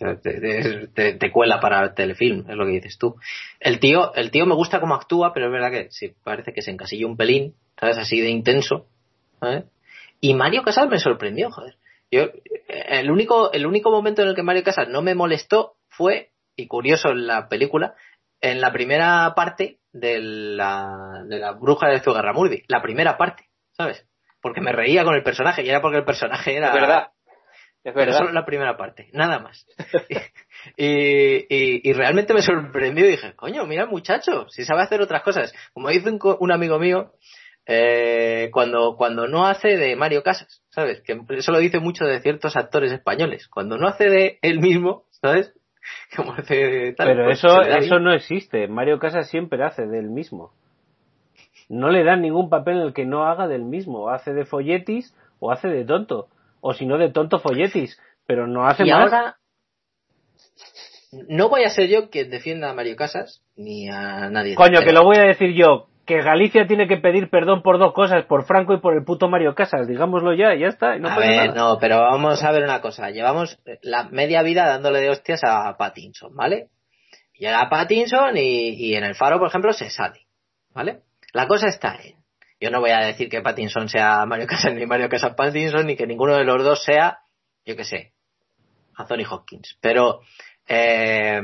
te, cuela para el telefilm, es lo que dices tú. El tío, el tío me gusta cómo actúa, pero es verdad que sí, parece que se encasilla un pelín, ¿sabes? Así de intenso. Y Mario Casas me sorprendió, joder. Yo, el único, el único momento en el que Mario Casas no me molestó fue, y curioso en la película, en la primera parte de la, de la bruja de Zugarramurdi, la primera parte, ¿sabes? Porque me reía con el personaje y era porque el personaje era... verdad pero solo la primera parte, nada más. [LAUGHS] y, y, realmente me sorprendió y dije, coño, mira muchacho, si sabe hacer otras cosas. Como dice un, amigo mío, eh, cuando, cuando no hace de Mario Casas, ¿sabes? Que eso lo dice mucho de ciertos actores españoles. Cuando no hace de él mismo, ¿sabes? [LAUGHS] Tal, Pero pues, eso, eso no existe. Mario Casas siempre hace del mismo. No le dan ningún papel en el que no haga del mismo. Hace de folletis o hace de tonto o si no de tonto folletis, pero no hace y Ahora, no voy a ser yo quien defienda a Mario Casas ni a nadie. Coño, que lo voy a decir yo, que Galicia tiene que pedir perdón por dos cosas, por Franco y por el puto Mario Casas, digámoslo ya, ya está. No a ver, no, pero vamos a ver una cosa, llevamos la media vida dándole de hostias a Pattinson, ¿vale? Llega Pattinson y, y en el faro, por ejemplo, se sale, ¿vale? La cosa está en yo no voy a decir que Pattinson sea Mario Casas ni Mario Casas Pattinson, ni que ninguno de los dos sea, yo qué sé, Anthony Hopkins. Pero, eh,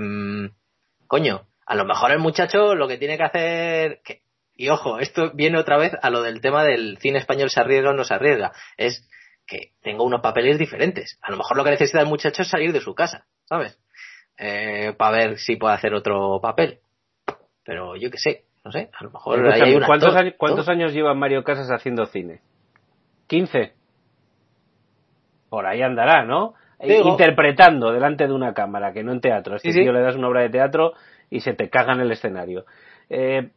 coño, a lo mejor el muchacho lo que tiene que hacer, que, y ojo, esto viene otra vez a lo del tema del cine español se arriesga o no se arriesga, es que tenga unos papeles diferentes. A lo mejor lo que necesita el muchacho es salir de su casa, ¿sabes? Eh, para ver si puede hacer otro papel. Pero yo qué sé, no sé, a lo mejor hay ¿Cuántos, años, ¿Cuántos años lleva Mario Casas haciendo cine? ¿15? Por ahí andará, ¿no? Interpretando delante de una cámara, que no en teatro. Este tío le das una obra de teatro y se te caga en el escenario. Eh,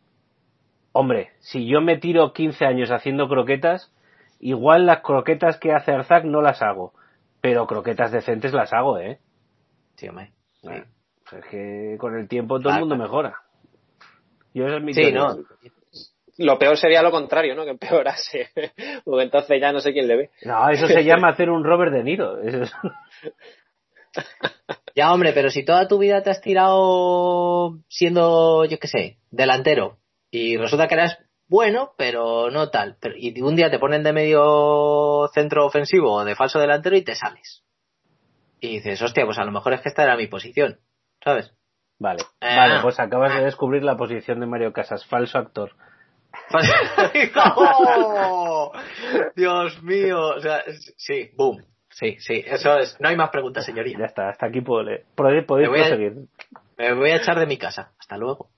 hombre, si yo me tiro 15 años haciendo croquetas, igual las croquetas que hace Arzac no las hago, pero croquetas decentes las hago, ¿eh? Sí, hombre. Pues es que con el tiempo todo el mundo mejora. Yo sí, no. Lo peor sería lo contrario, ¿no? Que empeorase. [LAUGHS] Porque entonces ya no sé quién le ve. No, eso se llama hacer un Robert De Niro. [LAUGHS] ya, hombre, pero si toda tu vida te has tirado siendo, yo qué sé, delantero y resulta que eras bueno, pero no tal. Pero, y un día te ponen de medio centro ofensivo o de falso delantero y te sales. Y dices, hostia, pues a lo mejor es que esta era mi posición, ¿sabes? Vale, vale, ah. pues acabas de descubrir la posición de Mario Casas, falso actor. ¡Oh! [LAUGHS] Dios mío, o sea, sí, boom. Sí, sí, eso es. No hay más preguntas, señoría. Ya está, hasta aquí podéis, podéis proseguir. me voy a echar de mi casa. Hasta luego.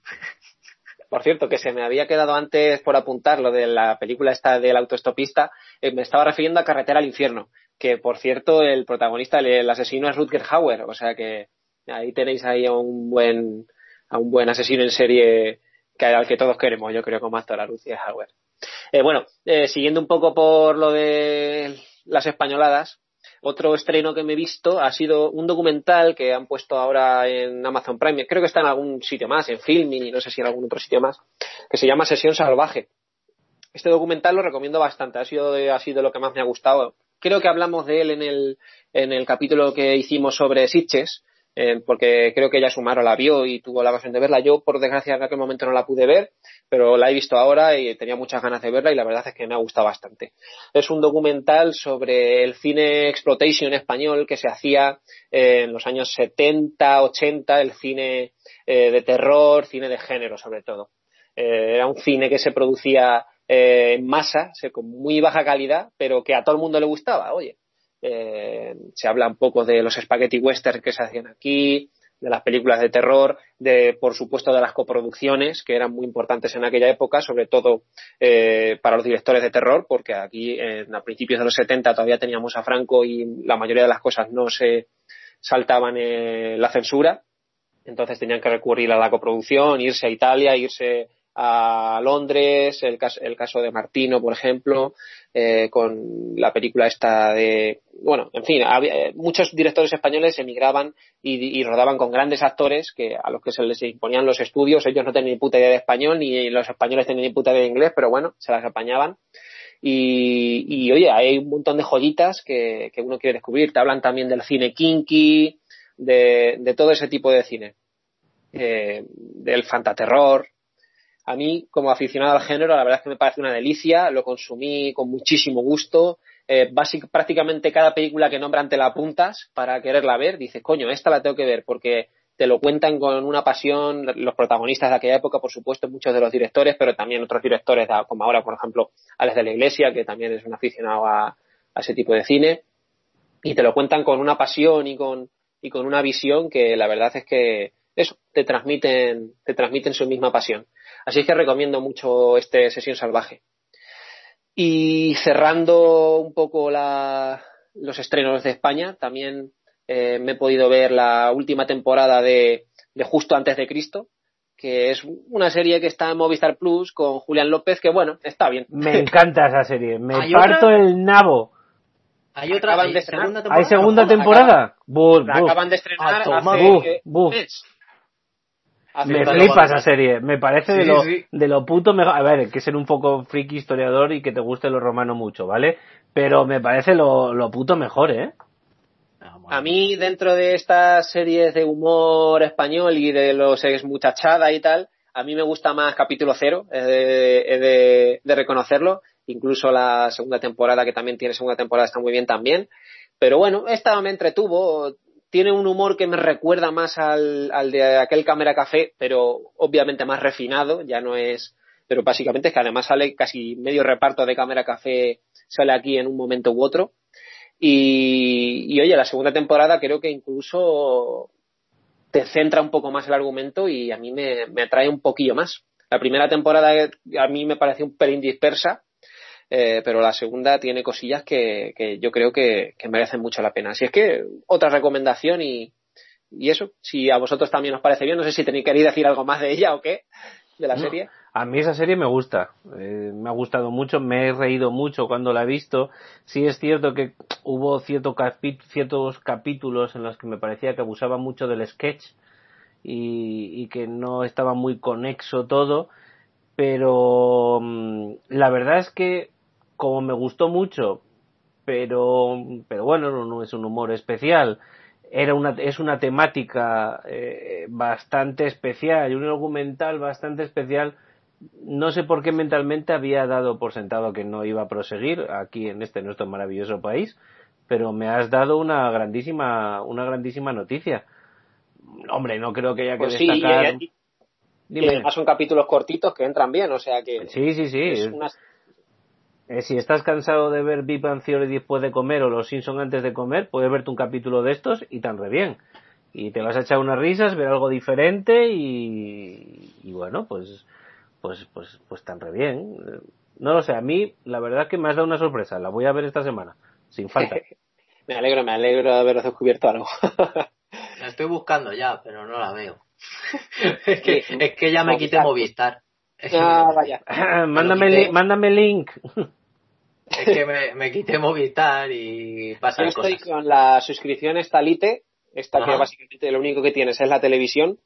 Por cierto, que se me había quedado antes por apuntar lo de la película esta del autoestopista, eh, me estaba refiriendo a Carretera al Infierno, que por cierto el protagonista, el, asesino es Rutger Hauer, o sea que ahí tenéis ahí a un buen, a un buen asesino en serie que al que todos queremos, yo creo, como actor a Rutger Hauer. Eh, bueno, eh, siguiendo un poco por lo de las españoladas, otro estreno que me he visto ha sido un documental que han puesto ahora en Amazon Prime, creo que está en algún sitio más, en Filming y no sé si en algún otro sitio más, que se llama Sesión Salvaje. Este documental lo recomiendo bastante, ha sido, ha sido lo que más me ha gustado. Creo que hablamos de él en el, en el capítulo que hicimos sobre Sitches, eh, porque creo que ella Sumaro la vio y tuvo la ocasión de verla. Yo, por desgracia, en aquel momento no la pude ver, pero la he visto ahora y tenía muchas ganas de verla y la verdad es que me ha gustado bastante. Es un documental sobre el cine exploitation español que se hacía en los años 70, 80, el cine eh, de terror, cine de género sobre todo. Eh, era un cine que se producía en masa, con muy baja calidad, pero que a todo el mundo le gustaba. Oye, eh, se habla un poco de los spaghetti western que se hacían aquí, de las películas de terror, de por supuesto de las coproducciones que eran muy importantes en aquella época, sobre todo eh, para los directores de terror, porque aquí a principios de los 70 todavía teníamos a Franco y la mayoría de las cosas no se saltaban en la censura, entonces tenían que recurrir a la coproducción, irse a Italia, irse a Londres, el caso, el caso de Martino, por ejemplo, eh, con la película esta de, bueno, en fin, había, muchos directores españoles emigraban y, rodaban con grandes actores que a los que se les imponían los estudios, ellos no tenían ni puta idea de español, ni los españoles tenían ni puta idea de inglés, pero bueno, se las apañaban. Y, oye, hay un montón de joyitas que, que uno quiere descubrir. Te hablan también del cine kinky, de, de todo ese tipo de cine. Eh, del fantaterror, a mí, como aficionado al género, la verdad es que me parece una delicia, lo consumí con muchísimo gusto. Eh, prácticamente cada película que nombran te la apuntas para quererla ver, dices, coño, esta la tengo que ver porque te lo cuentan con una pasión los protagonistas de aquella época, por supuesto, muchos de los directores, pero también otros directores, como ahora, por ejemplo, Alex de la Iglesia, que también es un aficionado a, a ese tipo de cine, y te lo cuentan con una pasión y con, y con una visión que la verdad es que eso, te transmiten, te transmiten su misma pasión. Así es que recomiendo mucho este Sesión Salvaje. Y cerrando un poco los estrenos de España, también eh, me he podido ver la última temporada de, Justo antes de Cristo, que es una serie que está en Movistar Plus con Julián López, que bueno, está bien. Me encanta esa serie, me [LAUGHS] parto el nabo. Hay otra ¿Hay segunda temporada. ¿Hay segunda temporada? acaban de estrenar me flipa esa serie, me parece de, lo, de lo puto mejor. A ver, que ser un poco friki historiador y que te guste lo romano mucho, ¿vale? Pero me parece lo, lo puto mejor, ¿eh? Ah, a mí, dentro de estas series de humor español y de los ex muchachada y tal, a mí me gusta más capítulo cero, he de, de reconocerlo. Incluso la segunda temporada, que también tiene segunda temporada, está muy bien también. Pero bueno, esta me entretuvo tiene un humor que me recuerda más al, al de aquel Cámara Café, pero obviamente más refinado, ya no es, pero básicamente es que además sale casi medio reparto de Cámara Café, sale aquí en un momento u otro. Y, y oye, la segunda temporada creo que incluso te centra un poco más el argumento y a mí me, me atrae un poquillo más. La primera temporada a mí me parece un pelín dispersa, eh, pero la segunda tiene cosillas que, que yo creo que, que, merecen mucho la pena. Así es que otra recomendación y, y eso, si a vosotros también os parece bien, no sé si tenéis queréis decir algo más de ella o qué, de la serie. A mí esa serie me gusta, eh, me ha gustado mucho, me he reído mucho cuando la he visto. Sí es cierto que hubo cierto ciertos capítulos en los que me parecía que abusaba mucho del sketch y, y que no estaba muy conexo todo, pero mm, la verdad es que como me gustó mucho, pero, pero bueno, no, es un humor especial. Era una, es una temática eh, bastante especial y un argumental bastante especial. No sé por qué mentalmente había dado por sentado que no iba a proseguir aquí en este nuestro maravilloso país, pero me has dado una grandísima, una grandísima noticia. Hombre, no creo que haya que pues destacar. Y además son capítulos cortitos que entran bien, o sea que. Sí, sí, sí. Eh, si estás cansado de ver Big Bang Theory después de comer o Los Simpsons antes de comer, puedes verte un capítulo de estos y tan re bien. Y te vas a echar unas risas, ver algo diferente y, y bueno, pues, pues, pues, pues tan re bien. No lo sé, a mí la verdad es que me has dado una sorpresa. La voy a ver esta semana, sin falta. [LAUGHS] me alegro, me alegro de haber descubierto algo. la estoy buscando ya, pero no la veo. [LAUGHS] es, que, es que ya me quité Movistar. Ah, [LAUGHS] vaya. mándame, mándame link. es que me, me quité Movistar y pasa Yo estoy con la suscripción Estalite, esta que básicamente lo único que tienes es la televisión,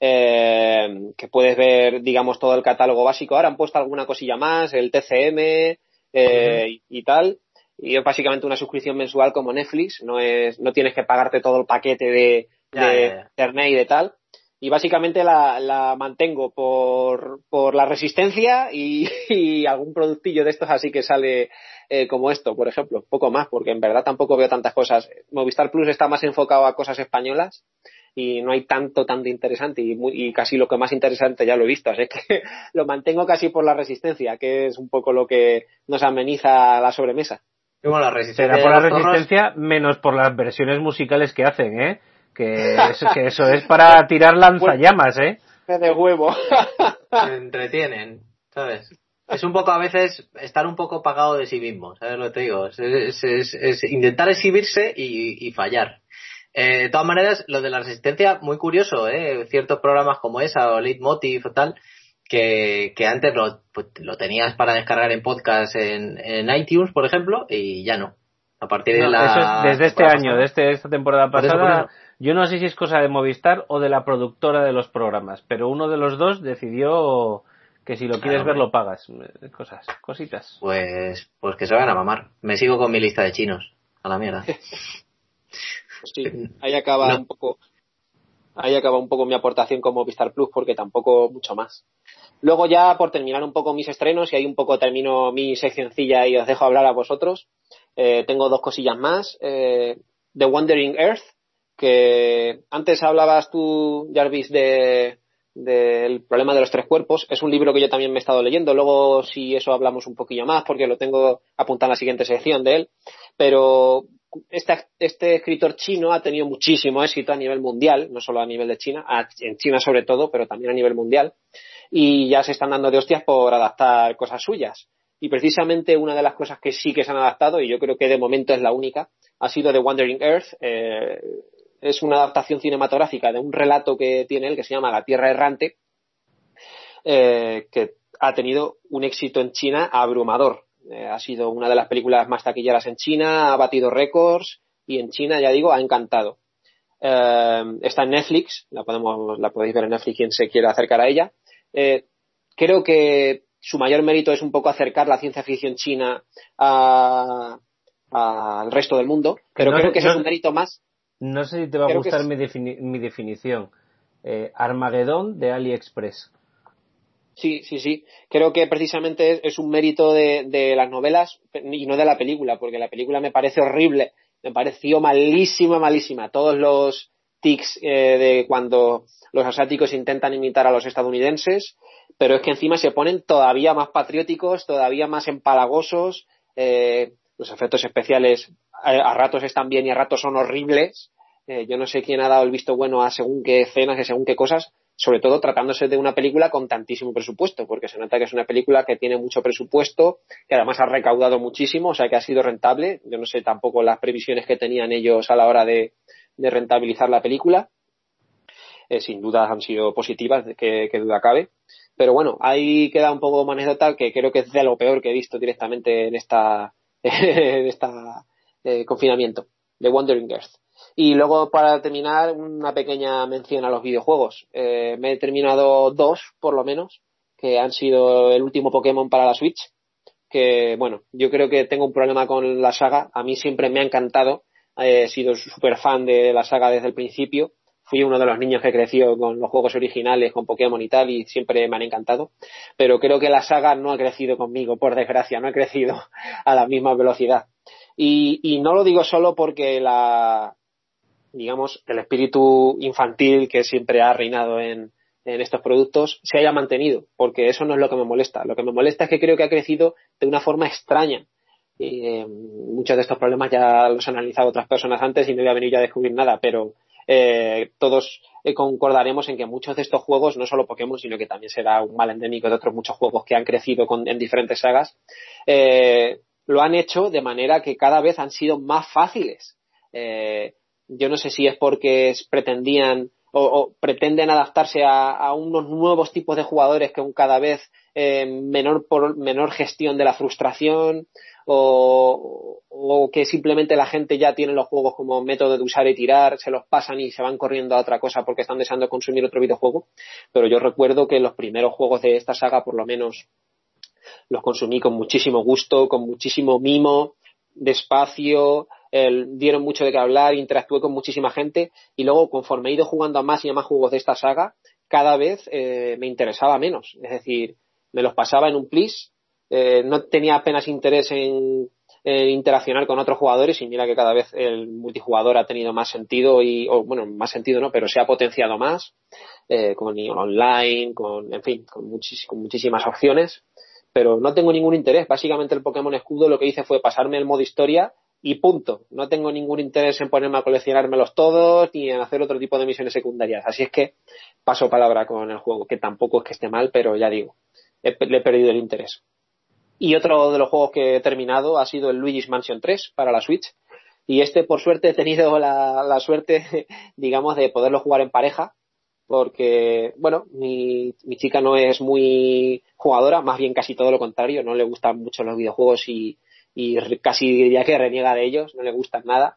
eh, que puedes ver, digamos, todo el catálogo básico. Ahora han puesto alguna cosilla más, el TCM eh, y, tal. Y es básicamente una suscripción mensual como Netflix, no es, no tienes que pagarte todo el paquete de, de Internet y de tal y básicamente la, la mantengo por, por, la resistencia [LAUGHS] y, algún productillo de estos así que sale eh, como esto, por ejemplo, poco más, porque en verdad tampoco veo tantas cosas. Movistar Plus está más enfocado a cosas españolas y no hay tanto, tanto interesante y, y casi lo que más interesante ya lo he visto, así [LAUGHS] que lo mantengo casi por la resistencia, que es un poco lo que nos ameniza la sobremesa. la resistencia. por la resistencia menos por las versiones musicales que hacen, ¿eh? Que [LAUGHS] eso, que eso es para tirar lanzallamas, ¿eh? De huevo. Se entretienen, ¿sabes? Es un poco a veces estar un poco pagado de sí mismo, ¿sabes lo que te digo? Es, intentar exhibirse y, fallar. Eh, de todas maneras, lo de la resistencia, muy curioso, ¿eh? Ciertos programas como esa o Leitmotiv o tal, que, que antes lo, pues, lo tenías para descargar en podcast en, en iTunes, por ejemplo, y ya no. A partir de la. desde este año, desde esta temporada pasada, yo no sé si es cosa de Movistar o de la productora de los programas, pero uno de los dos decidió que si lo quieres ver lo pagas. Cosas, cositas. Pues, pues que se van a mamar. Me sigo con mi lista de chinos. A la mierda. [LAUGHS] sí, ahí acaba un poco. Ahí acaba un poco mi aportación con Movistar Plus porque tampoco mucho más. Luego ya por terminar un poco mis estrenos y ahí un poco termino mi seccioncilla y os dejo hablar a vosotros. Eh, tengo dos cosillas más. Eh, The Wandering Earth, que antes hablabas tú, Jarvis, de del problema de los tres cuerpos. Es un libro que yo también me he estado leyendo. Luego, si eso hablamos un poquillo más, porque lo tengo apuntado en la siguiente sección de él. Pero este, este escritor chino ha tenido muchísimo éxito a nivel mundial, no solo a nivel de China, en China sobre todo, pero también a nivel mundial. Y ya se están dando de hostias por adaptar cosas suyas. Y precisamente una de las cosas que sí que se han adaptado, y yo creo que de momento es la única, ha sido The Wandering Earth, eh, es una adaptación cinematográfica de un relato que tiene él que se llama La Tierra Errante, eh, que ha tenido un éxito en China abrumador. Eh, ha sido una de las películas más taquilleras en China, ha batido récords y en China, ya digo, ha encantado. Eh, está en Netflix, la, podemos, la podéis ver en Netflix quien se quiera acercar a ella. creo que su mayor mérito es un poco acercar la ciencia ficción china al resto del mundo, pero creo que ese es un mérito más no sé si te va a gustar mi, mi, definición. Eh, Armagedón de AliExpress. Sí, sí, sí. Creo que precisamente es, un mérito de, las novelas y no de la película, porque la película me parece horrible. Me pareció malísima, malísima. Todos los tics eh, de cuando los asiáticos intentan imitar a los estadounidenses, pero es que encima se ponen todavía más patrióticos, todavía más empalagosos. Eh, los efectos especiales a, ratos están bien y a ratos son horribles. Eh, yo no sé quién ha dado el visto bueno a según qué escenas y según qué cosas, sobre todo tratándose de una película con tantísimo presupuesto, porque se nota que es una película que tiene mucho presupuesto, que además ha recaudado muchísimo, o sea que ha sido rentable. Yo no sé tampoco las previsiones que tenían ellos a la hora de, rentabilizar la película. Eh, sin duda han sido positivas, que, duda cabe. Pero bueno, ahí queda un poco una anécdota que creo que es de lo peor que he visto directamente en esta, en [LAUGHS] esta eh, confinamiento, de Wandering Earth. Y luego, para terminar, una pequeña mención a los videojuegos. Eh, me he terminado dos, por lo menos, que han sido el último Pokémon para la Switch. Que, bueno, yo creo que tengo un problema con la saga. A mí siempre me ha encantado. He sido súper fan de la saga desde el principio. Fui uno de los niños que creció con los juegos originales, con Pokémon y tal, y siempre me han encantado. Pero creo que la saga no ha crecido conmigo, por desgracia, no ha crecido [LAUGHS] a la misma velocidad. Y, no lo digo solo porque la, digamos, el espíritu infantil que siempre ha reinado en, en estos productos se haya mantenido, porque eso no es lo que me molesta. Lo que me molesta es que creo que ha crecido de una forma extraña. Eh, muchos de estos problemas ya los han analizado otras personas antes y no voy a venir yo a descubrir nada, pero eh, todos eh, concordaremos en que muchos de estos juegos, no solo Pokémon, sino que también será un mal endémico de otros muchos juegos que han crecido con, en diferentes sagas, eh, lo han hecho de manera que cada vez han sido más fáciles. Yo no sé si es porque pretendían o, pretenden adaptarse a, unos nuevos tipos de jugadores con cada vez eh, menor, por, menor gestión de la frustración o, o, que simplemente la gente ya tiene los juegos como método de usar y tirar, se los pasan y se van corriendo a otra cosa porque están deseando consumir otro videojuego. Pero yo recuerdo que los primeros juegos de esta saga, por lo menos, los consumí con muchísimo gusto, con muchísimo mimo, despacio, dieron mucho de qué hablar, interactué con muchísima gente y luego conforme he ido jugando a más y a más juegos de esta saga, cada vez eh, me interesaba menos. Es decir, me los pasaba en un plis, eh, no tenía apenas interés en, interaccionar con otros jugadores y mira que cada vez el multijugador ha tenido más sentido y, o, bueno, más sentido no, pero se ha potenciado más eh, con online, con, en fin, con, con muchísimas opciones pero no tengo ningún interés. Básicamente el Pokémon Escudo lo que hice fue pasarme el modo historia y punto. No tengo ningún interés en ponerme a coleccionármelos todos ni en hacer otro tipo de misiones secundarias. Así es que paso palabra con el juego, que tampoco es que esté mal, pero ya digo, le he perdido el interés. Y otro de los juegos que he terminado ha sido el Luigi's Mansion 3 para la Switch. Y este, por suerte, he tenido la, la suerte, [LAUGHS] digamos, de poderlo jugar en pareja porque, bueno, mi, mi chica no es muy jugadora, más bien casi todo lo contrario, no le gustan mucho los videojuegos y, y casi diría que reniega de ellos, no le gustan nada.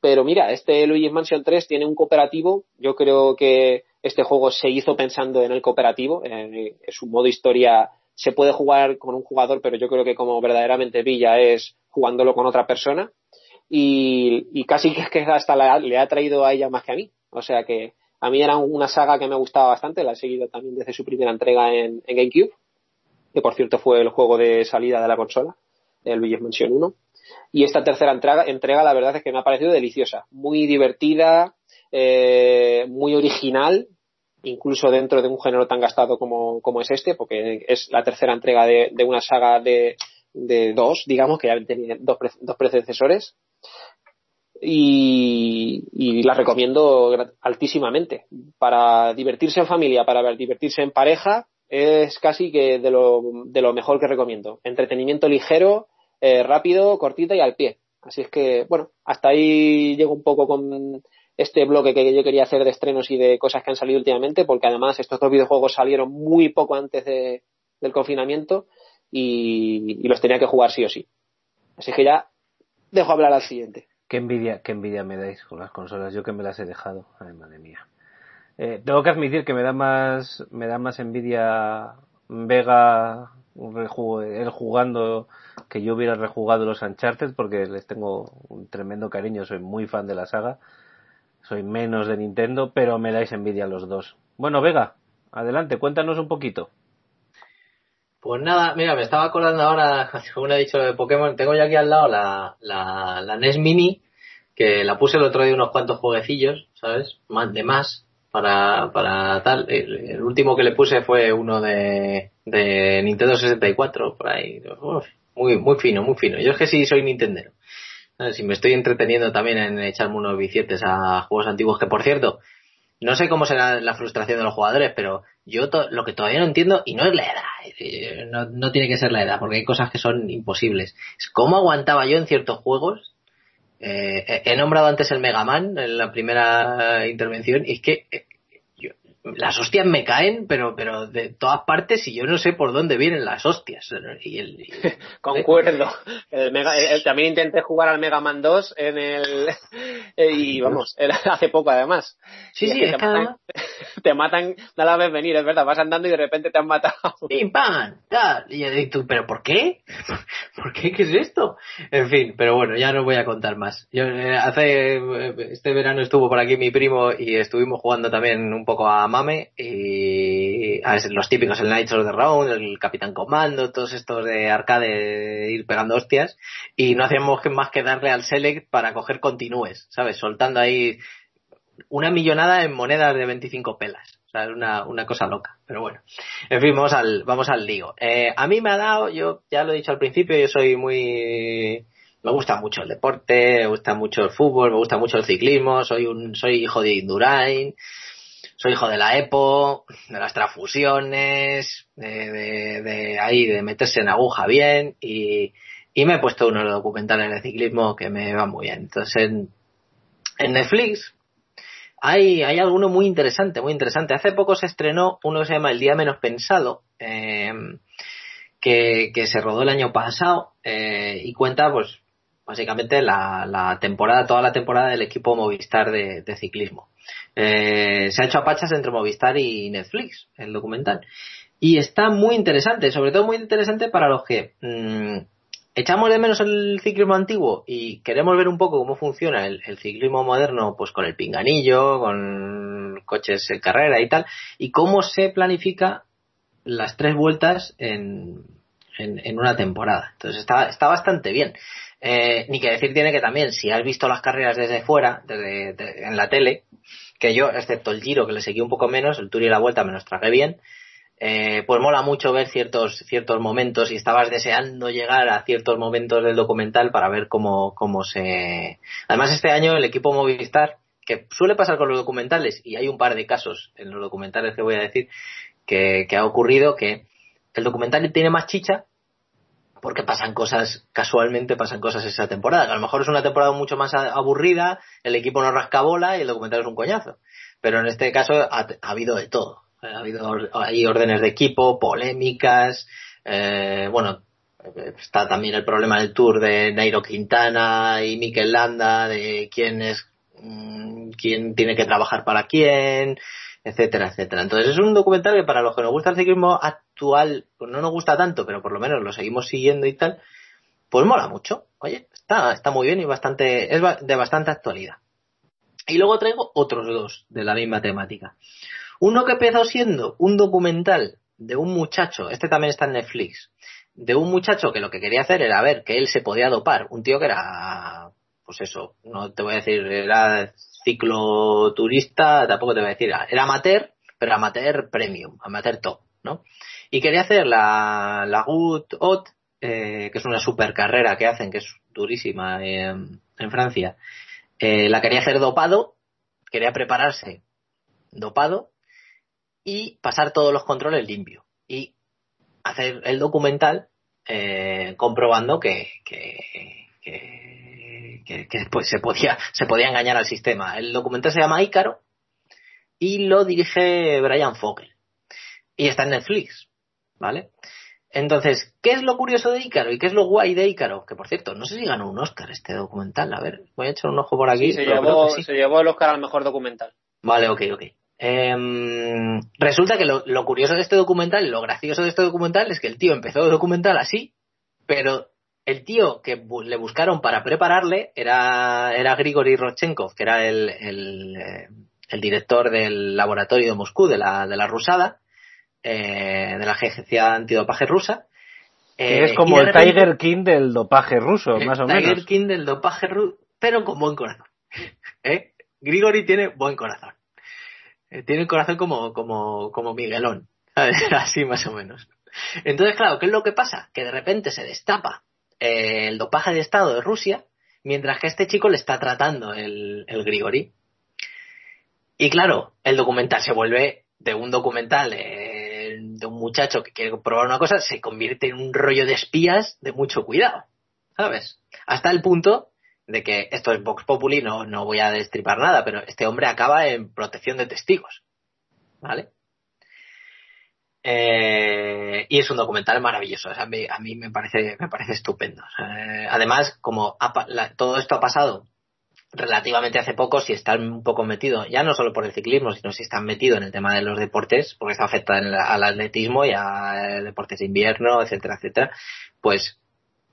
Pero mira, este Luigi's Mansion 3 tiene un cooperativo, yo creo que este juego se hizo pensando en el cooperativo, en, su modo historia se puede jugar con un jugador, pero yo creo que como verdaderamente Villa es jugándolo con otra persona y, casi que hasta le ha traído a ella más que a mí. O sea que a mí era una saga que me gustaba bastante, la he seguido también desde su primera entrega en, GameCube, que por cierto fue el juego de salida de la consola, el Luigi's Mansion 1. Y esta tercera entrega, entrega, la verdad es que me ha parecido deliciosa, muy divertida, eh, muy original, incluso dentro de un género tan gastado como, como es este, porque es la tercera entrega de, de una saga de, de, dos, digamos, que ya tenía dos, dos predecesores y, la recomiendo altísimamente. Para divertirse en familia, para divertirse en pareja, es casi que de lo, de lo mejor que recomiendo. Entretenimiento ligero, eh, rápido, cortita y al pie. Así es que, bueno, hasta ahí llego un poco con este bloque que yo quería hacer de estrenos y de cosas que han salido últimamente, porque además estos dos videojuegos salieron muy poco antes de, del confinamiento y, los tenía que jugar sí o sí. Así que ya dejo hablar al siguiente. Qué envidia, qué envidia me dais con las consolas, yo que me las he dejado. Madre mía. Eh, tengo que admitir que me da más, me da más envidia Vega él jugando que yo hubiera rejugado los Uncharted porque les tengo un tremendo cariño, soy muy fan de la saga. Soy menos de Nintendo, pero me dais envidia los dos. Bueno, Vega, adelante, cuéntanos un poquito. Pues nada, mira, me estaba acordando ahora, [LAUGHS] según he dicho de Pokémon, tengo ya aquí al lado la, la, la NES Mini, que la puse el otro día unos cuantos jueguecillos, ¿sabes? Más de más, para, para tal. El, último que le puse fue uno de, de Nintendo 64, por ahí. muy, muy fino, muy fino. Yo es que sí soy Nintendero. Si me estoy entreteniendo también en echarme unos billetes a juegos antiguos, que por cierto, no sé cómo será la frustración de los jugadores, pero yo lo que todavía no entiendo, y no es la edad, no, no, tiene que ser la edad, porque hay cosas que son imposibles. Es cómo aguantaba yo en ciertos juegos. Eh, he nombrado antes el Mega Man en la primera intervención, y es que eh, las hostias me caen, pero, pero de todas partes y yo no sé por dónde vienen las hostias. Y el, [LAUGHS] Concuerdo. también intenté jugar al Mega Man 2 en el... [LAUGHS] y vamos, [LAUGHS] hace poco además. Sí, sí, es te, matan, te matan, nada vez venir, es verdad, vas andando y de repente te han matado. ¡Pim, pam! Y tú, ¿pero por qué? ¿Por qué? ¿Qué es esto? En fin, pero bueno, ya no voy a contar más. Yo, eh, hace, eh, este verano estuvo por aquí mi primo y estuvimos jugando también un poco a Mame y a los típicos, el Knights of the Round, el Capitán Comando, todos estos de arcade de ir pegando hostias y no hacíamos más que darle al select para coger continúes, ¿sabes? Soltando ahí una millonada en monedas de 25 pelas. O sea, es una, una cosa loca. Pero bueno. En fin, vamos al, vamos al lío. Eh, a mí me ha dado, yo ya lo he dicho al principio, yo soy muy, me gusta mucho el deporte, me gusta mucho el fútbol, me gusta mucho el ciclismo, soy un, soy hijo de Indurain, soy hijo de la EPO, de las transfusiones, de, de, de ahí, de meterse en aguja bien y, y me he puesto unos documentales de ciclismo que me van muy bien. Entonces en, en Netflix hay, hay alguno muy interesante, muy interesante. Hace poco se estrenó uno que se llama El Día Menos Pensado, eh, que, que, se rodó el año pasado eh, y cuenta, pues, básicamente la, la, temporada, toda la temporada del equipo Movistar de, de ciclismo. Eh, se ha hecho a pachas entre Movistar y Netflix, el documental. Y está muy interesante, sobre todo muy interesante para los que mmm, echamos de menos el ciclismo antiguo y queremos ver un poco cómo funciona el, el, ciclismo moderno, pues con el pinganillo, con coches en carrera y tal, y cómo se planifica las tres vueltas en, en, en una temporada. Entonces está, está bastante bien. Eh, ni que decir tiene que también, si has visto las carreras desde fuera, desde, de, en la tele, que yo, excepto el giro, que le seguí un poco menos, el tour y la vuelta me los tragué bien, eh, pues mola mucho ver ciertos, ciertos momentos y estabas deseando llegar a ciertos momentos del documental para ver cómo, cómo se... Además este año el equipo Movistar, que suele pasar con los documentales, y hay un par de casos en los documentales que voy a decir, que, que ha ocurrido que el documental tiene más chicha porque pasan cosas, casualmente pasan cosas esa temporada. A lo mejor es una temporada mucho más aburrida, el equipo no rasca bola y el documental es un coñazo. Pero en este caso ha, ha habido de todo. Ha habido hay órdenes de equipo, polémicas, eh, bueno, está también el problema del tour de Nairo Quintana y Mikel Landa, de quién es, mmm, quién tiene que trabajar para quién, etcétera, etcétera. Entonces es un documental que para los que nos gusta el ciclismo actual, pues no nos gusta tanto, pero por lo menos lo seguimos siguiendo y tal, pues mola mucho. Oye, está, está muy bien y bastante, es de bastante actualidad. Y luego traigo otros dos de la misma temática. Uno que empezó siendo un documental de un muchacho, este también está en Netflix, de un muchacho que lo que quería hacer era ver que él se podía dopar, un tío que era, pues eso, no te voy a decir, era cicloturista, tampoco te voy a decir, era amateur, pero amateur premium, amateur top, ¿no? Y quería hacer la, la Good Hot, eh, que es una super carrera que hacen, que es durísima eh, en Francia. Eh, la quería hacer dopado, quería prepararse dopado y pasar todos los controles limpio. Y hacer el documental eh, comprobando que, que, que, que, que pues se podía, se podía engañar al sistema. El documental se llama Ícaro y lo dirige Brian Fogel. Y está en Netflix, ¿vale? Entonces, ¿qué es lo curioso de Ícaro y qué es lo guay de Ícaro? Que por cierto, no sé si ganó un Oscar este documental. A ver, voy a echar un ojo por aquí. Sí, se, llevó, sí. se llevó el Oscar al mejor documental. Vale, ok, ok. Eh, resulta que lo, lo, curioso de este documental, lo gracioso de este documental es que el tío empezó el documental así, pero el tío que bu le buscaron para prepararle era, era Grigory Rodchenkov, que era el, el, el, director del laboratorio de Moscú, de la, de la rusada, eh, de la agencia antidopaje rusa. Eh, es como el repente, Tiger King del dopaje ruso, más o Tiger menos. Tiger King del dopaje ruso, pero con buen corazón. [LAUGHS] ¿Eh? Grigori tiene buen corazón. Eh, tiene el corazón como, como, como Miguelón, [LAUGHS] así más o menos. Entonces, claro, ¿qué es lo que pasa? Que de repente se destapa eh, el dopaje de Estado de Rusia, mientras que este chico le está tratando el, el Grigori. Y claro, el documental se vuelve de un documental eh, de un muchacho que quiere probar una cosa, se convierte en un rollo de espías de mucho cuidado, ¿sabes? Hasta el punto de que esto es Vox Populi, no, no voy a destripar nada, pero este hombre acaba en protección de testigos. ¿Vale? Eh, y es un documental maravilloso. A, mí, a, mí, me parece, me parece estupendo. Sea, además, como todo esto ha pasado relativamente hace poco, si están un poco metido, ya no solo por el ciclismo, sino si están metido en el tema de los deportes, porque está afecta al atletismo y a deportes de invierno, etcétera, etcétera, pues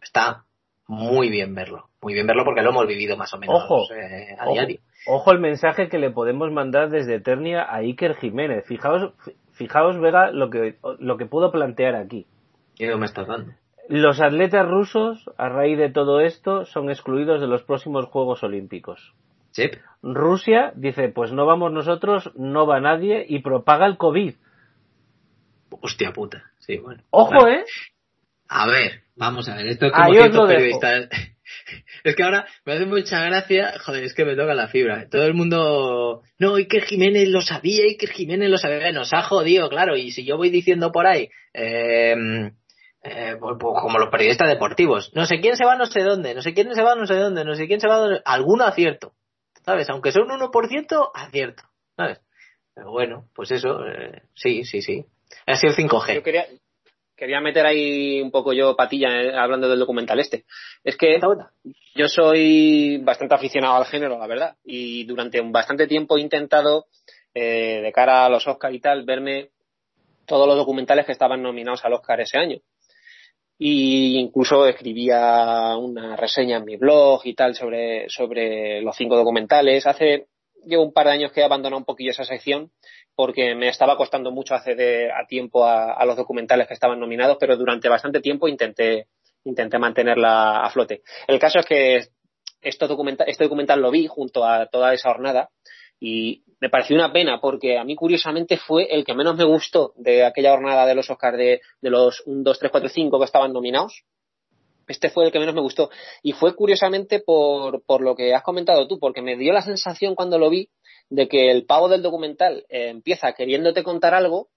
está muy bien verlo. Muy bien verlo porque lo hemos vivido más o menos ojo, eh, a ojo, diario. Ojo el mensaje que le podemos mandar desde Eternia a Iker Jiménez. Fijaos, fijaos Vega, lo que, lo que puedo plantear aquí. ¿Qué me estás dando? Los atletas rusos, a raíz de todo esto, son excluidos de los próximos Juegos Olímpicos. Sí. Rusia dice, pues no vamos nosotros, no va nadie y propaga el COVID. Hostia puta. Sí, bueno. Ojo, Vale. ¿eh? A ver, vamos a ver, esto es como Ahí os dejo. periodistas. [LAUGHS] Es que ahora me hace mucha gracia, joder, es que me toca la fibra. Todo el mundo, no, Iker Jiménez lo sabía, Iker Jiménez lo sabía, nos ha jodido, claro, y si yo voy diciendo por ahí, eh, eh, pues, pues como los periodistas deportivos, no sé quién se va no sé dónde, no sé quién se va no sé dónde, no sé quién se va, dónde- alguno acierto, ¿sabes? Aunque sea un 1%, acierto, ¿sabes? Pero bueno, pues eso, eh, sí, sí, sí. Ha sido 5G. Yo quería, quería meter ahí un poco yo patilla eh, hablando del documental este. Es que yo soy bastante aficionado al género, la verdad, y durante un bastante tiempo he intentado, eh, de cara a los Oscar y tal, verme todos los documentales que estaban nominados al Oscar ese año. Y incluso escribía una reseña en mi blog y tal sobre, sobre los cinco documentales. Hace, llevo un par de años que he abandonado un poquillo esa sección porque me estaba costando mucho acceder a tiempo a, los documentales que estaban nominados, pero durante bastante tiempo intenté, intenté mantenerla a flote. El caso es que esto documenta, este documental lo vi junto a toda esa jornada y me pareció una pena porque a mí curiosamente fue el que menos me gustó de aquella jornada de los Oscars de, los 1, 2, 3, 4, 5 que estaban nominados. Este fue el que menos me gustó y fue curiosamente por, por lo que has comentado tú, porque me dio la sensación cuando lo vi de que el pavo del documental eh, empieza queriéndote contar algo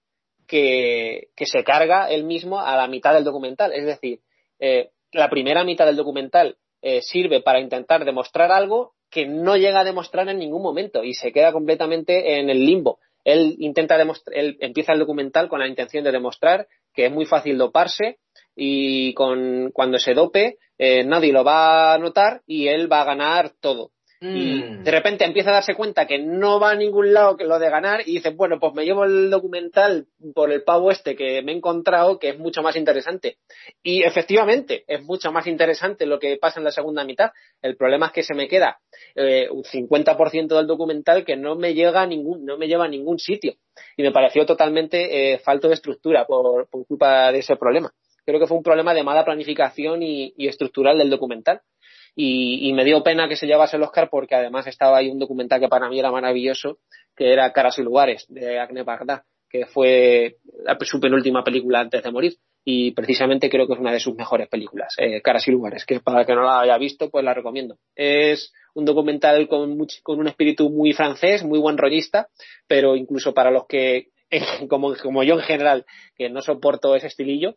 que, que se carga él mismo a la mitad del documental. Es decir, eh, la primera mitad del documental eh, sirve para intentar demostrar algo que no llega a demostrar en ningún momento y se queda completamente en el limbo. Él intenta demostrar, él empieza el documental con la intención de demostrar que es muy fácil doparse y con cuando se dope eh, nadie lo va a notar y él va a ganar todo. Y Mm. de repente empieza a darse cuenta que no va a ningún lado que lo de ganar y dice, bueno, pues me llevo el documental por el pavo este que me he encontrado, que es mucho más interesante. Y efectivamente, es mucho más interesante lo que pasa en la segunda mitad. El problema es que se me queda eh, un 50% del documental que no me llega a ningún, no me lleva a ningún sitio. Y me pareció totalmente eh, falto de estructura por, por culpa de ese problema. Creo que fue un problema de mala planificación y, y estructural del documental y, y me dio pena que se llevase el Oscar porque además estaba ahí un documental que para mí era maravilloso, que era Caras y Lugares, de Agne Bagdad, que fue su penúltima película antes de morir y precisamente creo que es una de sus mejores películas, eh, Caras y Lugares, que para el que no la haya visto pues la recomiendo. Es un documental con, con un espíritu muy francés, muy buen rollista, pero incluso para los que, [LAUGHS] como, como yo en general, que no soporto ese estilillo,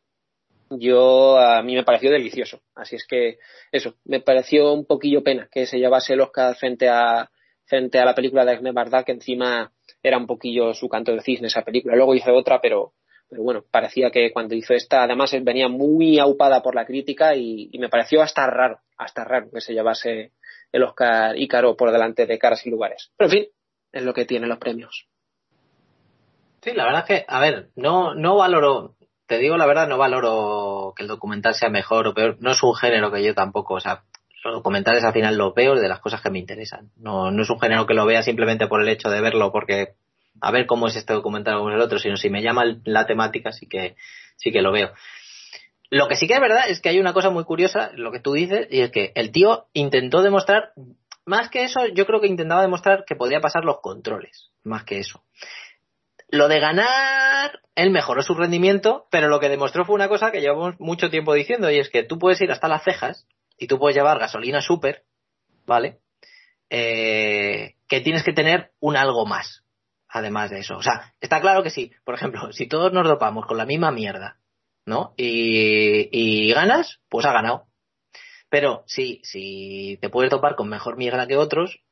yo a mí me pareció delicioso. Así es que eso, me pareció un poquillo pena que se llevase el Oscar frente a frente a la película de Agnès Varda, que encima era un poquillo su canto de cisne esa película. Luego hizo otra, pero pero bueno, parecía que cuando hizo esta, además venía muy aupada por la crítica y, y me pareció hasta raro, hasta raro que se llevase el Oscar Ícaro por delante de Caras y Lugares. Pero en fin, es lo que tienen los premios. Sí, la verdad es que, a ver, no, no valoro, te digo la verdad, no valoro que el documental sea mejor o peor. No es un género que yo tampoco, o sea, los documentales al final los veo de las cosas que me interesan. No, no es un género que lo vea simplemente por el hecho de verlo, porque a ver cómo es este documental o el otro, sino si me llama la temática, sí que, sí que lo veo. Lo que sí que es verdad es que hay una cosa muy curiosa, lo que tú dices, y es que el tío intentó demostrar, más que eso, yo creo que intentaba demostrar que podía pasar los controles, más que eso. Lo de ganar, él mejoró su rendimiento, pero lo que demostró fue una cosa que llevamos mucho tiempo diciendo, y es que tú puedes ir hasta las cejas y tú puedes llevar gasolina super, ¿vale? Eh, que tienes que tener un algo más, además de eso. O sea, está claro que sí. Por ejemplo, si todos nos dopamos con la misma mierda, ¿no? Y, ganas, pues ha ganado. Pero si, si te puedes topar con mejor mierda que otros,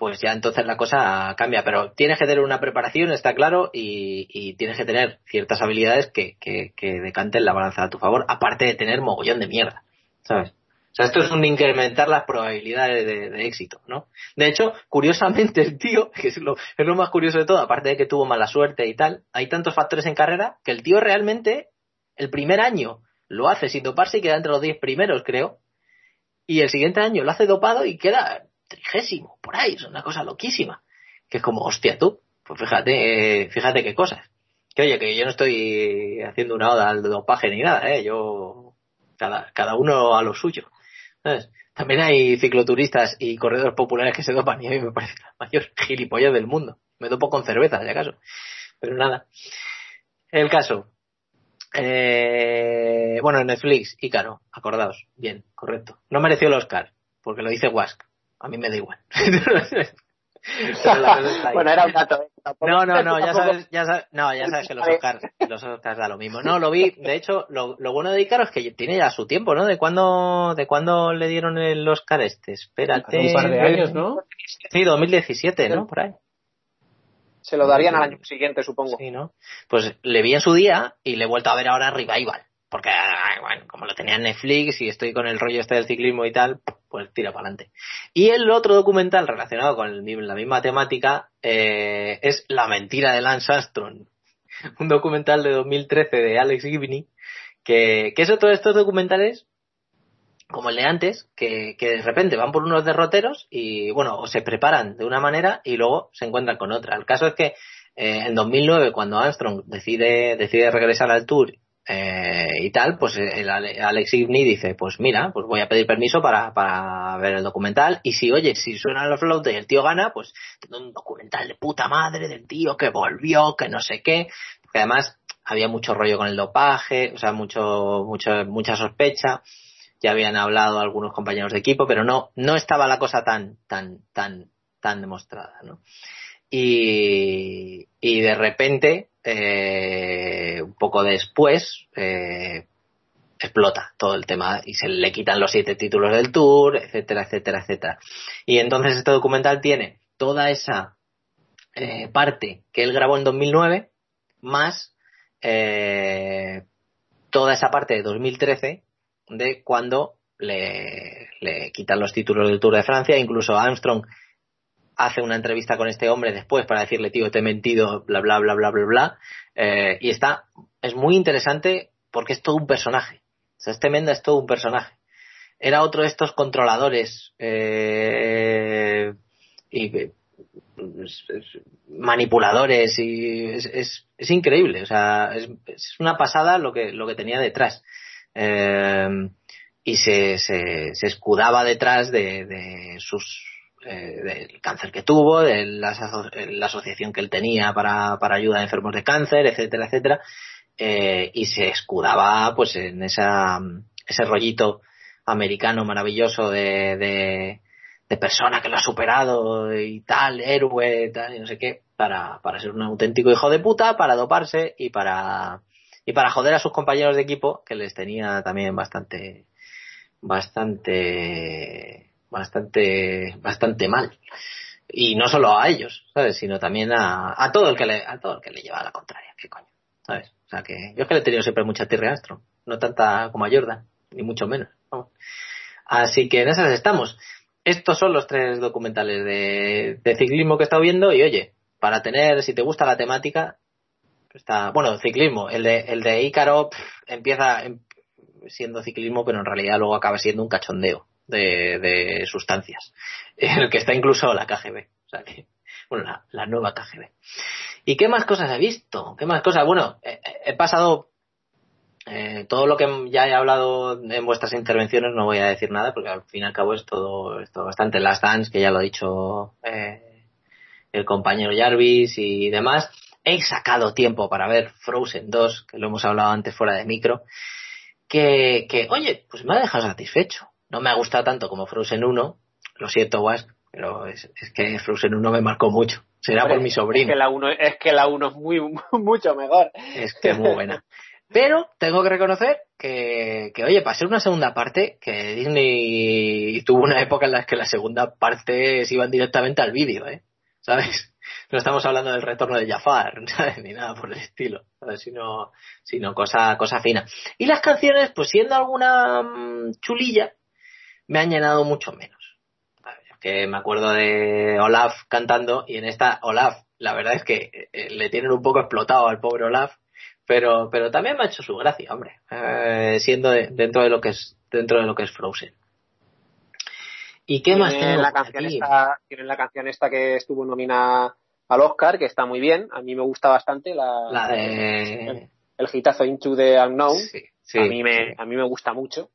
pues ya entonces la cosa cambia. Pero tienes que tener una preparación, está claro, y, tienes que tener ciertas habilidades que, decanten la balanza a tu favor, aparte de tener mogollón de mierda, ¿sabes? O sea, esto es un incrementar las probabilidades de, éxito, ¿no? De hecho, curiosamente el tío, que es lo, es lo más curioso de todo, aparte de que tuvo mala suerte y tal, hay tantos factores en carrera que el tío realmente, el primer año lo hace sin doparse y queda entre los 10 primeros, creo, y el siguiente año lo hace dopado y queda trigésimo, por ahí, es una cosa loquísima. Que es como, hostia, tú, pues fíjate, eh, fíjate qué cosas. Que oye, que yo no estoy haciendo una oda al dopaje ni nada, eh, yo, cada, cada uno a lo suyo. También hay cicloturistas y corredores populares que se dopan y a mí me parece la mayor gilipollas del mundo. Me dopo con cerveza, si acaso. Pero nada. El caso. Eh, bueno, Netflix, Ícaro, acordaos. Bien, correcto. No mereció el Oscar, porque lo dice Wask. A mí me da igual. [LAUGHS] bueno, era un dato. ¿eh? No, no, no, ya sabes, ya sabes, no, ya sabes que los Oscars, [LAUGHS] los Oscars da lo mismo. No, lo vi, de hecho, lo, lo bueno de Ícaro es que tiene ya su tiempo, ¿no? ¿De cuándo, de cuándo le dieron el Oscar este? Espérate. un par de años, ¿no? Sí, 2017, ¿no? Por ahí. Se lo darían al año siguiente, supongo. Sí, ¿no? Pues le vi en su día y le he vuelto a ver ahora Revival. Porque, bueno, como lo tenía en Netflix y estoy con el rollo este del ciclismo y tal, pues tira para adelante. Y el otro documental relacionado con el, la misma temática eh, es La mentira de Lance Armstrong. Un documental de 2013 de Alex Gibney, que, que es otro de estos documentales como el de antes, que, que, de repente van por unos derroteros y, bueno, o se preparan de una manera y luego se encuentran con otra. El caso es que eh, en 2009, cuando Armstrong decide, decide regresar al Tour eh, y tal, pues el Alex Igni dice, pues mira, pues voy a pedir permiso para, para ver el documental. Y si, oye, si suena los flauta y el tío gana, pues un documental de puta madre del tío que volvió, que no sé qué, porque además había mucho rollo con el dopaje, o sea, mucho, mucho, mucha sospecha. Ya habían hablado algunos compañeros de equipo, pero no, no estaba la cosa tan, tan, tan, tan demostrada, ¿no? Y, y de repente, eh, un poco después, eh, explota todo el tema y se le quitan los siete títulos del tour, etcétera, etcétera, etcétera. Y entonces este documental tiene toda esa eh, parte que él grabó en 2009, más eh, toda esa parte de 2013 de cuando le, le, quitan los títulos del Tour de Francia. Incluso Armstrong hace una entrevista con este hombre después para decirle, tío, te he mentido, bla, bla, bla, bla, bla, bla. Eh, y está, es muy interesante porque es todo un personaje. O sea, este Menda es todo un personaje. Era otro de estos controladores eh, y manipuladores y es, es, increíble. O sea, es, una pasada lo que, lo que tenía detrás. Eh, y se, se, se, escudaba detrás de, de sus eh, del cáncer que tuvo, de la, la, asociación que él tenía para, ayuda a enfermos de cáncer, etcétera, etcétera, eh, y se escudaba pues en esa, ese rollito americano maravilloso de persona que lo ha superado y tal, héroe, tal, y no sé qué, para, para ser un auténtico hijo de puta, para doparse y para, y para joder a sus compañeros de equipo que les tenía también bastante bastante bastante bastante mal y no solo a ellos sabes sino también a, a todo el que le a todo el que le lleva a la contraria qué coño sabes o sea que yo es que le he tenido siempre mucha tierra a Astro no tanta como a Jordan ni mucho menos vamos. así que en esas estamos estos son los tres documentales de, de ciclismo que he estado viendo y oye para tener si te gusta la temática Está, bueno, ciclismo. El de, el de Ícaro empieza siendo ciclismo, pero en realidad luego acaba siendo un cachondeo de, de sustancias. [LAUGHS] En el que está incluso la KGB. O sea que, bueno, la, nueva KGB. ¿Y qué más cosas he visto? ¿Qué más cosas? Bueno, he, he pasado eh, todo lo que ya he hablado en vuestras intervenciones no voy a decir nada porque al fin y al cabo es todo, es todo bastante last dance que ya lo ha dicho eh, el compañero Jarvis y demás he sacado tiempo para ver Frozen 2, que lo hemos hablado antes fuera de micro, que, que oye, pues me ha dejado satisfecho. No me ha gustado tanto como Frozen 1, lo siento, Was, pero es, es que Frozen 1 me marcó mucho. Será Hombre, por mi sobrino. Es que la 1 es, que la 1 es [LAUGHS] muy, mucho mejor. Es que es muy buena. Pero tengo que reconocer que, que, oye, para ser una segunda parte, que Disney tuvo una época en la que la segunda parte se iban directamente al vídeo, ¿eh? ¿Sabes? no estamos hablando del retorno de Jafar, [LAUGHS] ni nada por el estilo, sino, sino cosa, cosa fina. Y las canciones, pues siendo alguna mm, chulilla, me han llenado mucho menos. Que me acuerdo de Olaf cantando y en esta Olaf, la verdad es que eh, le tienen un poco explotado al pobre Olaf, pero, pero también me ha hecho su gracia, hombre, eh, siendo de, dentro de lo que es dentro de lo que es Frozen. ¿Y qué más tiene la canción esta, tienen la canción esta que estuvo nominada al Oscar, que está muy bien. A mí me gusta bastante la, la de... el, el hitazo Into the Unknown. Sí, sí, a, mí me, a mí me gusta mucho.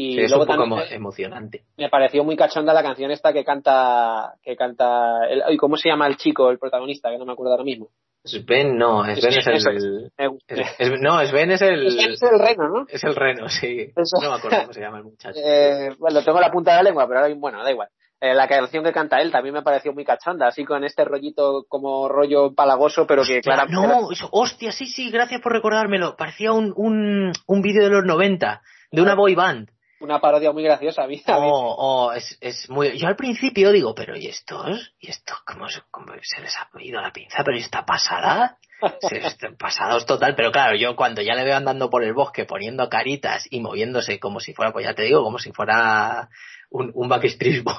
Y Sí, es luego un poco también emo- emocionante. me pareció muy cachonda la canción esta que canta, que canta, el, ¿cómo se llama el chico, el protagonista? Que no me acuerdo ahora mismo. Sven no, Sven es Eso el... Es- es- no, Sven es el... Es el reno, ¿no? Es el reno, sí. Eso. No me acuerdo cómo se llama el muchacho. Eh, bueno, tengo la punta de la lengua, pero ahora, bueno, da igual. Eh, la canción que canta él también me pareció muy cachonda, así con este rollito como rollo palagoso, pero que claramente... no, eso- hostia, sí, sí, gracias por recordármelo. Parecía un, un, un vídeo de los 90, de una boy band. Una parodia muy graciosa, a mí. a mí. Oh, oh, es, es muy... Yo al principio digo, pero ¿y estos? ¿Y estos cómo se, cómo se les ha ido la pinza? ¿Pero ¿y esta pasada? Se están [LAUGHS] pasados total, pero claro, yo cuando ya le veo andando por el bosque poniendo caritas y moviéndose como si fuera, pues ya te digo, como si fuera un, un Backstreet Boy.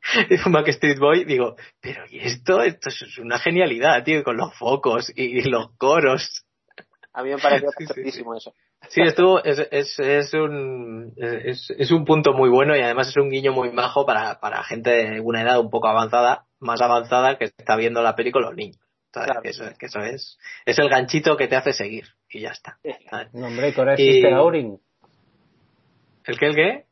[LAUGHS] un Backstreet Boy, digo, pero ¿y esto? Esto es una genialidad, tío, con los focos y, y los coros. A mí me pareció [LAUGHS] Sí, eso. Sí, estuvo, es, es, es un, es, es un punto muy bueno y además es un guiño muy majo para, para gente de una edad un poco avanzada, más avanzada que está viendo la peli con los niños. Claro. Que, eso, que eso es, es el ganchito que te hace seguir y ya está. ¿sabes? No, hombre, que ahora existe Y- Aurin. ¿El qué, el qué?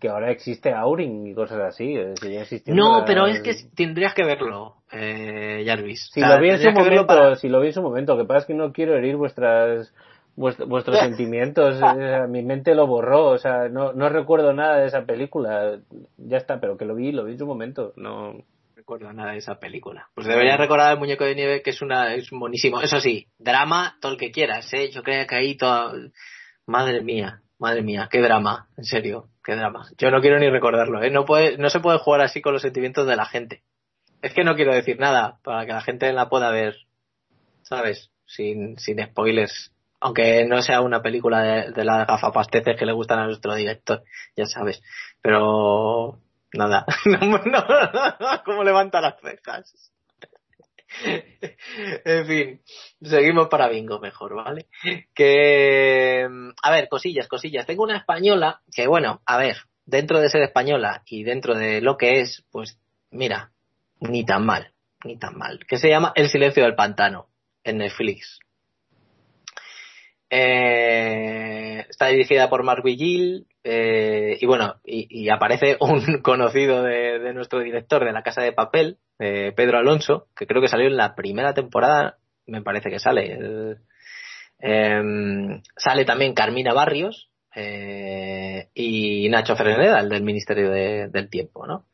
Que ahora existe Aurin y cosas así. eh, sigue existiendo No, la- pero es que tendrías que verlo, eh, Jarvis. Si O sea, lo vi en su momento, para- si lo vi en su momento, que pasa es que no quiero herir vuestras vuest- vuestros [LAUGHS] sentimientos, eh, mi mente lo borró, o sea, no, no recuerdo nada de esa película, ya está, pero que lo vi, lo vi en su momento, no, recuerdo nada de esa película. Pues deberías recordar el muñeco de nieve que es una es monísimo. Eso sí, drama todo el que quieras, ¿eh? Yo creo que ahí todo madre mía, madre mía, qué drama, en serio, qué drama. Yo no quiero ni recordarlo, ¿eh? No puede no se puede jugar así con los sentimientos de la gente. Es que no quiero decir nada para que la gente la pueda ver, ¿sabes? Sin sin spoilers. Aunque no sea una película de, de las gafapasteces que le gustan a nuestro director, ya sabes. Pero Nada. [LAUGHS] No, no, ¿Cómo levanta las cejas? [LAUGHS] en fin, seguimos para bingo mejor, ¿vale? Que, a ver, cosillas, cosillas. Tengo una española que, bueno, a ver, dentro de ser española y dentro de lo que es, pues, mira, ni tan mal, ni tan mal. Que se llama El silencio del pantano en Netflix. Eh, está dirigida por Mark Vigil eh, y bueno, y, aparece [LAUGHS] un conocido de, nuestro director de La Casa de Papel, eh, Pedro Alonso, que creo que salió en la primera temporada, me parece que sale. Em, sale también Carmina Barrios eh, y Nacho Freneda, el del Ministerio de- del Tiempo, ¿no?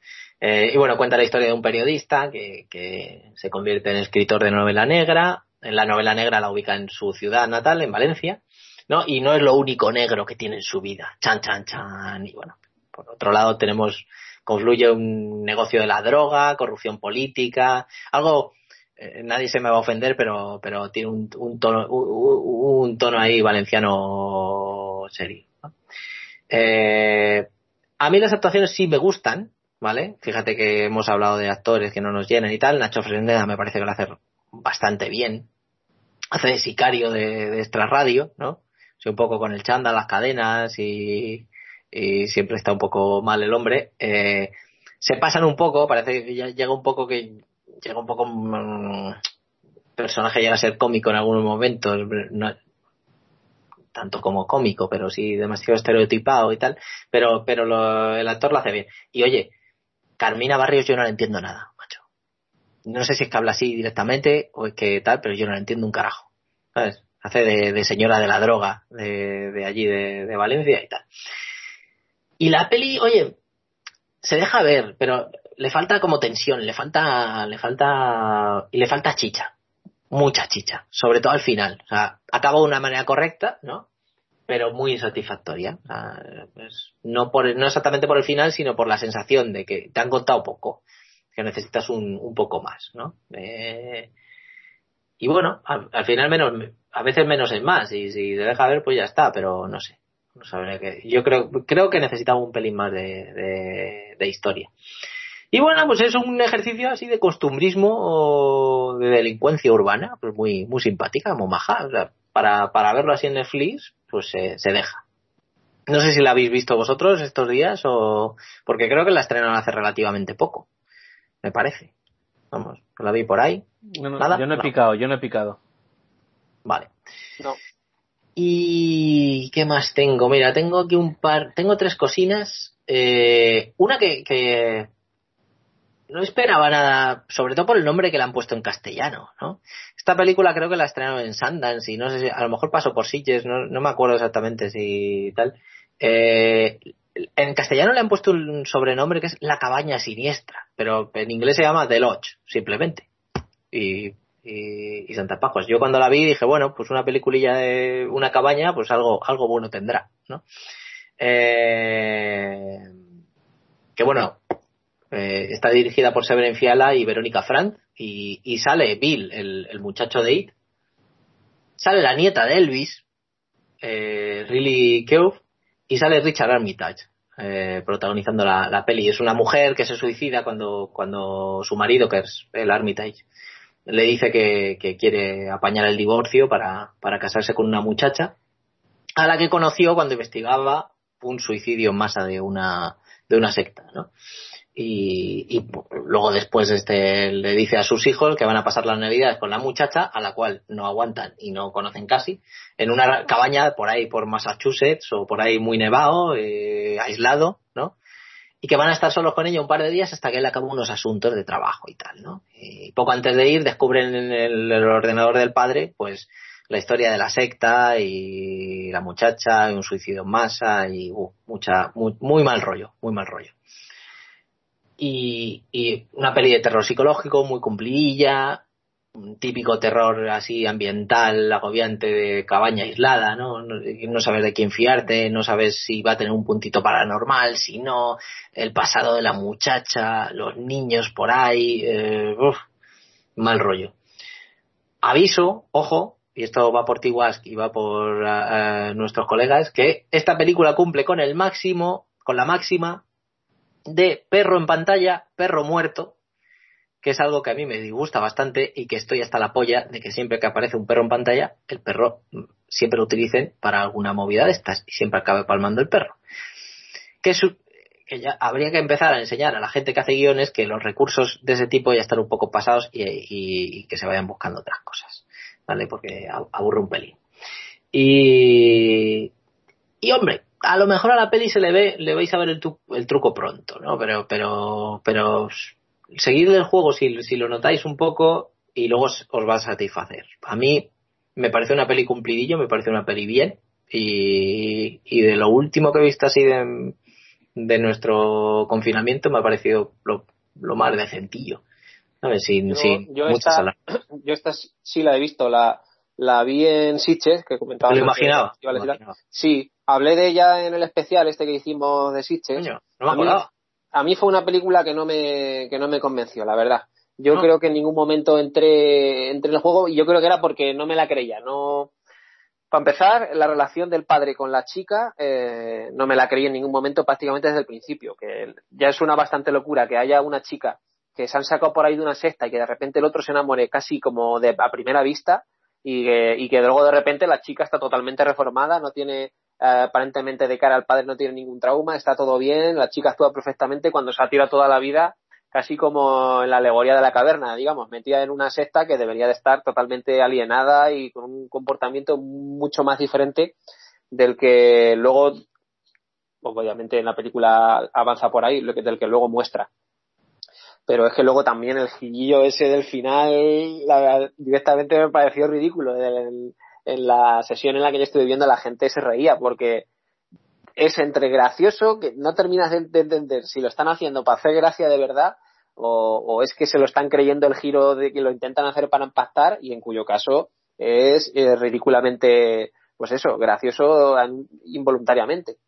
Y bueno, cuenta la historia de un periodista que se convierte en escritor de novela negra. En la novela negra la ubica en su ciudad natal, en Valencia, ¿no? Y no es lo único negro que tiene en su vida. Chan, chan, chan. Y bueno, por otro lado tenemos, confluye un negocio de la droga, corrupción política, algo, eh, nadie se me va a ofender, pero, pero tiene un, tono, un, un tono ahí valenciano serio. Eh, a mí las actuaciones sí me gustan, ¿vale? Fíjate que hemos hablado de actores que no nos llenan y tal. Nacho Fresneda me parece que lo hace bastante bien. Hace de sicario de, de extra radio, ¿no? Sí, un poco con el chándal, las cadenas y, y siempre está un poco mal el hombre. Eh, se pasan un poco, parece que ya llega un poco que llega un poco mm, personaje llega a ser cómico en algunos momentos, no, tanto como cómico, pero sí demasiado estereotipado y tal, pero pero lo- el actor lo hace bien. Y oye, Carmina Barrios yo no le entiendo nada. No sé si es que habla así directamente o es que tal, pero yo no le entiendo un carajo. Hace de, señora de la droga de, de allí, de, Valencia y tal. Y la peli, oye, se deja ver, pero le falta como tensión, le falta, le falta, y le falta chicha. Mucha chicha. Sobre todo al final. O sea, acaba de una manera correcta, ¿no? Pero muy insatisfactoria. O sea, pues, no por, no exactamente por el final, sino por la sensación de que te han contado poco. Que necesitas un, un poco más, ¿no? Eh, y bueno, al, al final menos, a veces menos es más. Y si te deja ver, pues ya está, pero no sé. No sabré que, yo creo, creo que necesitaba un pelín más de, de, historia. Y bueno, pues es un ejercicio así de costumbrismo o de delincuencia urbana, pues muy, muy simpática, muy maja. O sea, para, para verlo así en Netflix, pues se, se deja. No sé si la habéis visto vosotros estos días o, porque creo que la estrenaron hace relativamente poco. Me parece. Vamos, la vi por ahí. No, no, ¿Nada? yo no he No. picado, yo no he picado. Vale. No. ¿Y qué más tengo? Mira, tengo aquí un par, tengo tres cocinas. Eh, una que, que no esperaba nada, sobre todo por el nombre que le han puesto en castellano, ¿no? Esta película creo que la estrenaron en Sundance y no sé si, a lo mejor pasó por Sitges, no, no me acuerdo exactamente si tal. Eh, en castellano le han puesto un sobrenombre que es La Cabaña Siniestra, pero en inglés se llama The Lodge, simplemente. Y, y, y Santa Pajos. Yo cuando la vi dije, bueno, pues una peliculilla de una cabaña, pues algo, algo bueno tendrá, ¿no? Eh, que bueno, eh, está dirigida por Severin Fiala y Verónica Frank y, sale Bill, el, el, muchacho de It, sale la nieta de Elvis, eh, Riley Keough, y sale Richard Armitage eh, protagonizando la, la, peli. Es una mujer que se suicida cuando, cuando su marido, que es el Armitage, le dice que, que quiere apañar el divorcio para, para casarse con una muchacha a la que conoció cuando investigaba un suicidio en masa de una, de una secta, ¿no? Y, y, luego después este le dice a sus hijos que van a pasar las navidades con la muchacha a la cual no aguantan y no conocen casi en una cabaña por ahí por Massachusetts o por ahí muy nevado eh, aislado no y que van a estar solos con ella un par de días hasta que él acaba unos asuntos de trabajo y tal no y poco antes de ir descubren en el, ordenador del padre pues la historia de la secta y la muchacha y un suicidio en masa y uh, mucha muy, muy mal rollo muy mal rollo y, y, una peli de terror psicológico muy cumplidilla, un típico terror así ambiental, agobiante de cabaña aislada, ¿no? ¿no? Sabes de quién fiarte, no sabes si va a tener un puntito paranormal, si no, el pasado de la muchacha, los niños por ahí, eh, mal rollo. Aviso, ojo, y esto va por Tiwask y va por uh, nuestros colegas, que esta película cumple con el máximo, con la máxima de perro en pantalla, perro muerto, que es algo que a mí me disgusta bastante y que estoy hasta la polla de que siempre que aparece un perro en pantalla, el perro siempre lo utilicen para alguna movida de estas y siempre acabe palmando el perro. Que, su, que ya habría que empezar a enseñar a la gente que hace guiones que los recursos de ese tipo ya están un poco pasados y, y, y que se vayan buscando otras cosas, ¿vale? Porque aburre un pelín. Y, y hombre, a lo mejor a la peli se le ve, le vais a ver el, tu, el truco pronto, ¿no? Pero, pero, pero seguid el juego si, si lo notáis un poco y luego os, os va a satisfacer. A mí me parece una peli cumplidillo, me parece una peli bien y, y de lo último que he visto así de, de nuestro confinamiento me ha parecido lo, lo más decentillo. ¿Sabes? Sin, yo, sin yo muchas esta, [CLEARS THROAT] yo esta sí la he visto, la, la vi en Sitges, que comentaba. Lo imaginaba, que, lo imaginaba. Sí, hablé de ella en el especial este que hicimos de. Coño, no me a, mí, a mí fue una película que no me, que no me convenció, la verdad. Yo no. creo que en ningún momento entré, entré en el juego y yo creo que era porque no me la creía. No, para empezar, la relación del padre con la chica eh, no me la creí en ningún momento prácticamente desde el principio. Que ya es una bastante locura que haya una chica que se han sacado por ahí de una secta y que de repente el otro se enamore casi como de a primera vista y que, y que luego de repente la chica está totalmente reformada, no tiene aparentemente de cara al padre no tiene ningún trauma, está todo bien, la chica actúa perfectamente cuando se ha tirado toda la vida, casi como en la alegoría de la caverna, digamos, metida en una secta que debería de estar totalmente alienada y con un comportamiento mucho más diferente del que luego, obviamente en la película avanza por ahí, del que luego muestra. Pero es que luego también el gillillo ese del final, la, directamente me pareció ridículo. El, en la sesión en la que yo estuve viendo la gente se reía porque es entre gracioso que no terminas de entender si lo están haciendo para hacer gracia de verdad o, o, es que se lo están creyendo el giro de que lo intentan hacer para impactar y en cuyo caso es eh, ridículamente pues eso gracioso involuntariamente.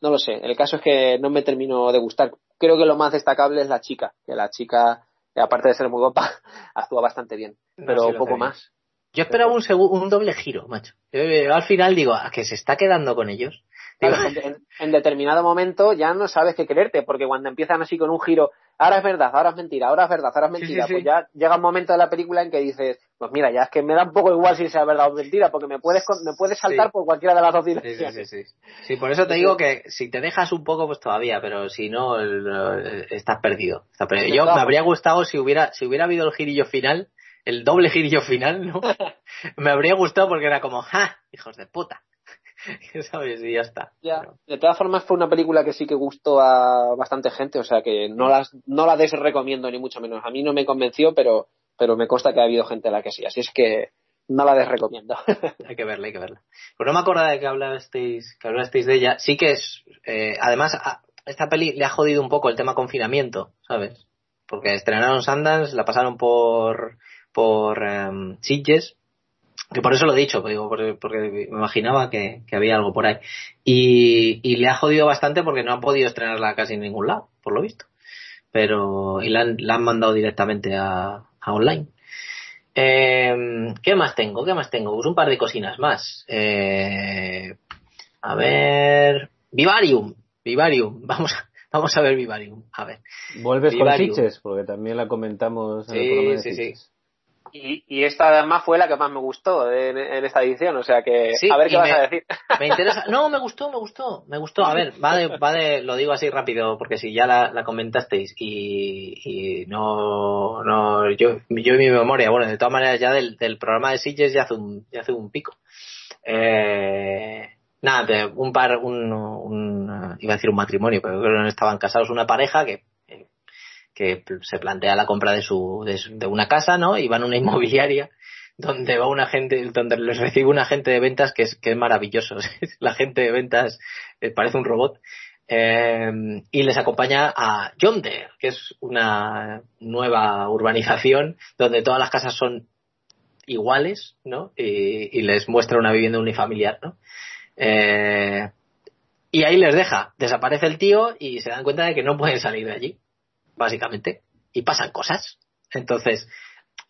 No lo sé el caso es que no me termino de gustar. Creo que lo más destacable es la chica que la chica aparte de ser muy guapa [LAUGHS] actúa bastante bien pero no, sí, poco más yo esperaba un, un doble giro, macho. Yo, yo, al final digo, ¿a que se está quedando con ellos? Digo, en, en, determinado momento ya no sabes qué creerte, porque cuando empiezan así con un giro, ahora es verdad, ahora es mentira, ahora es verdad, ahora es mentira, sí, sí, sí. pues ya llega un momento de la película en que dices, pues mira, ya es que me da un poco igual si sea verdad o mentira, porque me puedes, me puedes saltar por cualquiera de las dos direcciones. Sí, sí, sí, por eso te digo que si te dejas un poco, pues todavía, pero si no, el, el, estás perdido. Estás perdido. Yo me habría gustado si hubiera, si hubiera habido el girillo final, el doble girillo final, ¿no? [LAUGHS] me habría gustado porque era como, ¡ja! Hijos de puta. [LAUGHS] ¿Sabes? Y ya está. Ya. De todas formas, fue una película que sí que gustó a bastante gente, o sea que no las no la desrecomiendo ni mucho menos. A mí no me convenció, pero, pero me consta que ha habido gente a la que sí. Así es que no la desrecomiendo. [LAUGHS] hay que verla, hay que verla. Pues no me acordaba de que hablasteis, que hablasteis de ella. Sí que es, eh, además, a esta peli le ha jodido un poco el tema confinamiento, ¿sabes? Porque estrenaron Sundance, la pasaron por, por um, Sitges, que por eso lo he dicho, porque, porque me imaginaba que, que, había algo por ahí. Y, y, le ha jodido bastante porque no han podido estrenarla casi en ningún lado, por lo visto. Pero, y la han, la han mandado directamente a, a online. Eh, ¿Qué más tengo? ¿Qué más tengo? Pues un par de cocinas más. Eh, a ver. Vivarium. Vivarium. [LAUGHS] Vamos a, vamos a ver Vivarium. A ver. Vuelves Vivarium. con Sitches, porque también la comentamos en sí, el programa de sí, sí. Y, y, esta además fue la que más me gustó en, en esta edición, o sea que sí, a ver qué vas me, a decir. [LAUGHS] Me interesa. No, me gustó, me gustó, me gustó. A ver, va de, va de lo digo así rápido, porque si ya la, la comentasteis y, y, no, no, yo, yo en mi memoria, bueno, de todas maneras ya del, del programa de Sitges ya hace un, ya hace un pico. Eh, nada, un par, un, un, iba a decir un matrimonio, pero creo que no estaban casados, una pareja que que se plantea la compra de su de, una casa, ¿no? Y van a una inmobiliaria donde va una gente, donde les recibe un agente de ventas que es maravilloso. [LAUGHS] la gente de ventas eh, parece un robot. Eh, y les acompaña a Yonder, que es una nueva urbanización donde todas las casas son iguales, ¿no? Y, y les muestra una vivienda unifamiliar, ¿no? Eh, y ahí les deja, desaparece el tío y se dan cuenta de que no pueden salir de allí básicamente, y pasan cosas. Entonces,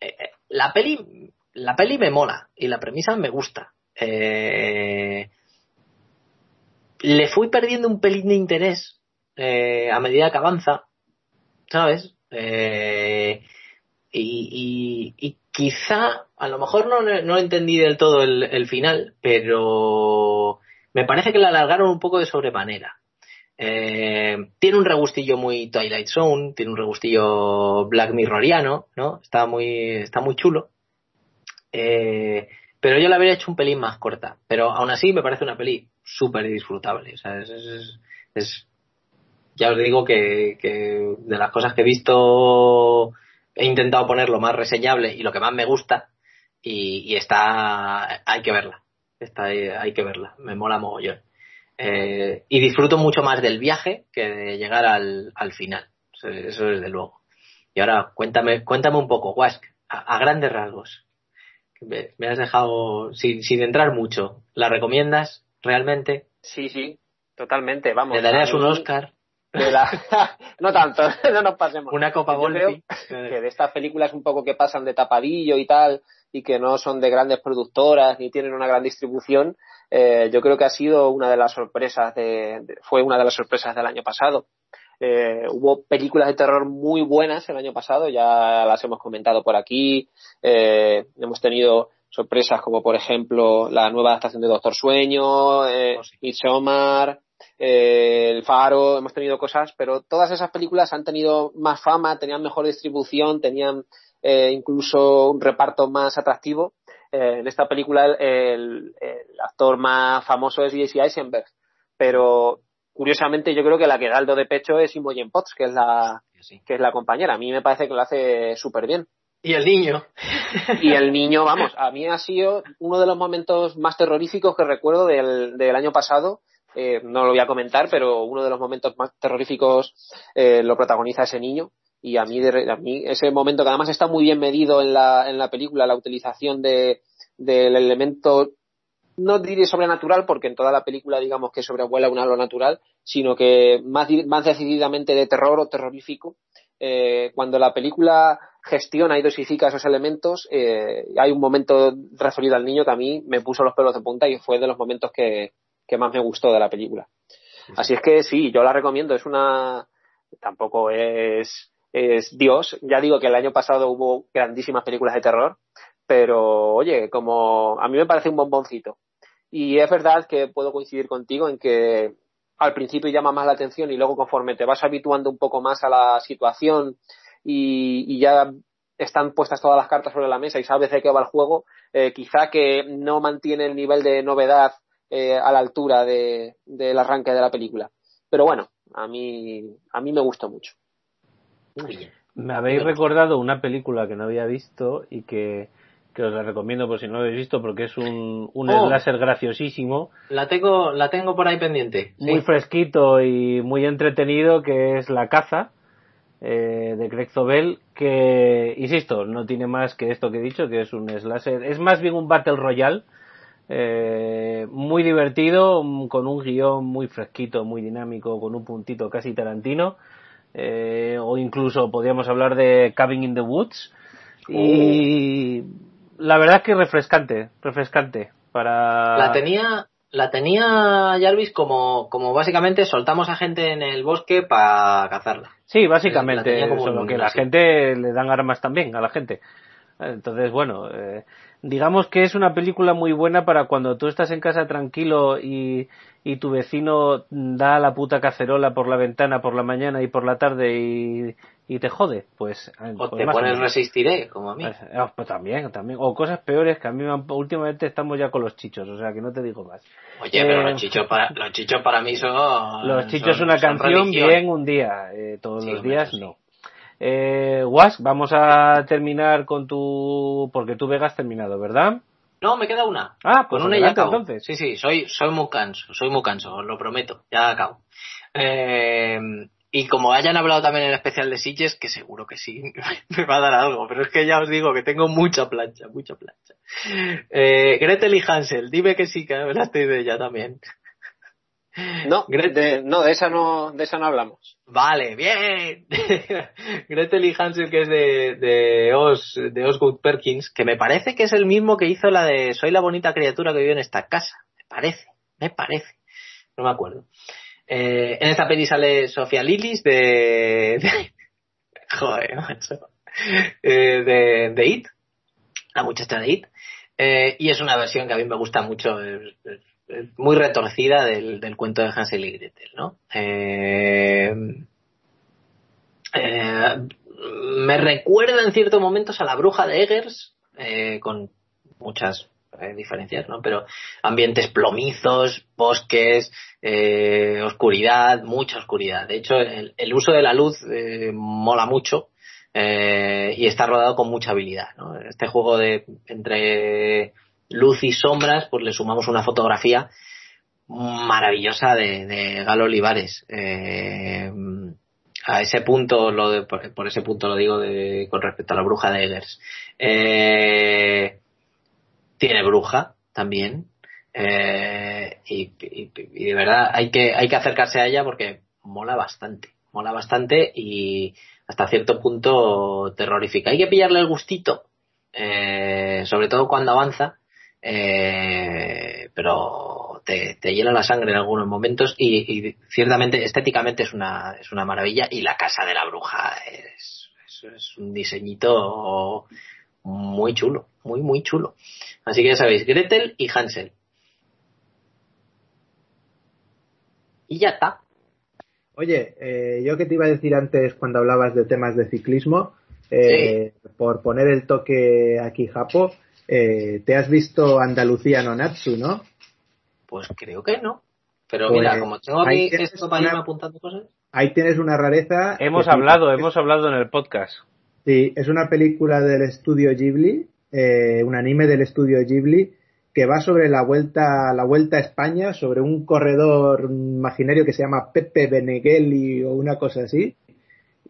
eh, la peli, la peli me mola y la premisa me gusta. Eh, le fui perdiendo un pelín de interés eh, a medida que avanza, ¿sabes? Eh, y, quizá, a lo mejor no, no entendí del todo el, el final, pero me parece que la alargaron un poco de sobremanera. Eh, tiene un regustillo muy Twilight Zone, tiene un regustillo Black Mirroriano, ¿no? Está muy, está muy chulo. Eh, pero yo la habría hecho un pelín más corta. Pero aún así me parece una peli súper disfrutable. O sea, es, ya os digo que, de las cosas que he visto he intentado poner lo más reseñable y lo que más me gusta y, y está, hay que verla. Está, hay que verla. Me mola mogollón. Eh, y disfruto mucho más del viaje que de llegar al, al final. Eso, eso, desde luego. Y ahora cuéntame, cuéntame un poco, Wask, a, a grandes rasgos. Me, me, has dejado sin, sin entrar mucho. ¿La recomiendas realmente? Sí, sí, totalmente. Vamos. ¿Le darías un Oscar? De la... [LAUGHS] no tanto, [LAUGHS] no nos pasemos. Una copa creo que de estas películas un poco que pasan de tapadillo y tal, y que no son de grandes productoras ni tienen una gran distribución, eh, yo creo que ha sido una de las sorpresas de, de, fue una de las sorpresas del año pasado. Eh, hubo películas de terror muy buenas el año pasado, ya las hemos comentado por aquí. Eh, hemos tenido sorpresas como por ejemplo la nueva adaptación de Doctor Sueño, eh, oh, sí. Midsommar, eh, El Faro, hemos tenido cosas, pero todas esas películas han tenido más fama, tenían mejor distribución, tenían eh, incluso un reparto más atractivo. Eh, en esta película el, actor más famoso es Jesse Eisenberg, pero curiosamente yo creo que la que da el do de pecho es Imogen Potts, que es la sí. que es la compañera. A mí me parece que lo hace súper bien. Y el niño. y el niño, vamos, a mí ha sido uno de los momentos más terroríficos que recuerdo del, del año pasado. Eh, no lo voy a comentar, pero uno de los momentos más terroríficos eh, lo protagoniza ese niño y a mí, de, a mí ese momento que además está muy bien medido en la, en la película, la utilización de, del elemento, no diré sobrenatural, porque en toda la película digamos que sobrevuela un halo natural, sino que más, más decididamente de terror o terrorífico. Eh, cuando la película gestiona y dosifica esos elementos, eh, hay un momento referido al niño que a mí me puso los pelos de punta y fue de los momentos que, que más me gustó de la película. Así es que sí, yo la recomiendo, es una, tampoco es, es Dios. Ya digo que el año pasado hubo grandísimas películas de terror, pero oye, como a mí me parece un bomboncito. Y es verdad que puedo coincidir contigo en que al principio llama más la atención y luego conforme te vas habituando un poco más a la situación y, ya están puestas todas las cartas sobre la mesa y sabes de qué va el juego, eh, quizá que no mantiene el nivel de novedad eh, a la altura de, del arranque de la película. Pero bueno, a mí, a mí me gustó mucho. Me habéis recordado una película que no había visto y que, que os la recomiendo por si no lo habéis visto porque es un, un Oh. slasher graciosísimo, La tengo, la tengo por ahí pendiente. Sí. muy fresquito y muy entretenido que es La caza eh, de Greg Zobel que, insisto, no tiene más que esto que he dicho, que es un slasher, es más bien un Battle Royale eh, muy divertido, con un guion muy fresquito, muy dinámico, con un puntito casi tarantino, eh, o incluso podríamos hablar de Cabin in the Woods. Y la verdad es que refrescante, refrescante para... La tenía, la tenía Jarvis como, como básicamente soltamos a gente en el bosque para cazarla. Sí, básicamente, solo que la gente le dan armas también a la gente. Entonces, bueno, eh, digamos que es una película muy buena para cuando tú estás en casa tranquilo y, y tu vecino da la puta cacerola por la ventana por la mañana y por la tarde y, y te jode. Pues, eh, O pues te pones resistiré, como a mí. Eh, pues también, también. O cosas peores que a mí últimamente estamos ya con los chichos, o sea que no te digo más. Oye, pero eh, los chichos para, los chichos para mí son. Los chichos son- una canción religión. bien un día, eh, todos Sí, los días no. Eh, Wask, vamos a terminar con tu... porque tú Vega has terminado, ¿verdad? No, me queda una. Ah, pues Con una ya acabo. entonces. Sí, sí, soy, soy muy canso, soy muy canso, os lo prometo, ya acabo. Eh, y como hayan hablado también en el especial de Sitges, que seguro que sí, [LAUGHS] me va a dar algo, pero es que ya os digo que tengo mucha plancha, mucha plancha. Eh, Gretel y Hansel, dime que sí, que hablaste de ella también. No, [LAUGHS] de, no, de esa no, de esa no hablamos. Vale, bien. [LAUGHS] Gretel y Hansel, que es de, de Os, de Osgood Perkins, que me parece que es el mismo que hizo la de Soy la bonita criatura que vive en esta casa. Me parece, me parece. No me acuerdo. Eh, en esta peli sale Sofía Lilis de, de- [LAUGHS] joder, macho. Eh, de, de It, la muchacha de It. Eh, y es una versión que a mí me gusta mucho, es, es- es muy retorcida del, del cuento de Hansel y Gretel, ¿no? Eh, eh, me recuerda en ciertos momentos a la bruja de Eggers, eh, con muchas diferencias, ¿no? Pero ambientes plomizos, bosques, oscuridad, mucha oscuridad. De hecho, el, el uso de la luz mola mucho y está rodado con mucha habilidad, ¿no? Este juego de entre luz y sombras, pues le sumamos una fotografía maravillosa de, Galo Olivares. Eh, a ese punto, lo de, por, ese punto lo digo de, con respecto a la bruja de Eggers. Eh, tiene bruja también. Eh, y, y- y de verdad hay que, hay que acercarse a ella porque mola bastante. Mola bastante y hasta cierto punto terrorífica. Hay que pillarle el gustito. eh, sobre todo cuando avanza. Eh, pero te, te hiela la sangre en algunos momentos y, y ciertamente estéticamente es una, es una maravilla y la casa de la bruja es, es, es un diseñito muy chulo, muy muy chulo. Así que ya sabéis, Gretel y Hansel. Y ya está. Oye, eh, yo que te iba a decir antes cuando hablabas de temas de ciclismo, eh, por poner el toque aquí, Japo, eh, te has visto Andalucía no Natsu, ¿no? Pues creo que no. Pero Pues, mira, como tengo aquí esto para irme apuntando cosas. Ahí tienes una rareza. Hemos hablado, hemos hablado en el podcast. Sí, es una película del estudio Ghibli, eh, un anime del estudio Ghibli que va sobre la vuelta, la vuelta a España, sobre un corredor imaginario que se llama Pepe Beneghelli o una cosa así.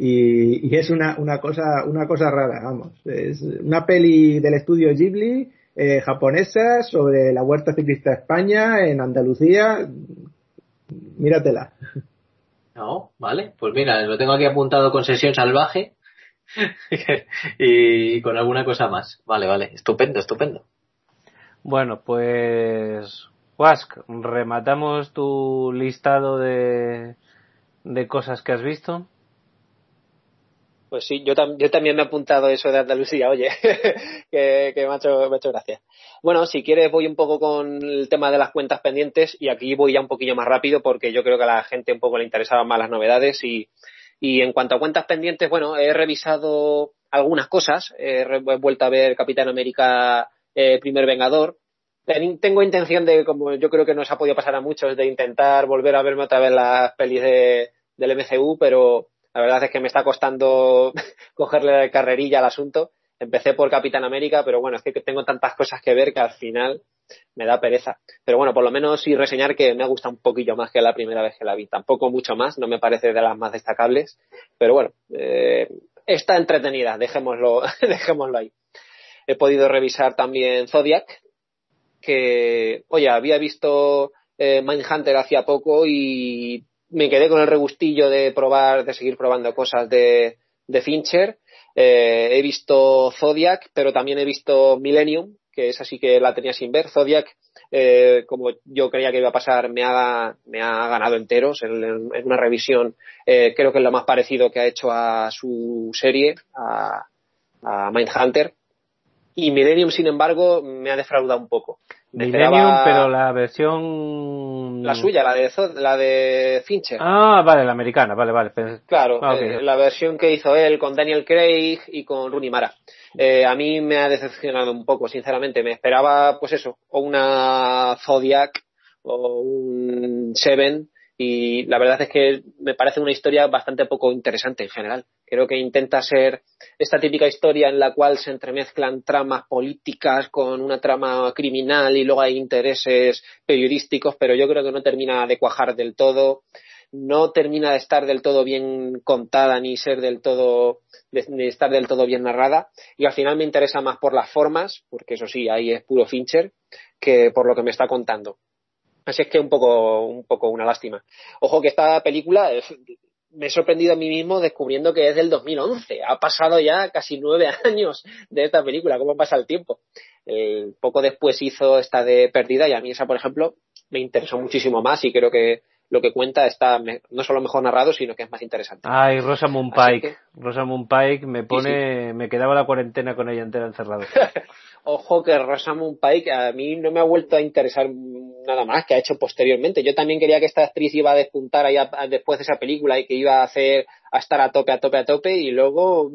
Y, y es una, una cosa, una cosa rara, vamos. Es una peli del estudio Ghibli, eh, japonesa, sobre la vuelta ciclista España, en Andalucía. Míratela. No, vale. Pues mira, lo tengo aquí apuntado con sesión salvaje [LAUGHS] y con alguna cosa más. Vale, vale. Estupendo, estupendo. Bueno, pues Wask, rematamos tu listado de, de cosas que has visto. Pues sí, yo, tam- yo también me he apuntado eso de Andalucía, oye, [LAUGHS] que, que me, ha hecho, me ha hecho gracia. Bueno, si quieres voy un poco con el tema de las cuentas pendientes y aquí voy ya un poquillo más rápido porque yo creo que a la gente un poco le interesaban más las novedades y, y en cuanto a cuentas pendientes, bueno, he revisado algunas cosas, he, he vuelto a ver Capitán América eh, Primer Vengador, tengo intención de, como yo creo que nos ha podido pasar a muchos, de intentar volver a verme otra vez las pelis de, del MCU, pero la verdad es que me está costando [LAUGHS] cogerle carrerilla al asunto. Empecé por Capitán América, pero bueno, es que tengo tantas cosas que ver que al final me da pereza. Pero bueno, por lo menos sí reseñar que me ha gustado un poquillo más que la primera vez que la vi. Tampoco mucho más, no me parece de las más destacables, pero bueno, eh, está entretenida, dejémoslo, [LAUGHS] dejémoslo ahí. He podido revisar también Zodiac, que, oye, había visto eh, Mindhunter hacía poco y me quedé con el regustillo de probar, de seguir probando cosas de, de Fincher. Eh, he visto Zodiac, pero también he visto Millennium, que es así que la tenía sin ver. Zodiac, eh, como yo creía que iba a pasar, me ha, ganado enteros en, en una revisión. Eh, creo que es lo más parecido que ha hecho a su serie, a, a Mindhunter. Y Millennium, sin embargo, me ha defraudado un poco. Millennium, pero la versión... La suya, la de, la de Fincher. Ah, vale, la americana, vale, vale. Claro, ah, eh, la versión que hizo él con Daniel Craig y con Rooney Mara. Eh, a mí me ha decepcionado un poco, sinceramente. Me esperaba, pues eso, o una Zodiac o un Seven y la verdad es que me parece una historia bastante poco interesante en general. Creo que intenta ser esta típica historia en la cual se entremezclan tramas políticas con una trama criminal y luego hay intereses periodísticos, pero yo creo que no termina de cuajar del todo, no termina de estar del todo bien contada ni ser del todo de, estar del todo bien narrada y al final me interesa más por las formas, porque eso sí, ahí es puro Fincher, que por lo que me está contando. Así es que un poco, un poco una lástima. Ojo que esta película eh, me he sorprendido a mí mismo descubriendo que es del 2011. Ha pasado ya casi nueve [LAUGHS] años de esta película. ¿Cómo pasa el tiempo? poco después hizo esta de Perdida y a mí esa, por ejemplo, me interesó muchísimo más y creo que lo que cuenta está no solo mejor narrado, sino que es más interesante. Ay, Rosamund Pike. Rosamund Pike me pone, me quedaba la cuarentena con ella entera encerrado. [LAUGHS] Ojo que Rosamund Pike a mí no me ha vuelto a interesar nada más que ha hecho posteriormente. Yo también quería que esta actriz iba a despuntar ahí después de esa película y que iba a hacer a estar a tope, a tope, a tope y luego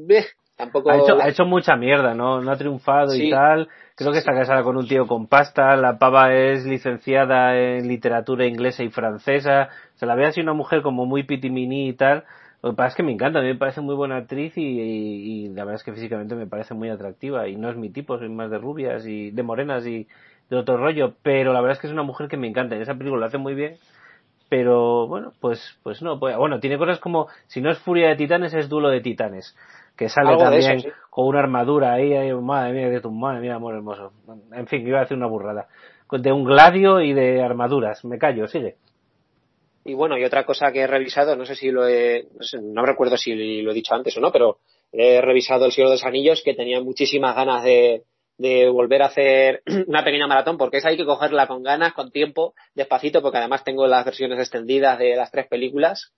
tampoco ha hecho, ha hecho mucha mierda, no, no ha triunfado y tal. Creo que está casada con un tío con pasta. La pava es licenciada en literatura inglesa y francesa. Se la ve así una mujer como muy pitimini y tal. Lo que pasa es que me encanta, a mí me parece muy buena actriz y, la verdad es que físicamente me parece muy atractiva y no es mi tipo, soy más de rubias y de morenas y de otro rollo, pero la verdad es que es una mujer que me encanta y esa película lo hace muy bien, pero bueno, pues pues no, pues, bueno, tiene cosas como si no es Furia de Titanes es Duelo de Titanes, que sale también con una armadura ahí, madre mía, de tu madre mía, amor hermoso. En fin, iba a hacer una burrada. De un gladio y de armaduras, me callo, sigue. Y bueno, y otra cosa que he revisado, no sé si lo he, no, recuerdo si lo he dicho antes o no, pero he revisado El Señor de los Anillos, que tenía muchísimas ganas de, de volver a hacer [CLEARS THROAT] una pequeña maratón, porque esa hay que cogerla con ganas, con tiempo, despacito, porque además tengo las versiones extendidas de las tres películas.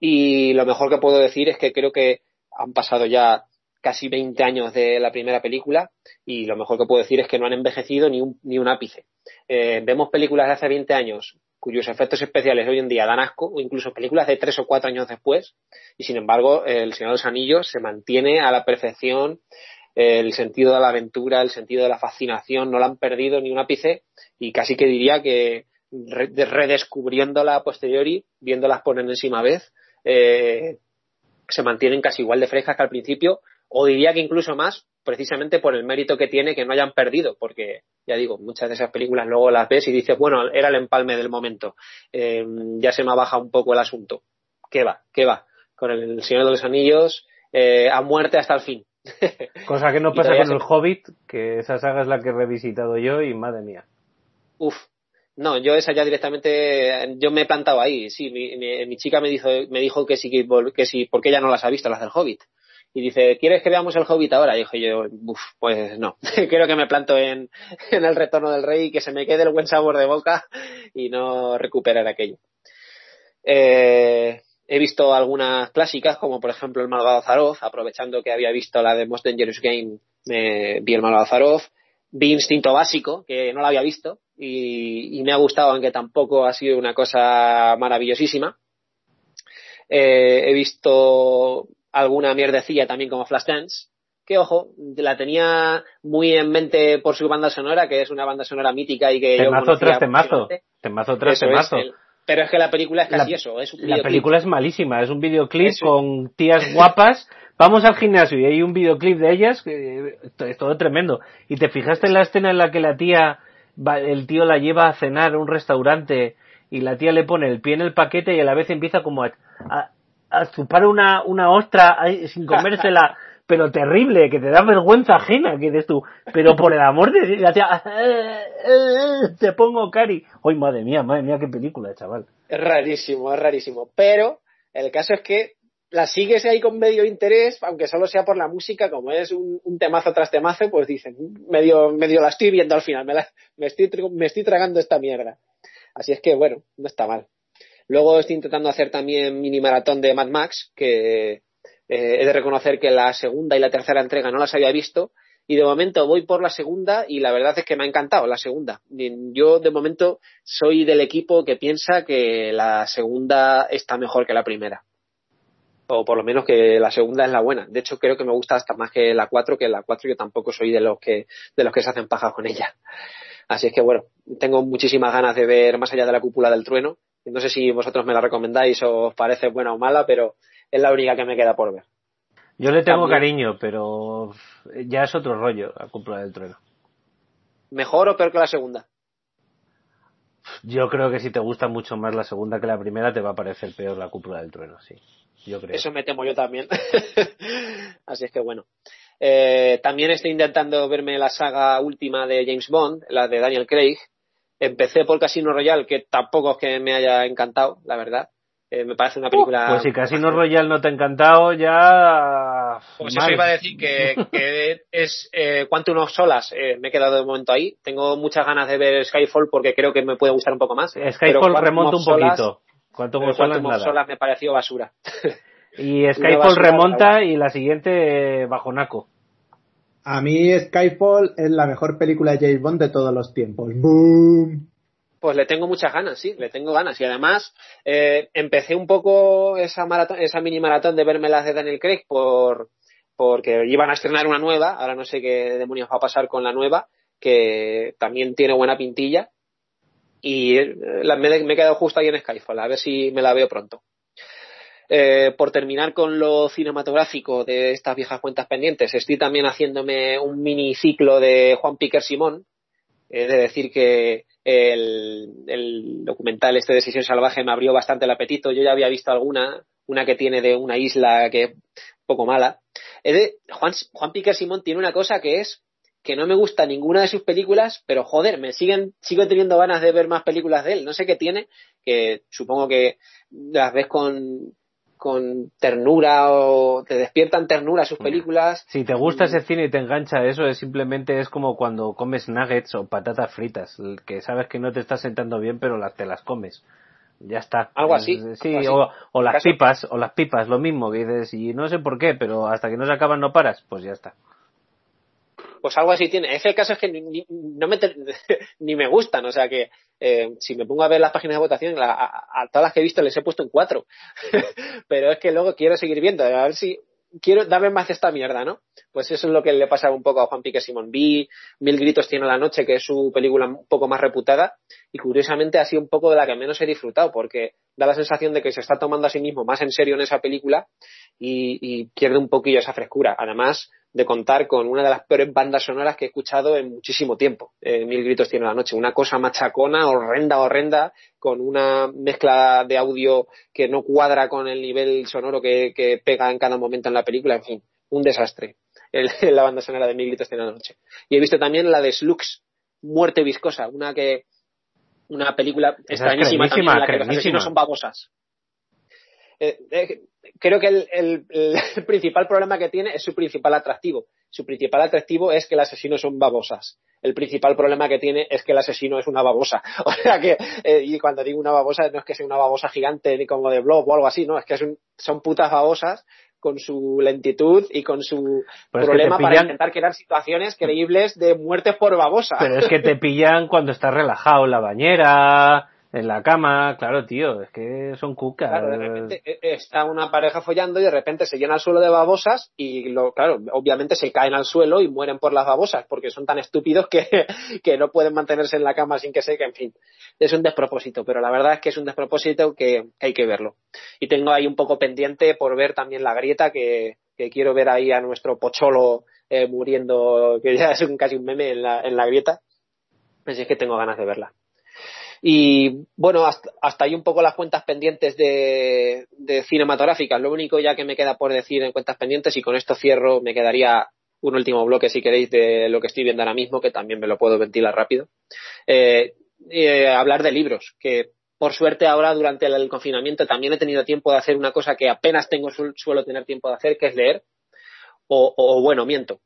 Y lo mejor que puedo decir es que creo que han pasado ya casi 20 años de la primera película y lo mejor que puedo decir es que no han envejecido ni un, ni un ápice. Eh, vemos películas de hace 20 años cuyos efectos especiales hoy en día dan asco, o incluso películas de tres o cuatro años después, y sin embargo, El Señor de los Anillos se mantiene a la perfección, el sentido de la aventura, el sentido de la fascinación, no la han perdido ni un ápice, y casi que diría que redescubriéndola a posteriori, viéndolas por enésima vez, eh, se mantienen casi igual de frescas que al principio, o diría que incluso más, precisamente por el mérito que tiene que no hayan perdido, porque ya digo, muchas de esas películas luego las ves y dices, bueno, era el empalme del momento, eh, ya se me baja un poco el asunto. ¿Qué va? ¿Qué va? Con el Señor de los Anillos, eh, a muerte hasta el fin. [LAUGHS] Cosa que no pasa con el Hobbit, que esa saga es la que he revisitado yo y madre mía. Uf, no, yo esa ya directamente, yo me he plantado ahí, sí, mi, mi, chica me dijo, me dijo que sí, que sí, porque ella no las ha visto, las del Hobbit y dice, ¿quieres que veamos el Hobbit ahora? Y dije yo, Uf, pues no, [LAUGHS] creo que me planto en, en el retorno del rey que se me quede el buen sabor de boca y no recuperar aquello. Eh, he visto algunas clásicas, como por ejemplo El Malvado Zaroff, aprovechando que había visto la de Most Dangerous Game, me vi El Malvado Zaroff. Vi Instinto Básico, que no la había visto, y, y me ha gustado, aunque tampoco ha sido una cosa maravillosísima. Eh, he visto alguna mierdecilla también como Flashdance, que ojo, la tenía muy en mente por su banda sonora, que es una banda sonora mítica y que temazo yo tras temazo, temazo tras Eso temazo. es, el- pero es que la película es casi La- eso, es un La videoclip. película es malísima, es un videoclip Eso. con tías guapas. Vamos al gimnasio y hay un videoclip de ellas que es todo tremendo. Y te fijaste en la escena en la que la tía, va- el tío la lleva a cenar a un restaurante y la tía le pone el pie en el paquete y a la vez empieza como a, a, a chupar una, una ostra sin comérsela, [LAUGHS] pero terrible, que te da vergüenza ajena, que dices tú, pero por el amor de Dios, la tía, [LAUGHS] te pongo cari. Ay, madre mía, madre mía, qué película, chaval. Es rarísimo, es rarísimo. Pero el caso es que la sigues ahí con medio interés, aunque solo sea por la música, como es un, temazo tras temazo, pues dicen, medio, medio la estoy viendo al final, me, la- me, estoy, me estoy tragando esta mierda. Así es que, bueno, no está mal. Luego estoy intentando hacer también mini maratón de Mad Max, que eh, he de reconocer que la segunda y la tercera entrega no las había visto, y de momento voy por la segunda y la verdad es que me ha encantado la segunda. Yo de momento soy del equipo que piensa que la segunda está mejor que la primera. O por lo menos que la segunda es la buena. De hecho, creo que me gusta hasta más que la 4, que la 4 yo tampoco soy de los que, de los que se hacen paja con ella. Así es que bueno, tengo muchísimas ganas de ver más allá de la cúpula del trueno. No sé si vosotros me la recomendáis o os parece buena o mala, pero es la única que me queda por ver. Yo le tengo También. cariño, pero ya es otro rollo la cúpula del trueno. ¿Mejor o peor que la segunda? Yo creo que si te gusta mucho más la segunda que la primera, te va a parecer peor la cúpula del trueno, sí. Yo creo. Eso me temo yo también. [LAUGHS] Así es que bueno. Eh, también estoy intentando verme la saga última de James Bond, la de Daniel Craig. Empecé por Casino Royale, que tampoco es que me haya encantado, la verdad. Eh, me parece una película. Pues si Casino Royale no te ha encantado, ya. Pues mal. eso iba a decir que, que es eh, Quantum of Solas. eh, me he quedado de momento ahí. Tengo muchas ganas de ver Skyfall porque creo que me puede gustar un poco más. Skyfall remonta un poquito. Quantum of Solas Quantum of. Solas me pareció basura. [LAUGHS] Y Skyfall basura, remonta y la siguiente bajonaco. A mí Skyfall es la mejor película de James Bond de todos los tiempos. ¡Boom! Pues le tengo muchas ganas, sí, le tengo ganas. Y además, eh, empecé un poco esa maratón, esa mini maratón de verme las de Daniel Craig por, porque iban a estrenar una nueva, ahora no sé qué demonios va a pasar con la nueva, que también tiene buena pintilla. Y eh, me, he quedado justo ahí en Skyfall, a ver si me la veo pronto. Eh, por terminar con lo cinematográfico de estas viejas cuentas pendientes, estoy también haciéndome un mini ciclo de Juan Piquer Simón. He de decir que el, el documental este de Sesión Salvaje me abrió bastante el apetito. Yo ya había visto alguna, una que tiene de una isla que es poco mala. He de- Juan, Juan Piquer Simón tiene una cosa que es que no me gusta ninguna de sus películas, pero joder, me siguen, sigo teniendo ganas de ver más películas de él. No sé qué tiene, que supongo que las ves con, con ternura o te despiertan ternura sus películas. Si te gusta ese cine y te engancha eso, es simplemente es como cuando comes nuggets o patatas fritas, que sabes que no te está sentando bien, pero las, te las comes. Ya está. Algo así, Es- Sí, algo así. o, o las pipas, o las pipas, lo mismo, que dices, y no sé por qué, pero hasta que no se acaban no paras, pues ya está. Pues algo así tiene. Es que el caso es que ni, no me [LAUGHS] ni me gustan, o sea que eh, si me pongo a ver las páginas de votación, la- a, todas las que he visto les he puesto un 4. [LAUGHS] Pero es que luego quiero seguir viendo, a ver si quiero darme más esta mierda, ¿no? Pues eso es lo que le pasa un poco a Juan Pique Simón. Vi Mil Gritos Tiene la Noche, que es su película un poco más reputada, y curiosamente ha sido un poco de la que menos he disfrutado, porque da la sensación de que se está tomando a sí mismo más en serio en esa película y pierde un poquillo esa frescura. Además de contar con una de las peores bandas sonoras que he escuchado en muchísimo tiempo. Eh, Mil gritos tiene la noche. Una cosa machacona, horrenda, horrenda, con una mezcla de audio que no cuadra con el nivel sonoro que, que pega en cada momento en la película. En fin, un desastre. El- [LAUGHS] la banda sonora de Mil gritos tiene la noche. Y he visto también la de Slux, Muerte viscosa, una que una película Esa es extrañísima también, en la que los asesinos son babosas. Eh, eh, creo que el, el- el [LAUGHS] principal problema que tiene es su principal atractivo. Su principal atractivo es que el asesino son babosas. El principal problema que tiene es que el asesino es una babosa. [LAUGHS] O sea que, eh, y cuando digo una babosa, no es que sea una babosa gigante ni como de blob o algo así, no, es que es un- son putas babosas con su lentitud y con su Pero es que problema para intentar crear situaciones creíbles de muertes por babosa. Pero es que te [LAUGHS] pillan cuando estás relajado en la bañera, En la cama, claro, tío, es que son cucas. Claro, de repente eh, está una pareja follando y de repente se llena el suelo de babosas y, lo, claro, obviamente se caen al suelo y mueren por las babosas porque son tan estúpidos que, [LAUGHS] que no pueden mantenerse en la cama sin que se en fin. Es un despropósito, pero la verdad es que es un despropósito que, hay que verlo. Y tengo ahí un poco pendiente por ver también la grieta que, que quiero ver ahí a nuestro pocholo eh, muriendo, que ya es un, casi un meme en la, en la grieta. Así es que tengo ganas de verla. Y bueno, hasta, ahí un poco las cuentas pendientes de, cinematográficas. Lo único ya que me queda por decir en cuentas pendientes, y con esto cierro, me quedaría un último bloque, si queréis, de lo que estoy viendo ahora mismo, que también me lo puedo ventilar rápido. Eh, eh, hablar de libros, que por suerte ahora durante el confinamiento también he tenido tiempo de hacer una cosa que apenas tengo suelo tener tiempo de hacer, que es leer. O, o bueno, miento.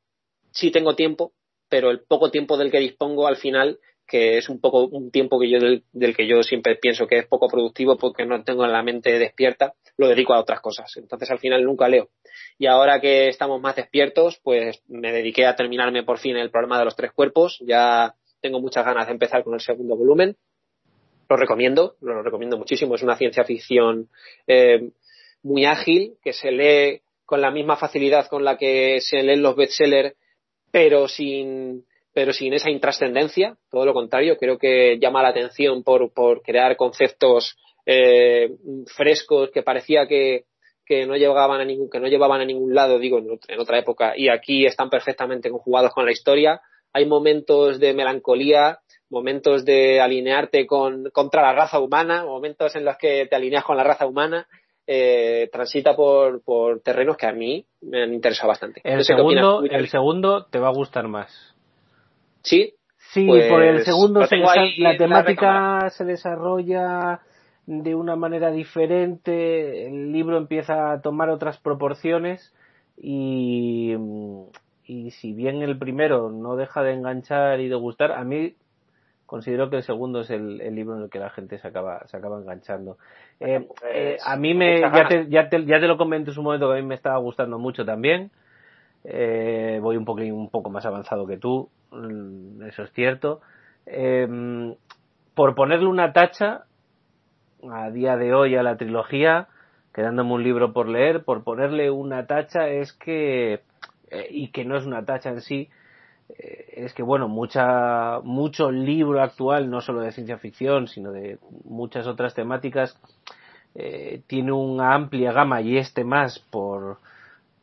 Sí tengo tiempo, pero el poco tiempo del que dispongo al final que es un poco un tiempo que yo del, que yo siempre pienso que es poco productivo porque no tengo la mente despierta, lo dedico a otras cosas. Entonces al final nunca leo. Y ahora que estamos más despiertos, pues me dediqué a terminarme por fin el programa de los tres cuerpos. Ya tengo muchas ganas de empezar con el segundo volumen. Lo recomiendo, lo recomiendo muchísimo. Es una ciencia ficción eh, muy ágil, que se lee con la misma facilidad con la que se leen los bestsellers, pero sin pero sin esa intrascendencia, todo lo contrario, creo que llama la atención por, por crear conceptos eh, frescos que parecía que, que no llevaban a ningún, que no llevaban a ningún lado, digo, en otra época, y aquí están perfectamente conjugados con la historia. Hay momentos de melancolía, momentos de alinearte con, contra la raza humana, momentos en los que te alineas con la raza humana, eh, transita por, por terrenos que a mí me han interesado bastante. El, segundo, el segundo te va a gustar más. Sí. Sí, por el pues, segundo la temática se desarrolla de una manera diferente, el libro empieza a tomar otras proporciones y, y si bien el primero no deja de enganchar y de gustar, a mí considero que el segundo es el, libro en el que la gente se acaba, se acaba enganchando. Eh, eh, a mí me, ya te, ya, te, ya te lo comenté en su momento que a mí me estaba gustando mucho también. Eh, voy un poco, un poco más avanzado que tú, eso es cierto. Em, por ponerle una tacha a día de hoy a la trilogía, quedándome un libro por leer, por ponerle una tacha es que, eh, y que no es una tacha en sí, eh, es que bueno, mucha, mucho libro actual, no solo de ciencia ficción, sino de muchas otras temáticas, tiene una amplia gama y este más por,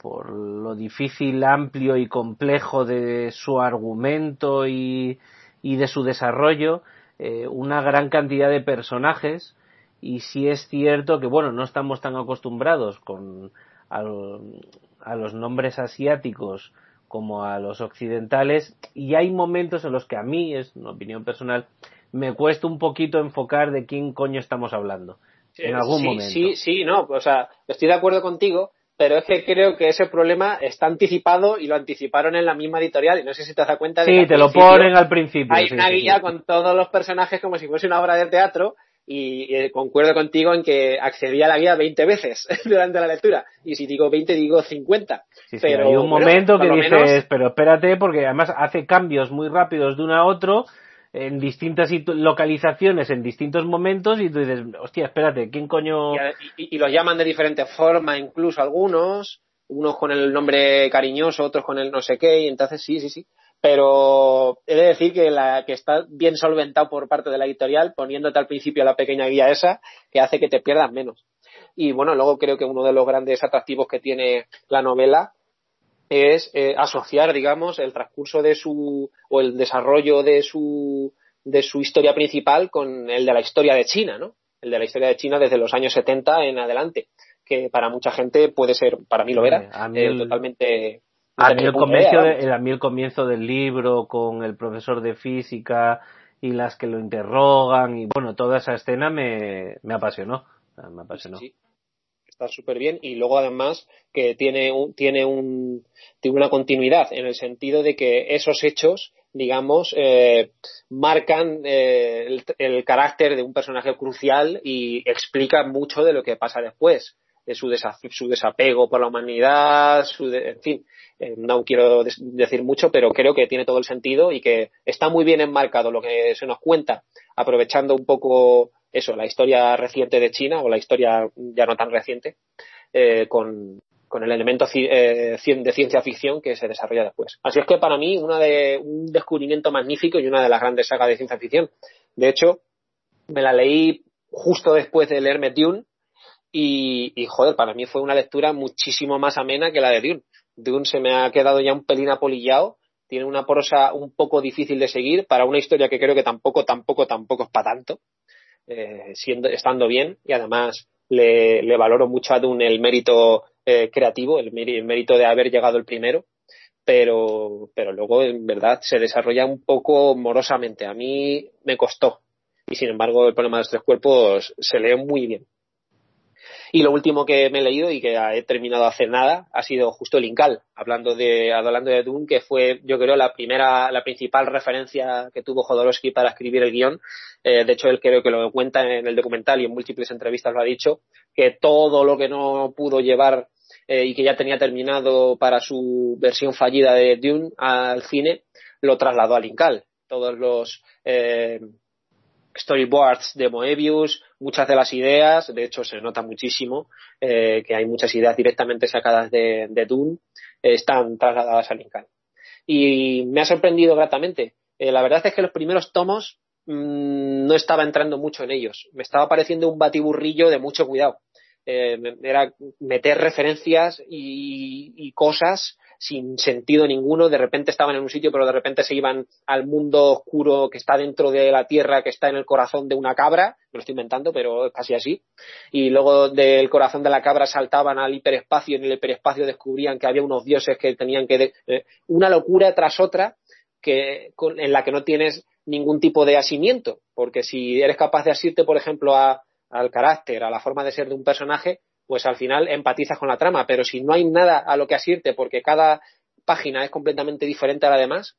por lo difícil, amplio y complejo de su argumento y, de su desarrollo, eh, una gran cantidad de personajes. Y si es cierto que bueno no estamos tan acostumbrados con a, los nombres asiáticos como a los occidentales. Y hay momentos en los que a mí es una opinión personal me cuesta un poquito enfocar de quién coño estamos hablando. En algún momento. sí sí no o sea estoy de acuerdo contigo pero es que creo que ese problema está anticipado y lo anticiparon en la misma editorial y no sé si te das cuenta de sí te lo ponen al principio hay una guía con todos los personajes como si fuese una obra de teatro y, eh, concuerdo contigo en que accedí a la guía 20 veces [LAUGHS] durante la lectura. Y si digo 20 digo 50 pero hay un momento que dices pero espérate porque además hace cambios muy rápidos de uno a otro en distintas localizaciones, en distintos momentos, y tú dices, hostia, espérate, ¿quién coño...? Y, los llaman de diferente forma, incluso algunos, unos con el nombre cariñoso, otros con el no sé qué, y entonces sí, sí, sí. Pero he de decir que, la, que está bien solventado por parte de la editorial, poniéndote al principio la pequeña guía esa, que hace que te pierdas menos. Y bueno, luego creo que uno de los grandes atractivos que tiene la novela es eh, asociar, digamos, el transcurso de su o el desarrollo de su de su historia principal con el de la historia de China, ¿no? El de la historia de China desde los años 70 en adelante, que para mucha gente puede ser, para mí lo era, a mí eh, totalmente a mí, el comienzo a mí el comienzo del libro con el profesor de física y las que lo interrogan y bueno, toda esa escena me, me apasionó. Me apasionó está súper bien y luego además que tiene un, tiene un una continuidad en el sentido de que esos hechos digamos eh, marcan eh, el, carácter de un personaje crucial y explican mucho de lo que pasa después de su, su desapego por la humanidad su en fin eh, no quiero decir mucho pero creo que tiene todo el sentido y que está muy bien enmarcado lo que se nos cuenta aprovechando un poco eso, la historia reciente de China o la historia ya no tan reciente eh, con, con el elemento eh, de ciencia ficción que se desarrolla después. Así es que para mí una de, un descubrimiento magnífico y una de las grandes sagas de ciencia ficción. De hecho, me la leí justo después de leerme Dune y, y, joder, para mí fue una lectura muchísimo más amena que la de Dune. Dune se me ha quedado ya un pelín apolillado, tiene una prosa un poco difícil de seguir para una historia que creo que tampoco, tampoco, tampoco es para tanto, eh, siendo, estando bien y además le, le valoro mucho a Dune el mérito eh, creativo, el, mérito de haber llegado el primero, pero, pero luego en verdad se desarrolla un poco morosamente. A mí me costó y sin embargo el problema de los tres cuerpos se lee muy bien. Y lo último que me he leído y que he terminado hace nada ha sido justo el Incal, hablando de, hablando de Dune, que fue, yo creo, la primera, la principal referencia que tuvo Jodorowsky para escribir el guion. Eh, de hecho, él creo que lo cuenta en el documental y en múltiples entrevistas lo ha dicho, que todo lo que no pudo llevar eh, y que ya tenía terminado para su versión fallida de Dune al cine, lo trasladó al Incal. Todos los eh, storyboards de Moebius, muchas de las ideas, de hecho se nota muchísimo eh, que hay muchas ideas directamente sacadas de, de Dune, están trasladadas al Incal. Y me ha sorprendido gratamente. la verdad es que los primeros tomos mmm, no estaba entrando mucho en ellos. Me estaba pareciendo un batiburrillo de mucho cuidado eh, era meter referencias y, cosas sin sentido ninguno. De repente estaban en un sitio, pero de repente se iban al mundo oscuro que está dentro de la tierra, que está en el corazón de una cabra. Me lo estoy inventando, pero es casi así. Y luego del corazón de la cabra saltaban al hiperespacio y en el hiperespacio descubrían que había unos dioses que tenían que. Eh, una locura tras otra que, en la que no tienes ningún tipo de asimiento. Porque si eres capaz de asirte, por ejemplo, a al carácter, a la forma de ser de un personaje, pues al final empatizas con la trama. Pero si no hay nada a lo que asirte, porque cada página es completamente diferente a la demás,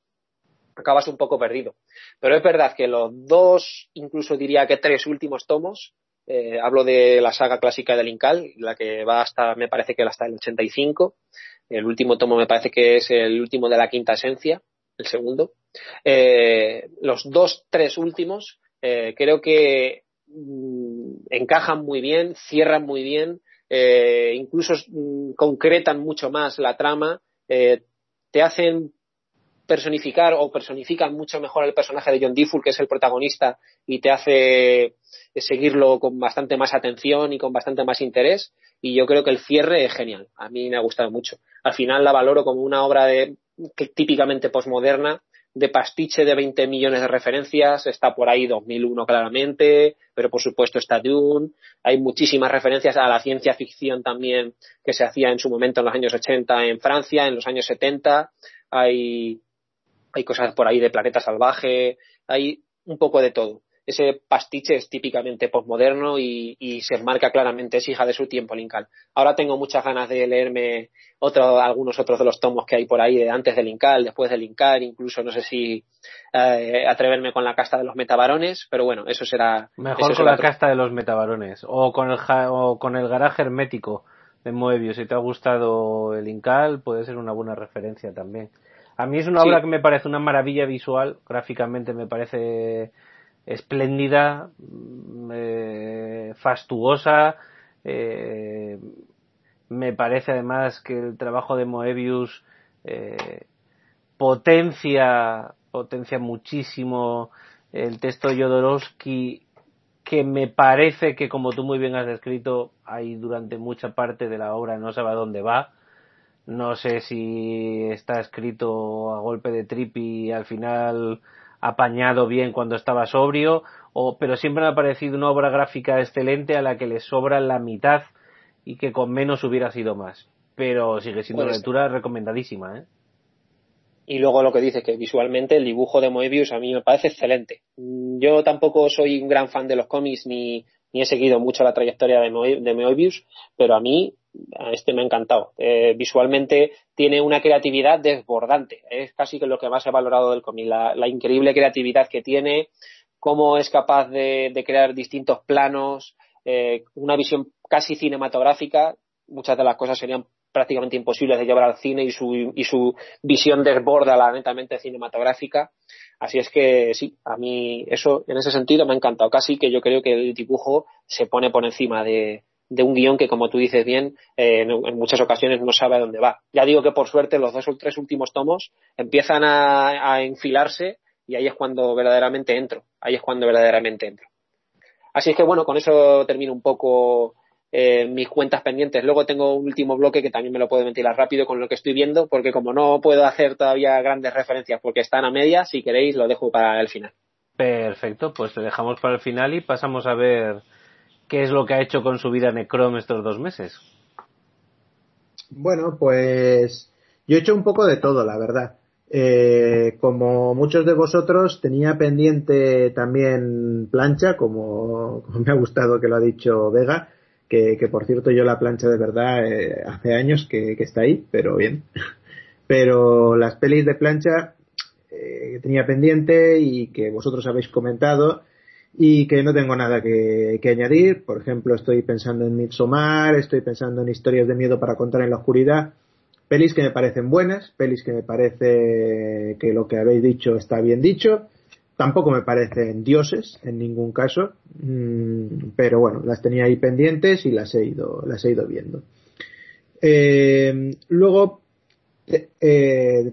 acabas un poco perdido. Pero es verdad que los dos, incluso diría que tres últimos tomos, eh, hablo de la saga clásica del Incal, la que va hasta, me parece que hasta el 85. El último tomo me parece que es el último de la quinta esencia, el segundo. Eh, los dos, tres últimos, eh, creo que Mm, encajan muy bien, cierran muy bien, eh, incluso mm, concretan mucho más la trama, eh, te hacen personificar o personifican mucho mejor el personaje de John Difful, que es el protagonista, y te hace seguirlo con bastante más atención y con bastante más interés. Y yo creo que el cierre es genial. A mí me ha gustado mucho. Al final la valoro como una obra de, típicamente posmoderna, de pastiche de 20 millones de referencias, está por ahí 2001 claramente, pero por supuesto está Dune, hay muchísimas referencias a la ciencia ficción también que se hacía en su momento en los años 80 en Francia, en los años 70, hay, hay cosas por ahí de Planeta Salvaje, hay un poco de todo ese pastiche es típicamente postmoderno y, y, se marca claramente, es hija de su tiempo, Linkal. Ahora tengo muchas ganas de leerme otro, algunos otros de los tomos que hay por ahí de antes del Linkal, después del Linkal, incluso no sé si eh, atreverme con la casta de los metabarones, pero bueno, eso será. Mejor con la casta de los metabarones o con el, o con el garaje hermético de Moebius. Si te ha gustado el Incal, puede ser una buena referencia también. A mí es una obra que me parece una maravilla visual, gráficamente me parece espléndida, mm, eh, fastuosa. Eh, me parece además que el trabajo de Moebius eh, potencia, potencia muchísimo el texto de Jodorowsky que me parece que como tú muy bien has descrito ahí durante mucha parte de la obra no sabe a dónde va no sé si está escrito a golpe de trip y al final apañado bien cuando estaba sobrio, o, pero siempre me ha parecido una obra gráfica excelente a la que le sobra la mitad y que con menos hubiera sido más. Pero sigue siendo una lectura recomendadísima, ¿eh? Y luego lo que dice que visualmente el dibujo de Moebius a mí me parece excelente. Yo tampoco soy un gran fan de los cómics ni, ni he seguido mucho la trayectoria de, Moebius, pero a mí este me ha encantado. Eh, visualmente tiene una creatividad desbordante. Es casi que lo que más he valorado del cómic, la, increíble creatividad que tiene, cómo es capaz de, crear distintos planos, eh, una visión casi cinematográfica. Muchas de las cosas serían prácticamente imposibles de llevar al cine y su, y su visión desborda la netamente cinematográfica. Así es que sí, a mí eso en ese sentido me ha encantado. Casi que yo creo que el dibujo se pone por encima de, de un guion que, como tú dices bien, eh, en, muchas ocasiones no sabe a dónde va. Ya digo que por suerte los dos o tres últimos tomos empiezan a, enfilarse y ahí es cuando verdaderamente entro. Ahí es cuando verdaderamente entro. Así es que bueno, con eso termino un poco eh, mis cuentas pendientes. Luego tengo un último bloque que también me lo puedo ventilar rápido con lo que estoy viendo, porque como no puedo hacer todavía grandes referencias porque están a media, si queréis lo dejo para el final. Perfecto, pues te dejamos para el final y pasamos a ver qué es lo que ha hecho con su vida Necrom estos dos meses. Bueno, pues yo he hecho un poco de todo, la verdad. Eh, como muchos de vosotros, tenía pendiente también plancha, como, me ha gustado que lo ha dicho Vega, que, por cierto yo la plancha de verdad eh, hace años que, está ahí, pero bien. [LAUGHS] Pero las pelis de plancha eh, tenía pendiente y que vosotros habéis comentado y que no tengo nada que, añadir. Por ejemplo, estoy pensando en Midsommar, estoy pensando en historias de miedo para contar en la oscuridad Pelis que me parecen buenas, pelis que me parece que lo que habéis dicho está bien dicho. Tampoco me parecen dioses en ningún caso, mm, pero bueno, las tenía ahí pendientes y las he ido, las he ido viendo. Eh, luego, eh, eh,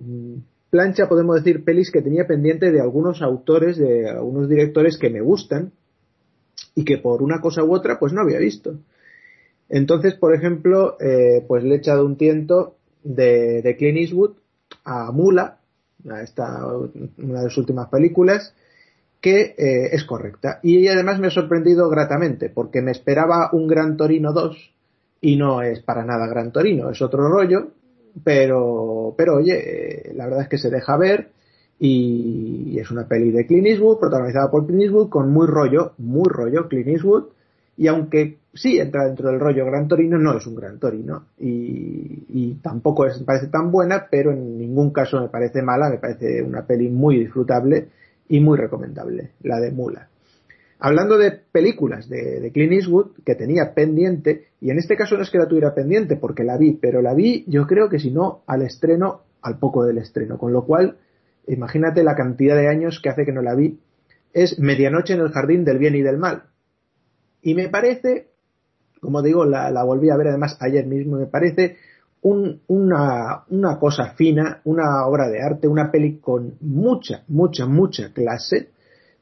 plancha podemos decir pelis que tenía pendiente de algunos autores, de algunos directores que me gustan y que por una cosa u otra pues no había visto. Entonces, por ejemplo, pues le he echado un tiento de, de Clint Eastwood a Mula, esta, una de sus últimas películas, que eh, es correcta. Y además me ha sorprendido gratamente, porque me esperaba un Gran Torino 2 y no es para nada Gran Torino, es otro rollo, pero, pero oye, eh, la verdad es que se deja ver y es una peli de Clint Eastwood, protagonizada por Clint Eastwood, con muy rollo, muy rollo Clint Eastwood, y aunque sí entra dentro del rollo Gran Torino, no es un Gran Torino. Y, y tampoco es, me parece tan buena, pero en ningún caso me parece mala, me parece una peli muy disfrutable y muy recomendable, la de Mula. Hablando de películas de, de, Clint Eastwood que tenía pendiente, y en este caso no es que la tuviera pendiente porque la vi, pero la vi yo creo que si no al estreno, al poco del estreno, con lo cual imagínate la cantidad de años que hace que no la vi, es Medianoche en el Jardín del Bien y del Mal, y me parece, como digo, la, volví a ver además ayer mismo, me parece una, una cosa fina, una obra de arte, una peli con mucha, mucha, mucha clase,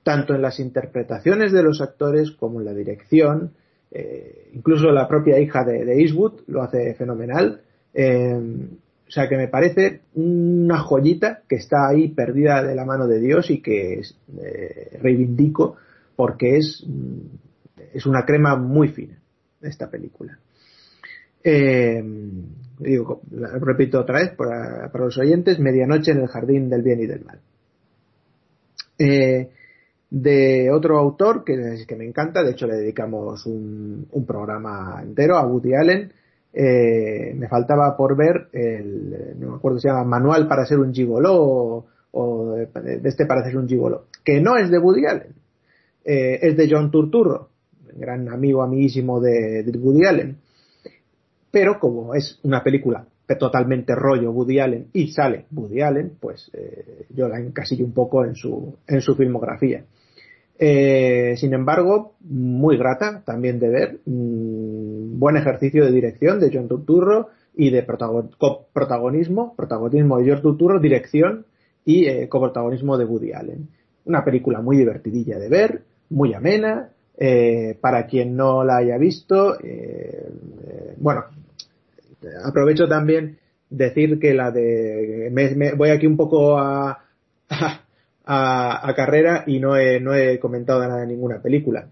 tanto en las interpretaciones de los actores como en la dirección. Eh, incluso la propia hija de, Eastwood lo hace fenomenal. Eh, o sea que me parece una joyita que está ahí perdida de la mano de Dios y que eh, reivindico porque es es una crema muy fina esta película. Eh, digo, repito otra vez para, los oyentes, Medianoche en el Jardín del Bien y del Mal. Eh, de otro autor que, que, me encanta, de hecho le dedicamos un, programa entero a Woody Allen, eh, me faltaba por ver el, no me acuerdo si se llama Manual para ser un gigolo o, de, este para ser un gigolo, que no es de Woody Allen, es de John Turturro, gran amigo, amiguísimo de, Woody Allen. Pero como es una película totalmente rollo Woody Allen y sale Woody Allen, pues eh, yo la encasillo un poco en su, en su filmografía. Eh, sin embargo, muy grata también de ver, mm, buen ejercicio de dirección de John Turturro y de protagonismo, protagonismo de George Turturro, dirección y eh, coprotagonismo de Woody Allen. Una película muy divertidilla de ver, muy amena, eh, para quien no la haya visto, eh, eh, bueno, aprovecho también decir que la de. Me, voy aquí un poco a, [LAUGHS] carrera y no he, no he comentado nada de ninguna película.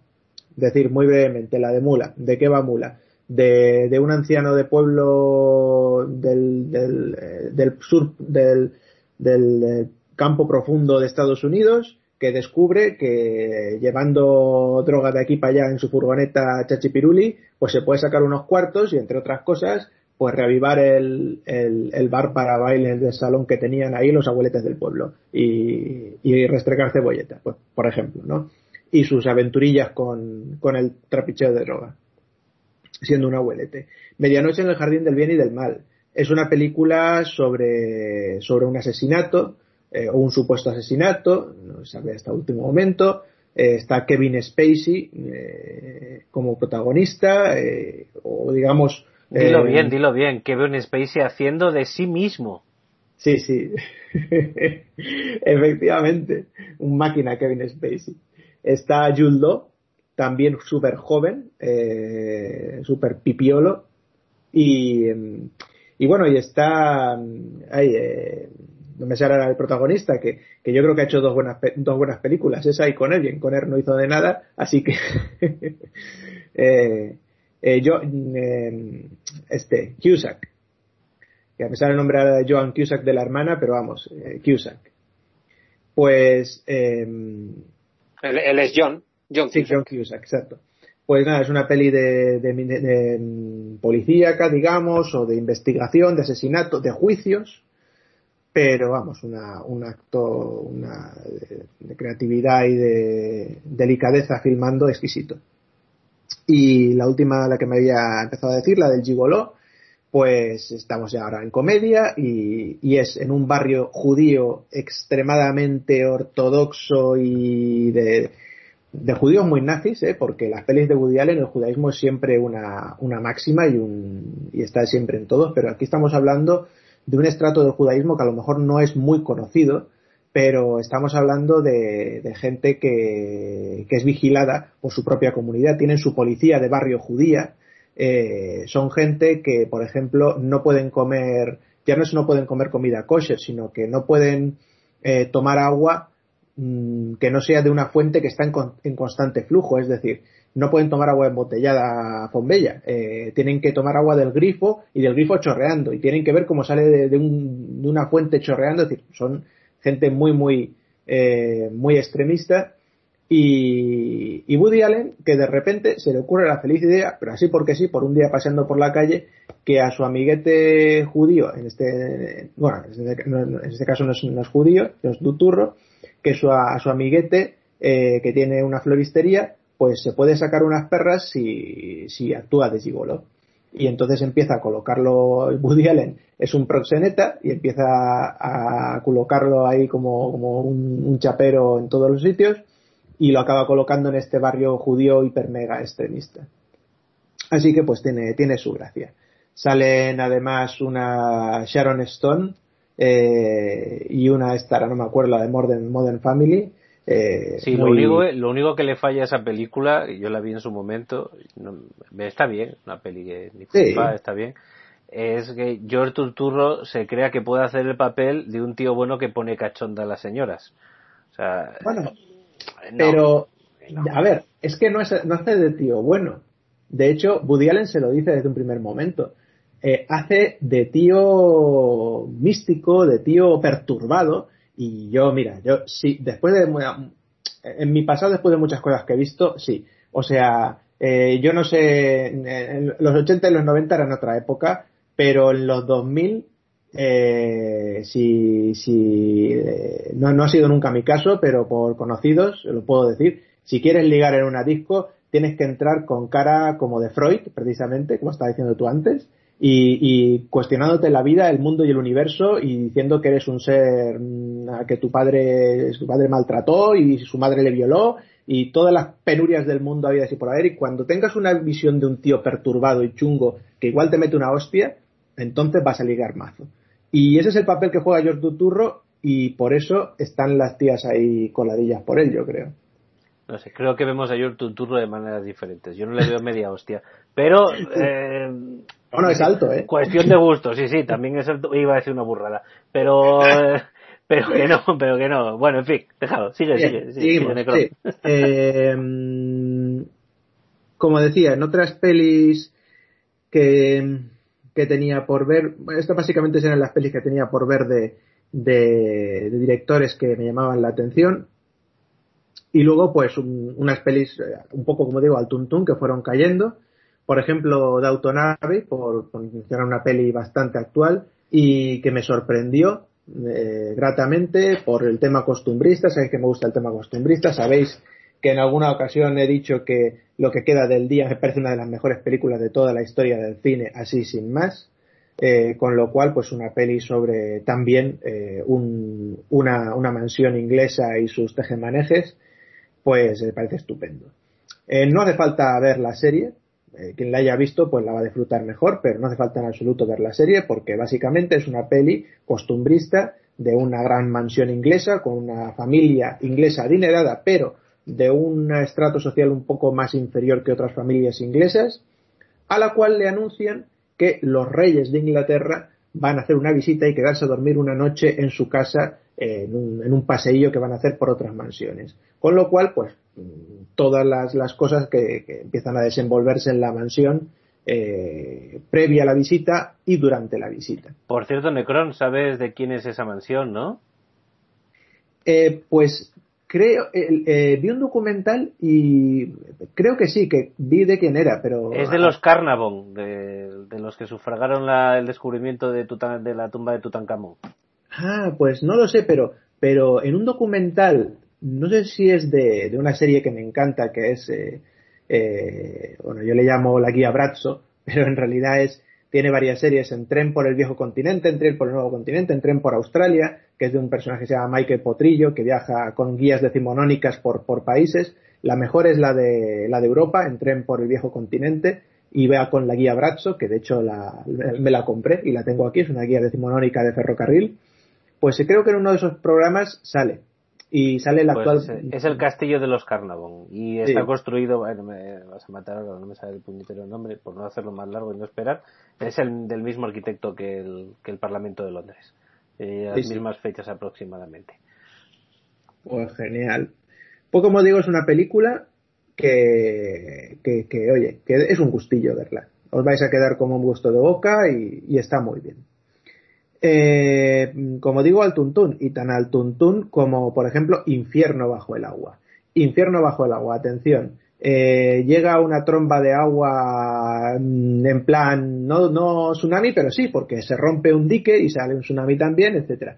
Decir muy brevemente, la de Mula. ¿De qué va Mula? De, de un anciano de pueblo del, del, del sur del, del campo profundo de Estados Unidos que descubre que llevando droga de aquí para allá en su furgoneta Chachipiruli, pues se puede sacar unos cuartos y entre otras cosas, pues reavivar el, el, bar para bailes del salón que tenían ahí los abueletes del pueblo y, restregar cebolleta, pues, por ejemplo, ¿no? Y sus aventurillas con, con el trapicheo de droga, siendo un abuelete. Medianoche en el jardín del bien y del mal. es una película sobre, sobre un asesinato eh, o un supuesto asesinato, no se sabe hasta último momento. Eh, está Kevin Spacey eh, como protagonista, o digamos. Dilo bien, dilo bien. Kevin Spacey haciendo de sí mismo. Sí, sí. [LAUGHS] Efectivamente. Un máquina Kevin Spacey. Está Jules también súper joven, súper pipiolo. Y, y bueno, y está. Ahí, no me sale el protagonista, que, que, yo creo que ha hecho dos buenas, dos buenas películas, esa y con él, y Conner no hizo de nada, así que [LAUGHS] eh, eh, yo, eh, este, Cusack, que me sale el nombre de Joan Cusack de la hermana, pero vamos, eh, Cusack. Pues... Él, él, es John. John sí, John Cusack, exacto. Pues nada, es una peli de, de, de, de policíaca, digamos, o de investigación, de asesinato, de juicios, pero vamos, una, un acto una, de, creatividad y de delicadeza filmando exquisito. Y la última, la que me había empezado a decir, la del Gigoló, pues estamos ya ahora en comedia y, y, es en un barrio judío extremadamente ortodoxo y de, de judíos muy nazis, ¿eh? porque las pelis de Woody Allen, el judaísmo es siempre una, una máxima y, un, y está siempre en todos, pero aquí estamos hablando de un estrato del judaísmo que a lo mejor no es muy conocido, pero estamos hablando de, gente que, es vigilada por su propia comunidad, tienen su policía de barrio judía, eh, son gente que, por ejemplo, no pueden comer, ya no pueden comer comida kosher, sino que no pueden eh, tomar agua mm, que no sea de una fuente que está en constante flujo, es decir, no pueden tomar agua embotellada a bombella, eh, tienen que tomar agua del grifo y del grifo chorreando y tienen que ver cómo sale de, un, de una fuente chorreando, es decir, son gente muy, muy, eh, muy extremista y, y, Woody Allen que de repente se le ocurre la feliz idea, pero así porque sí, por un día paseando por la calle, que a su amiguete judío, en este, bueno, en este, caso no es, judío, es duturro, que su, a su amiguete eh, que tiene una floristería, pues se puede sacar unas perras si, si actúa de gigolo. Y entonces empieza a colocarlo, Woody Allen es un proxeneta y empieza a, colocarlo ahí como, como un, chapero en todos los sitios y lo acaba colocando en este barrio judío hiper mega extremista. Así que pues tiene, tiene su gracia. Salen además una Sharon Stone eh, y una esta, no me acuerdo, la de Modern, Modern Family, eh, sí, lo, único, lo único que le falla a esa película, yo la vi en su momento, está bien, una peli que está bien, es que George Turturro se crea que puede hacer el papel de un tío bueno que pone cachonda a las señoras. O sea, bueno, pero, a ver, es que no, es, no hace de tío bueno. De hecho, Woody Allen se lo dice desde un primer momento. Eh, hace de tío místico, de tío perturbado, y yo, mira, yo sí, después de. En mi pasado, después de muchas cosas que he visto, sí. O sea, eh, yo no sé, en los 80 y los 90 eran otra época, pero en los 2000, eh, si, eh, no, no ha sido nunca mi caso, pero por conocidos, lo puedo decir, si quieres ligar en una disco, tienes que entrar con cara como de Freud, precisamente, como estaba diciendo tú antes, y, y, cuestionándote la vida, el mundo y el universo y diciendo que eres un ser mm, que tu padre, su padre maltrató y su madre le violó y todas las penurias del mundo había así por haber y cuando tengas una visión de un tío perturbado y chungo que igual te mete una hostia, entonces vas a ligar mazo. Y ese es el papel que juega George Duturro y por eso están las tías ahí coladillas por él, yo creo. No sé, creo que vemos a George Duturro de maneras diferentes. Yo no le veo media hostia. Pero [LAUGHS] eh, bueno, es alto, ¿eh? Cuestión de gusto, sí, sí, también es alto. Iba a decir una burrada. Pero, [LAUGHS] pero que no, pero que no. Bueno, en fin, dejado. Sigue, sigue, sigue. Eh, como decía, en otras pelis que, que tenía por ver, estas básicamente eran las pelis que tenía por ver de, de, directores que me llamaban la atención. Y luego, pues, unas pelis, eh, un poco como digo, al tuntún, que fueron cayendo por ejemplo, de Autonave, por, mencionar una peli bastante actual y que me sorprendió eh, gratamente por el tema costumbrista. Sabéis que me gusta el tema costumbrista. Sabéis que en alguna ocasión he dicho que lo que queda del día me parece una de las mejores películas de toda la historia del cine, así sin más. Eh, con lo cual, pues una peli sobre también eh, un, una, una, mansión inglesa y sus tejemanejes, pues me parece estupendo. No hace falta ver la serie, quien la haya visto pues la va a disfrutar mejor, pero no hace falta en absoluto ver la serie porque básicamente es una peli costumbrista de una gran mansión inglesa con una familia inglesa adinerada, pero de un estrato social un poco más inferior que otras familias inglesas, a la cual le anuncian que los reyes de Inglaterra van a hacer una visita y quedarse a dormir una noche en su casa en un, en un paseillo que van a hacer por otras mansiones. Con lo cual, pues, todas las, las cosas que, que, empiezan a desenvolverse en la mansión eh, previa a la visita y durante la visita. Por cierto, Necron, ¿sabes de quién es esa mansión, no? Eh, pues creo, eh, vi un documental y creo que sí, que vi de quién era, pero... Es de los Carnavon, de, de los que sufragaron la, el descubrimiento de, Tutan, de la tumba de Tutankamón. Ah, pues no lo sé, pero, pero en un documental, no sé si es de, de una serie que me encanta, que es, eh, eh, bueno, yo le llamo La Guía Brazzo, [LAUGHS] pero en realidad es tiene varias series en Tren por el viejo continente, en Tren por el nuevo continente, en Tren por Australia, que es de un personaje que se llama Michael Potrillo, que viaja con guías decimonónicas por, por países. La mejor es la de, la de Europa, en Tren por el viejo continente, y vea con la guía Brazzo, que de hecho la, me la compré y la tengo aquí, es una guía decimonónica de ferrocarril. Pues creo que en uno de esos programas sale y sale el Pues actual. es el castillo de los Carnavon y está Sí. construido, bueno, me vas a matar ahora, no me sale el puñetero nombre, por no hacerlo más largo y no esperar, es el del mismo arquitecto que el, que el Parlamento de Londres, eh, a las sí. mismas fechas aproximadamente. Pues genial. Pues como digo, es una película que, que, que, oye, que es un gustillo verla. Os vais a quedar como un gusto de boca y, y está muy bien. Eh, como digo, al tuntún, y tan al tuntún como, por ejemplo, Infierno bajo el agua. Infierno bajo el agua, atención. Eh, llega una tromba de agua mm, en plan, no, no tsunami, pero sí, porque se rompe un dique y sale un tsunami también, etcétera.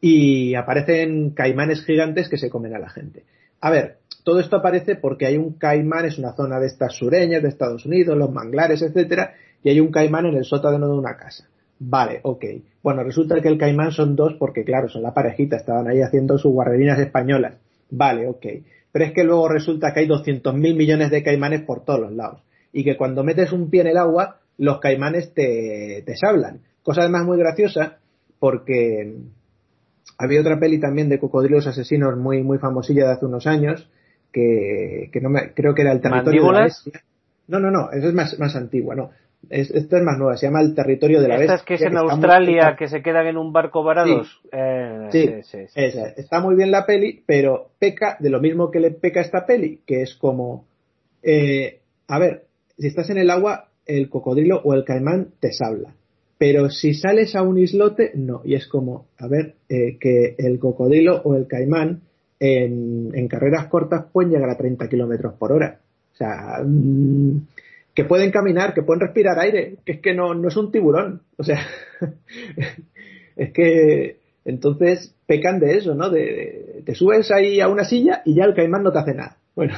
Y aparecen caimanes gigantes que se comen a la gente. A ver, todo esto aparece porque hay un caimán, es una zona de estas sureñas de Estados Unidos, los manglares, etcétera, y hay un caimán en el sótano de una casa. Vale, ok. Bueno, resulta que el caimán son dos porque, claro, son la parejita, estaban ahí haciendo sus guarrerinas españolas. Vale, ok. Pero es que luego resulta que hay 200 mil millones de caimanes por todos los lados. Y que cuando metes un pie en el agua, los caimanes te, te sablan. Cosa además muy graciosa porque había otra peli también de cocodrilos asesinos muy, muy famosilla de hace unos años que, que no me, creo que era el territorio de la ¿Mandíbulas? bestia. No, no, no, esa es más, más antigua, no. Es, esta es más nueva, se llama El territorio de la bestia. Estas que es en muy- Australia, que se quedan en un barco varados. Eh, Sí, sí, sí, sí, esa. sí. Está muy bien la peli, pero peca de lo mismo que le peca esta peli, que es como, eh, a ver, si estás en el agua, el cocodrilo o el caimán te sabla. Pero si sales a un islote, no. Y es como, a ver, eh, que el cocodrilo o el caimán en, en carreras cortas pueden llegar a 30 kilómetros por hora. O sea, mm, que pueden caminar, que pueden respirar aire, que es que no, no es un tiburón. O sea, [LAUGHS] es que entonces pecan de eso, ¿no? De, te subes ahí a una silla y ya el caimán no te hace nada. Bueno,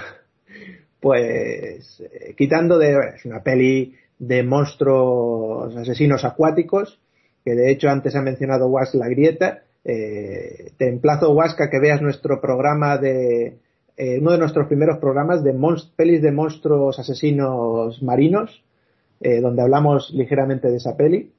[LAUGHS] pues eh, quitando de es una peli de monstruos asesinos acuáticos, que de hecho antes ha mencionado Was la grieta. eh, te emplazo, Huasca, que veas nuestro programa de eh, uno de nuestros primeros programas de pelis de monstruos asesinos marinos, eh, donde hablamos ligeramente de esa peli.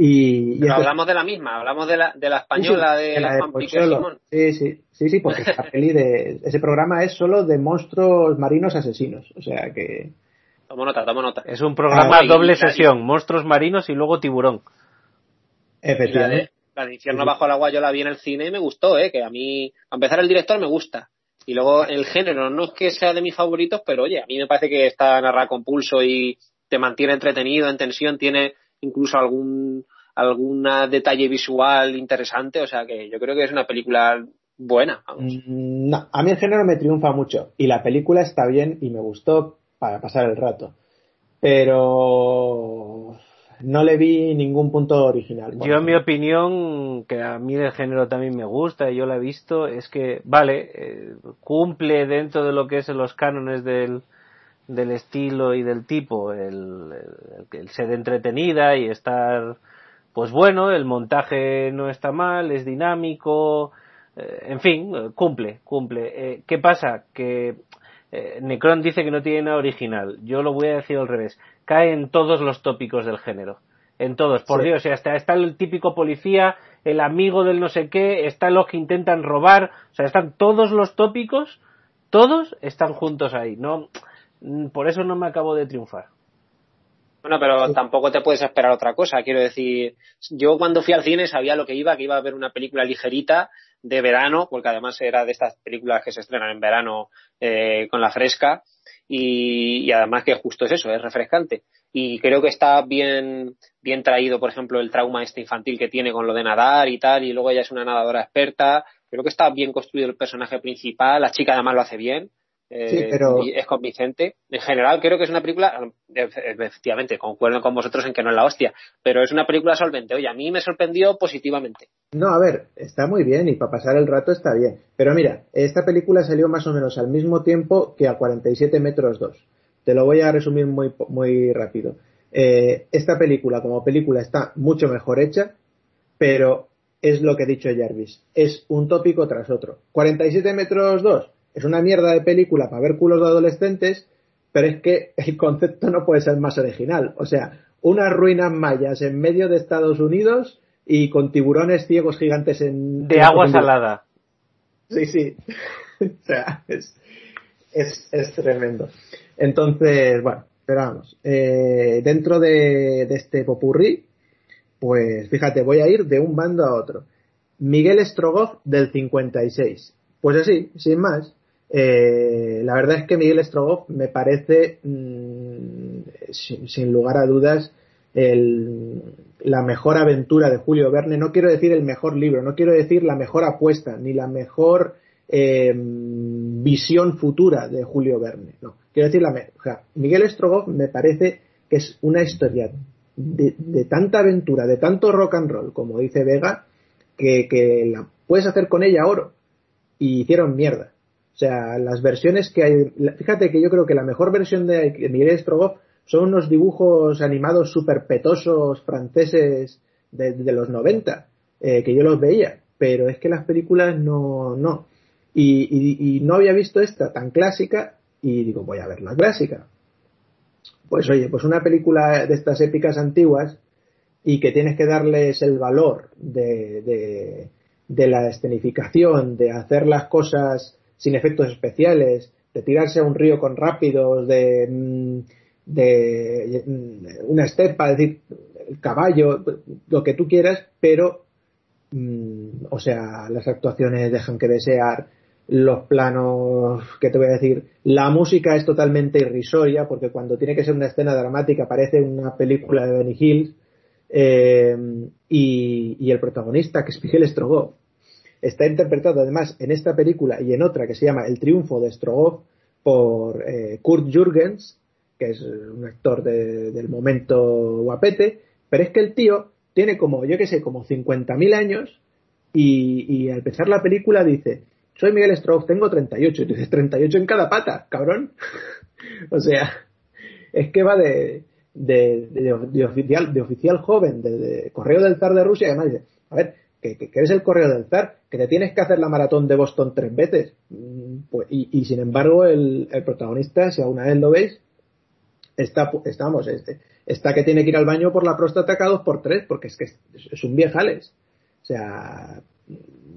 Y, y Pero este- hablamos de la misma, hablamos de la, de la española Sí, sí, de la la de. Simón. Sí, sí, sí, sí, porque esa [LAUGHS] peli de, ese programa es solo de monstruos marinos asesinos. O sea que, Tomo nota, tomo nota. Es un programa Ah, doble y- sesión, monstruos marinos y luego tiburón. Y la de, efectivamente. la de Infierno sí. bajo el agua yo la vi en el cine y me gustó, ¿eh? Que a mí, a empezar el director me gusta. Y luego el género no es que sea de mis favoritos, pero oye, a mí me parece que está narrada con pulso y te mantiene entretenido, en tensión, tiene incluso algún algún detalle visual interesante, o sea que yo creo que es una película buena, vamos. Mm, No, a mí el género me triunfa mucho y la película está bien y me gustó para pasar el rato. Pero no le vi ningún punto original. Yo, en mi opinión, que a mí del género también me gusta y yo la he visto, es que, vale, eh, cumple dentro de lo que es los cánones del, del estilo y del tipo el, el, ser entretenida y estar pues bueno el montaje no está mal es dinámico eh, en fin cumple cumple. Eh, qué pasa que eh, Necron dice que no tiene nada original. Yo lo voy a decir al revés cae en todos los tópicos del género. En todos. Por Dios o sea, está el típico policía el amigo del no sé qué está los que intentan robar o sea están todos los tópicos todos están juntos ahí. No Mm, por eso no me acabo de triunfar. Bueno, pero tampoco te puedes esperar otra cosa. Quiero decir, yo cuando fui al cine sabía lo que iba, que iba a ver una película ligerita de verano, porque además era de estas películas que se estrenan en verano eh, con la fresca, y, además que justo es eso, es refrescante. Y creo que está bien, bien traído, por ejemplo, el trauma este infantil que tiene con lo de nadar y tal, y luego ella es una nadadora experta. Creo que está bien construido el personaje principal, la chica además lo hace bien eh, es convincente. En general, creo que es una película, efectivamente, concuerdo con vosotros en que no es la hostia, pero es una película solvente. Oye, a mí me sorprendió positivamente. No, a ver, está muy bien y para pasar el rato está bien. Pero mira, esta película salió más o menos al mismo tiempo que a 47 metros 2. Te lo voy a resumir muy, muy rápido. Eh, esta película, como película, está mucho mejor hecha, pero es lo que he dicho Jarvis. Es un tópico tras otro. 47 metros 2 es una mierda de película para ver culos de adolescentes, pero es que el concepto no puede ser más original. O sea, unas ruinas mayas en medio de Estados Unidos y con tiburones ciegos gigantes en... De agua salada. Sí, sí. [LAUGHS] o sea, es, es, tremendo. Entonces, bueno, pero vamos. Eh, dentro de, de este popurrí, pues fíjate, voy a ir de un bando a otro. Miguel Strogoff del 56. Pues así, sin más. Eh, la verdad es que Miguel Strogoff me parece, mm, sin, lugar a dudas, la mejor aventura de Julio Verne. No quiero decir el mejor libro, no quiero decir la mejor apuesta, ni la mejor eh, visión futura de Julio Verne. No, quiero decir la mejor. Miguel Strogoff me parece que es una historia de, tanta aventura, de tanto rock and roll, como dice Vega, que, que la puedes hacer con ella oro. Y hicieron mierda. O sea, las versiones que hay. Fíjate que yo creo que la mejor versión de Miguel Strogoff son unos dibujos animados super petosos franceses de, los 90, eh, que yo los veía, pero es que las películas no. no. Y, no había visto esta tan clásica y digo, voy a ver la clásica. Pues oye, pues una película de estas épicas antiguas y que tienes que darles el valor de, de la escenificación, de hacer las cosas sin efectos especiales, de tirarse a un río con rápidos, de, mm, de mm, una estepa, es decir, el caballo, lo que tú quieras, pero, mm, o sea, las actuaciones dejan que desear, los planos, que te voy a decir, la música es totalmente irrisoria, porque cuando tiene que ser una escena dramática parece una película de Benny Hill, eh, y, el protagonista, que es Miguel Strogoff, Está interpretado además en esta película y en otra que se llama El triunfo de Strogoff por eh, Kurt Jürgens, que es un actor del momento guapete, pero es que el tío tiene como, yo que sé, como 50.000 años y, al empezar la película dice, soy Miguel Strogoff, tengo 38, y tú dices 38 en cada pata, cabrón. [LAUGHS] o sea, es que va de, de, oficial, de oficial joven, de, correo del zar de Rusia, y además dice, a ver, que, que, eres el correo del zar, que te tienes que hacer la maratón de Boston tres veces. Mm, pues, y, sin embargo, el, protagonista, si alguna vez lo veis, está, estamos, este, está que tiene que ir al baño por la próstata cada dos por tres, porque es que es, un viejales. O sea,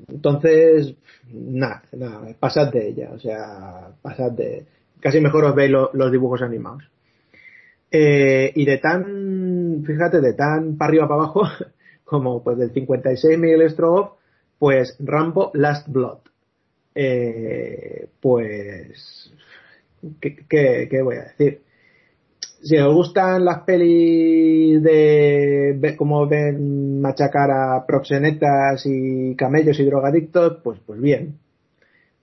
entonces, nada, nada, pasad de ella, o sea, pasad de, casi mejor os veis los dibujos animados. Eh, y de tan, fíjate, de tan para arriba para abajo, [LAUGHS] como pues del 56 Miguel Strogoff, pues Rambo Last Blood. Eh, pues, ¿qué, voy a decir? Si os gustan las pelis de cómo ven machacar a proxenetas y camellos y drogadictos, pues, pues bien.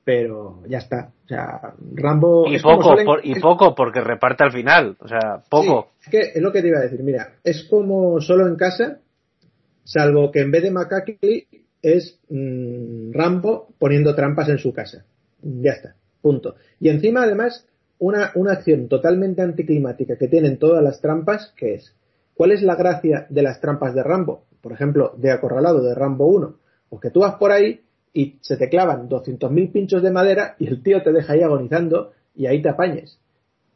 Pero ya está. O sea, Rambo. Y poco, y poco porque reparte al final. O sea, poco. es que es lo que te iba a decir. Mira, es como solo en casa, salvo que en vez de Makaki es mm, Rambo poniendo trampas en su casa. Ya está, punto. Y encima, además, una, una acción totalmente anticlimática que tienen todas las trampas, que es, ¿cuál es la gracia de las trampas de Rambo? Por ejemplo, de Acorralado, de Rambo 1. Pues que tú vas por ahí y se te clavan 200.000 pinchos de madera y el tío te deja ahí agonizando y ahí te apañes.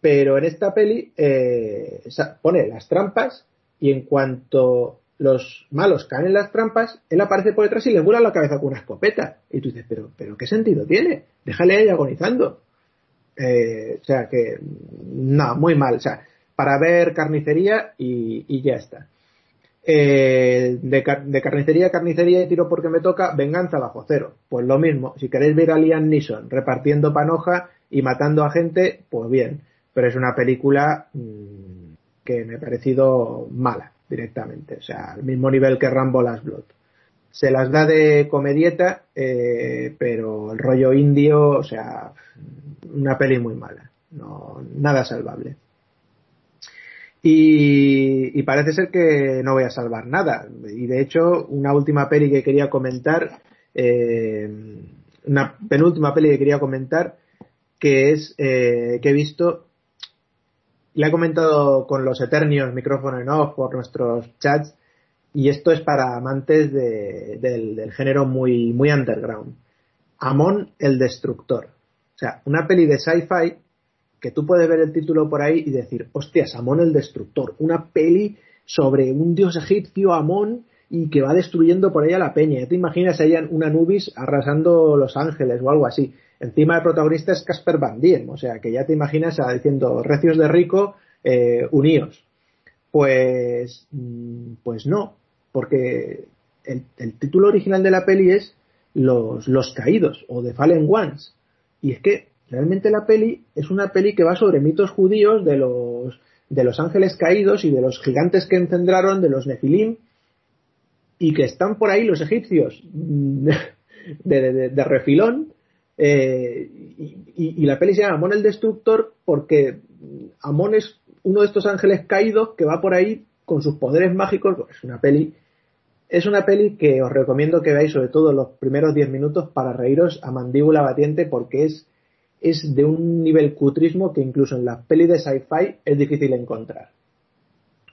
Pero en esta peli eh, pone las trampas y en cuanto los malos caen en las trampas, él aparece por detrás y le vuela la cabeza con una escopeta. Y tú dices, pero, pero ¿qué sentido tiene? Déjale ahí agonizando. Eh, o sea que, no, muy mal. O sea, para ver carnicería y, ya está. Eh, de, carnicería a carnicería y tiro porque me toca, venganza bajo cero. Pues lo mismo, si queréis ver a Liam Neeson repartiendo panoja y matando a gente, pues bien. Pero es una película mm, que me ha parecido mala directamente. O sea, al mismo nivel que Rambo Last Blood. Se las da de comedieta, eh, pero el rollo indio, o sea, una peli muy mala. No, nada salvable. Y, parece ser que no voy a salvar nada. Y de hecho, una última peli que quería comentar, eh, una penúltima peli que quería comentar, que es eh, que he visto, le he comentado con los Eternios micrófono en off por nuestros chats, y esto es para amantes del, del, género muy, muy underground. Amon el Destructor. O sea, una peli de sci-fi que tú puedes ver el título por ahí y decir, hostia, Amon el Destructor, una peli sobre un dios egipcio, Amon, y que va destruyendo por ahí a la peña. Te imaginas ahí un Anubis arrasando Los Ángeles o algo así. Encima el protagonista es Casper Van Dien, o sea que ya te imaginas diciendo recios de rico, eh, uníos. Pues, mm, pues no, porque el, título original de la peli es los, los Caídos o The Fallen Ones. Y es que realmente la peli es una peli que va sobre mitos judíos de los, de los ángeles caídos y de los gigantes que encendraron, de los Nefilim, y que están por ahí los egipcios [LAUGHS] de, de, refilón. Eh, y, la peli se llama Amón el Destructor porque Amón es uno de estos ángeles caídos que va por ahí con sus poderes mágicos. Es una peli es una peli que os recomiendo que veáis sobre todo los primeros 10 minutos para reíros a mandíbula batiente porque es, es de un nivel cutrismo que incluso en las pelis de sci-fi es difícil encontrar.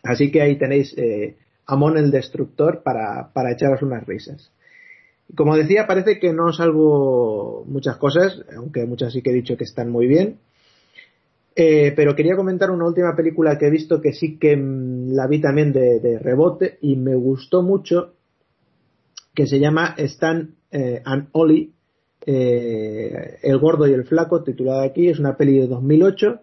Así que ahí tenéis eh, Amon el Destructor para, para echaros unas risas. Como decía, parece que no salvo muchas cosas, aunque muchas sí que he dicho que están muy bien. Eh, pero quería comentar una última película que he visto que sí que mm, la vi también de, rebote y me gustó mucho, que se llama Stan eh, and Ollie, eh, El gordo y el flaco, titulada aquí, es una peli de 2008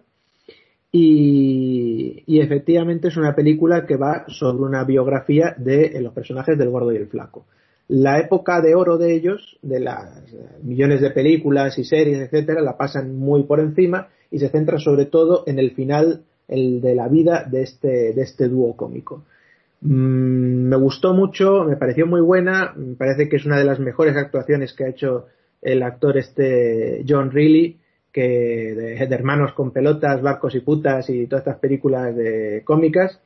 y, y, efectivamente es una película que va sobre una biografía de los personajes del gordo y el flaco. La época de oro de ellos, de las millones de películas y series, etcétera, la pasan muy por encima y se centra sobre todo en el final el de la vida de este, de este dúo cómico. Mm, me gustó mucho, me pareció muy buena, me parece que es una de las mejores actuaciones que ha hecho el actor este John Reilly, que de, hermanos con pelotas, barcos y putas y todas estas películas de cómicas,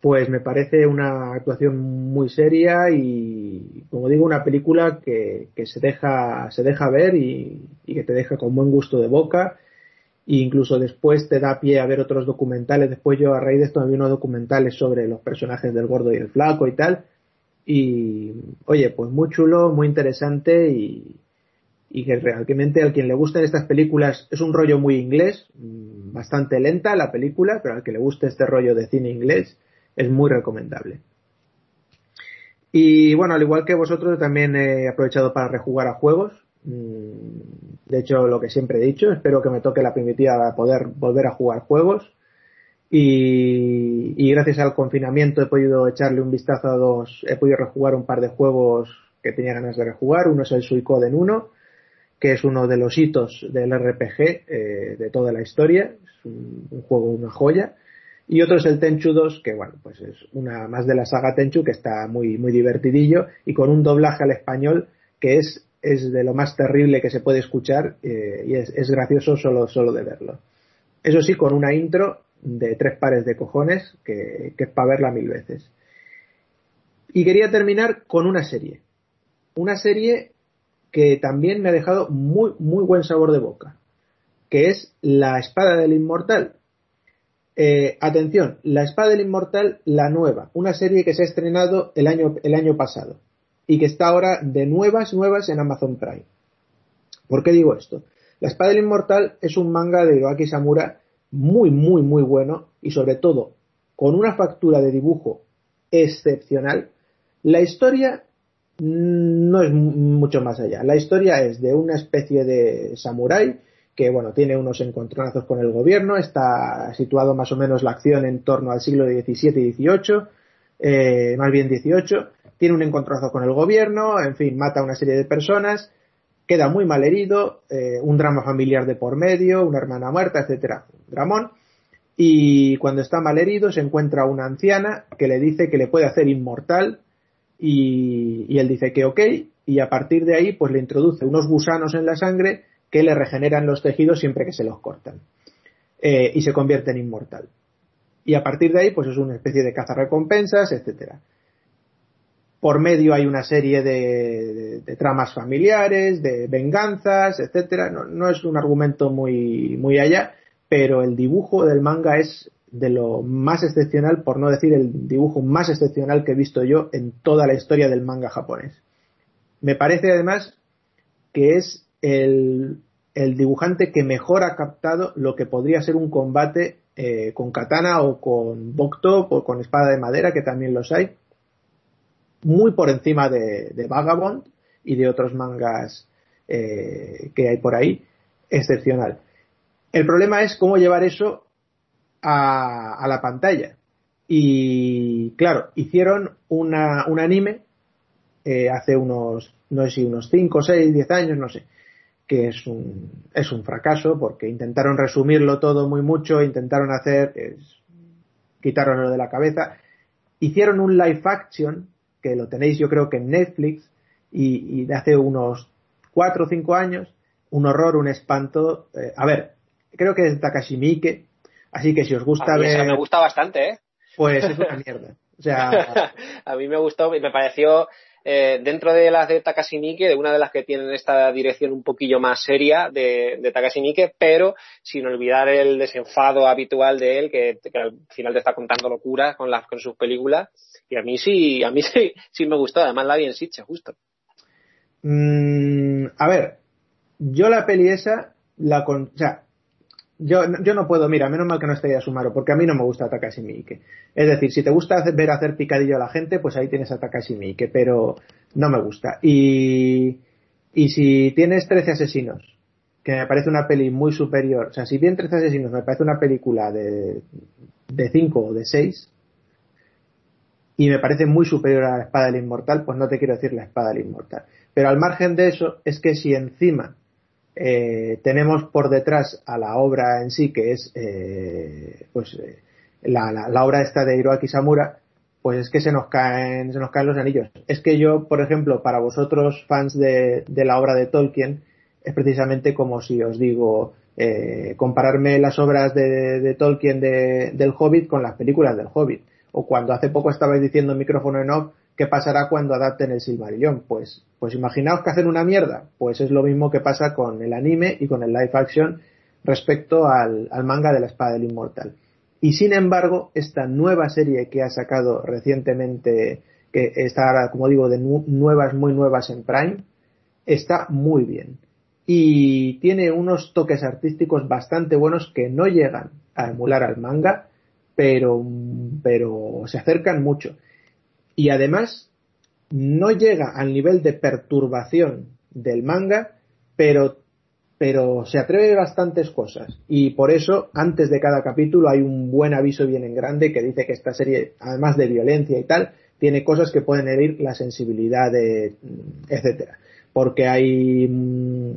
pues me parece una actuación muy seria y como digo una película que, que se deja se deja ver y, y, que te deja con buen gusto de boca e incluso después te da pie a ver otros documentales. Después yo a raíz de esto me vi unos documentales sobre los personajes del gordo y el flaco y tal. Y oye, pues muy chulo, muy interesante y, y que realmente a quien le gusten estas películas es un rollo muy inglés, mm, bastante lenta la película, pero al que le guste este rollo de cine inglés es muy recomendable. Y bueno, al igual que vosotros también he aprovechado para rejugar a juegos. Mm, de hecho, lo que siempre he dicho, espero que me toque la primitiva para poder volver a jugar juegos. Y, gracias al confinamiento he podido echarle un vistazo a dos, he podido rejugar un par de juegos que tenía ganas de rejugar. Uno es el Suicoden 1, que es uno de los hitos del RPG eh, de toda la historia. Es un, un, juego, una joya. Y otro es el Tenchu 2, que bueno, pues es una más de la saga Tenchu, que está muy, muy divertidillo y con un doblaje al español que es es de lo más terrible que se puede escuchar eh, y es, gracioso solo, solo de verlo. Eso sí, con una intro de tres pares de cojones que, que es para verla mil veces. Y quería terminar con una serie. Una serie que también me ha dejado muy, muy buen sabor de boca. que es La Espada del Inmortal. Eh, atención, La Espada del Inmortal, la nueva, una serie que se ha estrenado el año, el año pasado y que está ahora de nuevas, nuevas en Amazon Prime. ¿Por qué digo esto? La Espada del Inmortal es un manga de Hiroaki Samura muy, muy, muy bueno y sobre todo con una factura de dibujo excepcional. La historia no es mucho más allá. La historia es de una especie de samurái que bueno, tiene unos encontronazos con el gobierno, está situado más o menos la acción en torno al siglo XVII y XVIII, eh, más bien XVIII, tiene un encontronazo con el gobierno, en fin, mata a una serie de personas, queda muy mal herido, eh, un drama familiar de por medio, una hermana muerta, etcétera, dramón, y cuando está mal herido se encuentra una anciana que le dice que le puede hacer inmortal y, y él dice que ok, y a partir de ahí pues le introduce unos gusanos en la sangre que le regeneran los tejidos siempre que se los cortan. Eh, y se convierte en inmortal. Y a partir de ahí, pues es una especie de recompensas, etcétera. Por medio hay una serie de, tramas familiares, de venganzas, etcétera. No, es un argumento muy, muy allá, pero el dibujo del manga es de lo más excepcional, por no decir el dibujo más excepcional que he visto yo en toda la historia del manga japonés. Me parece además que es el, dibujante que mejor ha captado lo que podría ser un combate eh, con katana o con bokto o con espada de madera, que también los hay, muy por encima de, Vagabond y de otros mangas eh, que hay por ahí, excepcional. El problema es cómo llevar eso a, la pantalla. Y claro, hicieron una, un anime eh, hace unos, no sé si unos 5, 6, 10 años, no sé, que es un, es un fracaso porque intentaron resumirlo todo muy mucho, intentaron hacer, es, lo de la cabeza, hicieron un live action, que lo tenéis yo creo que en Netflix, y, de hace unos cuatro o cinco años, un horror, un espanto, eh, a ver, creo que es de Takashi Miike, así que si os gusta a ver... me gusta bastante, ¿eh? Pues es una mierda. O sea, [LAUGHS] a mí me gustó y me pareció eh, dentro de las de Takashi Miike, de una de las que tienen esta dirección un poquillo más seria de, de Takashi Miike, pero sin olvidar el desenfado habitual de él, que, al final te está contando locuras con, con sus películas. Y a mí sí, a mí [LAUGHS] sí, me gustó, además la vi en Sitcha, justo. Mm, a ver, yo la peli esa, la con, o sea, yo, yo no puedo, mira, menos mal que no estoy a Sumaro, porque a mí no me gusta Takashi Miike. Es decir, si te gusta ver hacer picadillo a la gente, pues ahí tienes a Takashi Miike, pero no me gusta. Y, y si tienes 13 asesinos, que me parece una peli muy superior, o sea, si bien 13 asesinos me parece una película de, de 5 o de 6, y me parece muy superior a la espada del inmortal, pues no te quiero decir la espada del inmortal. Pero al margen de eso, es que si encima eh, tenemos por detrás a la obra en sí, que es eh, pues eh, la, la, obra esta de Hiroaki Samura, pues es que se nos caen, se nos caen los anillos. Es que yo, por ejemplo, para vosotros fans de, de la obra de Tolkien, es precisamente como si os digo, eh, compararme las obras de, Tolkien de, del Hobbit con las películas del Hobbit. O cuando hace poco estabais diciendo micrófono en off, ¿qué pasará cuando adapten el Silmarillion? Pues, pues imaginaos que hacen una mierda. Pues es lo mismo que pasa con el anime y con el live action respecto al, manga de la espada del inmortal. Y sin embargo, esta nueva serie que ha sacado recientemente, que está ahora, como digo, de nuevas, muy nuevas en Prime, está muy bien. Y tiene unos toques artísticos bastante buenos que no llegan a emular al manga, pero, pero se acercan mucho y además no llega al nivel de perturbación del manga, pero, pero se atreve bastantes cosas. Y por eso, antes de cada capítulo hay un buen aviso bien en grande que dice que esta serie, además de violencia y tal, tiene cosas que pueden herir la sensibilidad de, etcétera. Porque hay mm,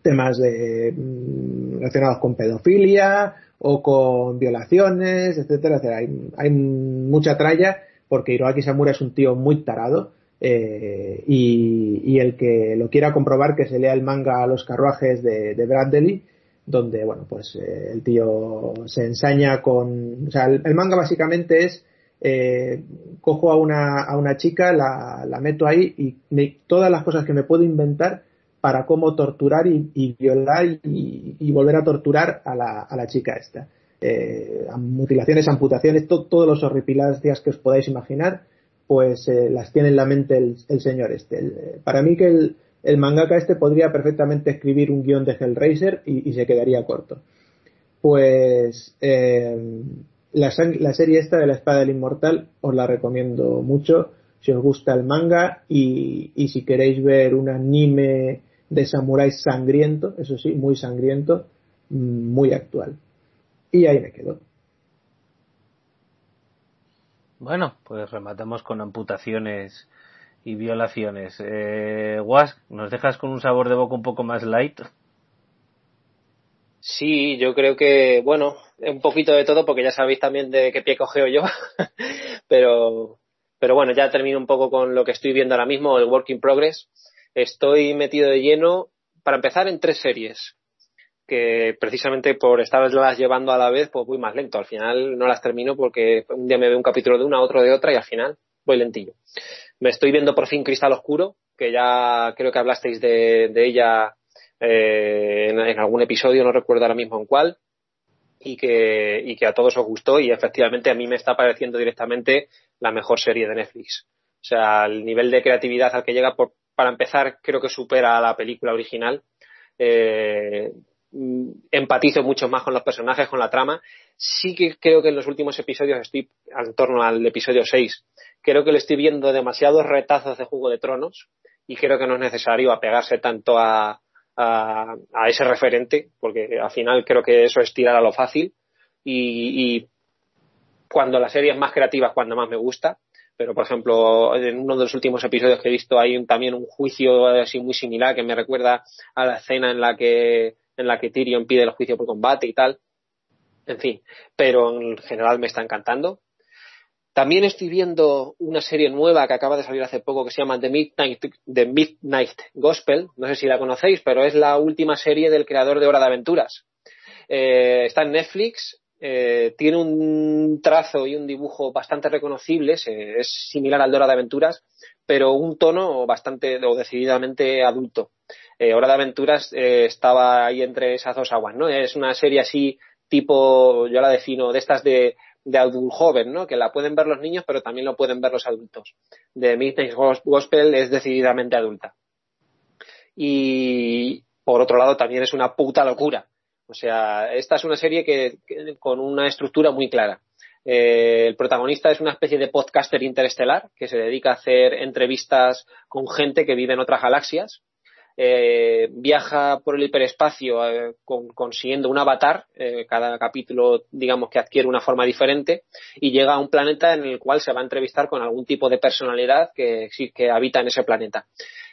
temas de, mm, relacionados con pedofilia o con violaciones, etcétera, etcétera. Hay, hay mucha tralla porque Hiroaki Samura es un tío muy tarado eh, y, el que lo quiera comprobar que se lea el manga a los carruajes de, Bradley donde bueno pues eh, el tío se ensaña con o sea el, manga básicamente es eh, cojo a una, a una chica la, la meto ahí y todas las cosas que me puedo inventar para cómo torturar y, violar y, volver a torturar a la, a la chica esta. Eh, mutilaciones, amputaciones, todos los horripilancias que os podáis imaginar, pues eh, las tiene en la mente el, señor este. Eh, para mí que el, mangaka este podría perfectamente escribir un guion de Hellraiser y, se quedaría corto. Pues la, la, serie esta de la espada del inmortal os la recomiendo mucho si os gusta el manga y, y si queréis ver un anime de samuráis sangriento, eso sí, muy sangriento, mm, muy actual. Y ahí me quedo. Bueno, pues rematamos con amputaciones y violaciones. Eh, Was, ¿nos dejas con un sabor de boca un poco más light? Sí, yo creo que, bueno, un poquito de todo, porque ya sabéis también de qué pie cogeo yo, [LAUGHS] pero, pero bueno, ya termino un poco con lo que estoy viendo ahora mismo, el Work in Progress. Estoy metido de lleno, para empezar, en tres series, que precisamente por estarlas llevando a la vez, pues voy más lento. Al final no las termino porque un día me veo un capítulo de una, otro de otra y al final voy lentillo. Me estoy viendo por fin Cristal Oscuro, que ya creo que hablasteis de, ella eh, en, algún episodio, no recuerdo ahora mismo en cuál, y que, y que a todos os gustó y efectivamente a mí me está pareciendo directamente la mejor serie de Netflix. O sea, el nivel de creatividad al que llega por, para empezar, creo que supera a la película original. Eh, empatizo mucho más con los personajes, con la trama. Sí que creo que en los últimos episodios estoy en torno al episodio 6. Creo que le estoy viendo demasiados retazos de Juego de Tronos y creo que no es necesario apegarse tanto a, a, ese referente, porque al final creo que eso es tirar a lo fácil. Y, y cuando la serie es más creativa es cuando más me gusta pero por ejemplo en uno de los últimos episodios que he visto hay también un juicio así muy similar que me recuerda a la escena en la que en la que Tyrion pide el juicio por combate y tal. En fin pero en general me está encantando. También estoy viendo una serie nueva que acaba de salir hace poco que se llama The Midnight, The Midnight Gospel. No sé si la conocéis pero es la última serie del creador de Hora de Aventuras. Eh, está en Netflix eh, tiene un trazo y un dibujo bastante reconocibles, es similar al de Hora de Aventuras, pero un tono bastante o decididamente adulto. Eh, Hora de Aventuras eh, estaba ahí entre esas dos aguas, ¿no? Es una serie así tipo, yo la defino, de estas de, de joven, ¿no? Que la pueden ver los niños, pero también lo pueden ver los adultos. De Midnight Gospel es decididamente adulta. Y por otro lado también es una puta locura o sea, esta es una serie que, con una estructura muy clara. Eh, el protagonista es una especie de podcaster interestelar que se dedica a hacer entrevistas con gente que vive en otras galaxias. Eh, viaja por el hiperespacio eh, consiguiendo un avatar, cada capítulo digamos que adquiere una forma diferente y llega a un planeta en el cual se va a entrevistar con algún tipo de personalidad que, que habita en ese planeta.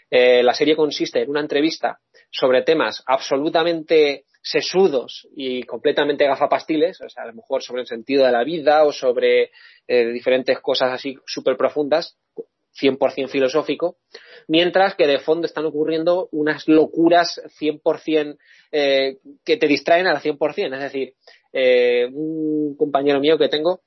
la serie consiste en una entrevista sobre temas absolutamente sesudos y completamente gafapastiles, o sea, a lo mejor sobre el sentido de la vida o sobre eh, diferentes cosas así súper profundas, 100% filosófico, mientras que de fondo están ocurriendo unas locuras 100% eh, que te distraen al 100%. Es decir, eh, un compañero mío que tengo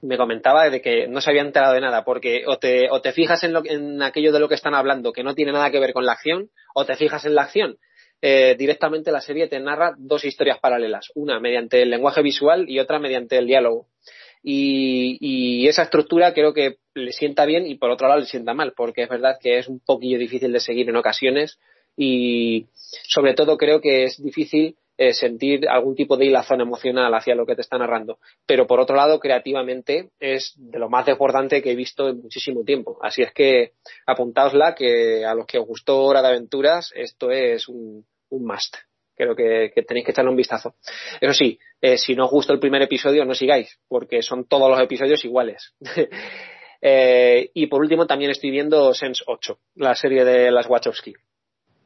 me comentaba de que no se había enterado de nada, porque o te, o te fijas en, lo, en aquello de lo que están hablando que no tiene nada que ver con la acción, o te fijas en la acción eh, directamente la serie te narra dos historias paralelas, una mediante el lenguaje visual y otra mediante el diálogo. Y, esa estructura creo que le sienta bien y por otro lado le sienta mal, porque es verdad que es un poquillo difícil de seguir en ocasiones y sobre todo creo que es difícil eh, sentir algún tipo de hilazón emocional hacia lo que te está narrando. Pero por otro lado, creativamente es de lo más desbordante que he visto en muchísimo tiempo. Así es que apuntaosla que a los que os gustó Hora de Aventuras, esto es un, un must. Creo que, tenéis que echarle un vistazo. Eso sí, eh, si no os gustó el primer episodio, no sigáis, porque son todos los episodios iguales. [LAUGHS] Eh, y por último, también estoy viendo Sense 8, la serie de las Wachowski.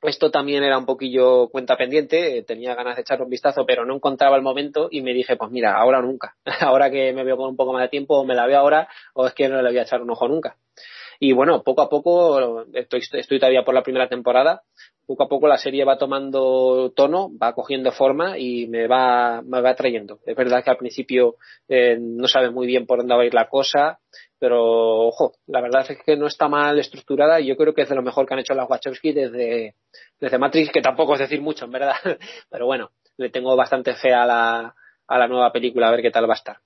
Esto también era un poquillo cuenta pendiente, eh, tenía ganas de echar un vistazo, pero no encontraba el momento y me dije, pues mira, ahora nunca. [LAUGHS] ahora que me veo con un poco más de tiempo, o me la veo ahora, o es que no le voy a echar un ojo nunca. Y bueno, poco a poco, estoy, estoy todavía por la primera temporada, poco a poco la serie va tomando tono, va cogiendo forma y me va, me va atrayendo. Es verdad que al principio eh, no sabe muy bien por dónde va a ir la cosa, pero ojo, la verdad es que no está mal estructurada y yo creo que es de lo mejor que han hecho las Wachowski desde, desde Matrix, que tampoco es decir mucho, en verdad. [LAUGHS] Pero bueno, le tengo bastante fe a la, a la nueva película, a ver qué tal va a estar.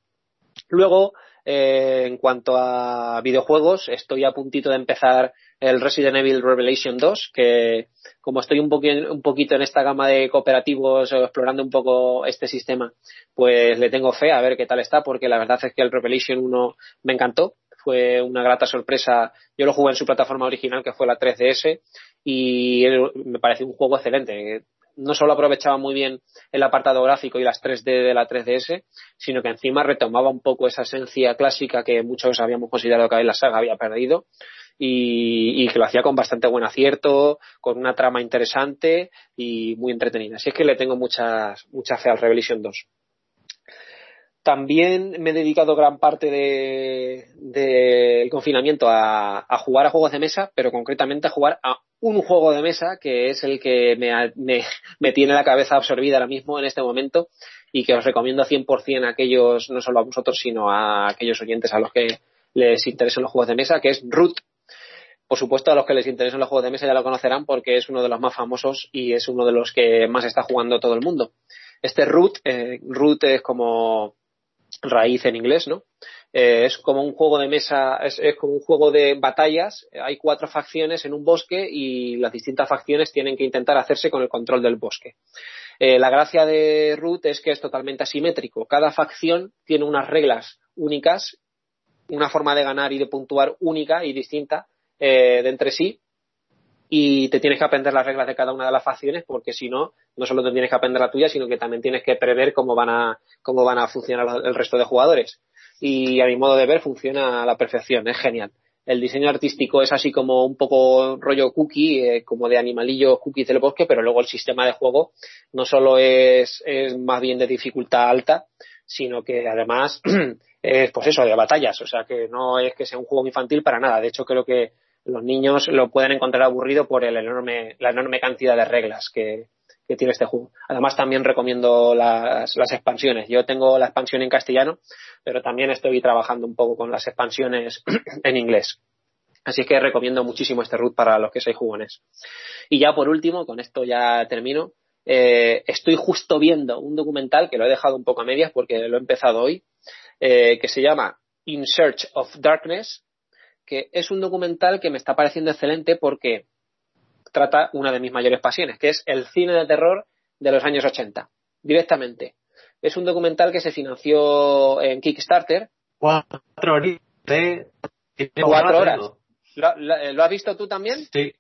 Luego, eh, en cuanto a videojuegos, estoy a puntito de empezar el Resident Evil Revelation 2, que como estoy un, un poquito en esta gama de cooperativos explorando un poco este sistema, pues le tengo fe a ver qué tal está, porque la verdad es que el Revelation 1 me encantó, fue una grata sorpresa. Yo lo jugué en su plataforma original, que fue la 3DS, y me pareció un juego excelente no solo aprovechaba muy bien el apartado gráfico y las 3D de la 3DS, sino que encima retomaba un poco esa esencia clásica que muchos habíamos considerado que la saga había perdido y, que lo hacía con bastante buen acierto, con una trama interesante y muy entretenida. Así es que le tengo muchas, mucha fe al Revelation 2. También me he dedicado gran parte del de, confinamiento a, a, jugar a juegos de mesa, pero concretamente a jugar a un juego de mesa que es el que me, me, me, tiene la cabeza absorbida ahora mismo en este momento y que os recomiendo 100% a aquellos, no solo a vosotros, sino a aquellos oyentes a los que les interesen los juegos de mesa, que es Root. Por supuesto, a los que les interesen los juegos de mesa ya lo conocerán porque es uno de los más famosos y es uno de los que más está jugando todo el mundo. Este Root, eh, Root es como raíz en inglés, ¿no? Eh, es como un juego de mesa, es, como un juego de batallas. Hay cuatro facciones en un bosque y las distintas facciones tienen que intentar hacerse con el control del bosque. Eh, la gracia de Root es que es totalmente asimétrico. Cada facción tiene unas reglas únicas, una forma de ganar y de puntuar única y distinta eh, de entre sí y te tienes que aprender las reglas de cada una de las facciones porque si no, no solo te tienes que aprender la tuya, sino que también tienes que prever cómo van a, cómo van a funcionar el resto de jugadores y a mi modo de ver funciona a la perfección, es genial. El diseño artístico es así como un poco rollo cookie, eh, como de animalillo cookies del bosque, pero luego el sistema de juego no solo es, es más bien de dificultad alta, sino que además [CLEARS THROAT] es pues eso, de batallas, o sea que no es que sea un juego infantil para nada. De hecho, creo que los niños lo pueden encontrar aburrido por el enorme, la enorme cantidad de reglas que, que tiene este juego. Además, también recomiendo las, expansiones. Yo tengo la expansión en castellano, pero también estoy trabajando un poco con las expansiones [CLEARS THROAT] en inglés. Así que recomiendo muchísimo este root para los que sois jugones. Y ya por último, con esto ya termino, eh, estoy justo viendo un documental que lo he dejado un poco a medias porque lo he empezado hoy, eh, que se llama In Search of Darkness, que es un documental que me está pareciendo excelente porque trata una de mis mayores pasiones, que es el cine de terror de los años 80, directamente. Es un documental que se financió en Kickstarter. Cuatro horas. Cuatro horas. ¿Lo, has visto tú también? Sí.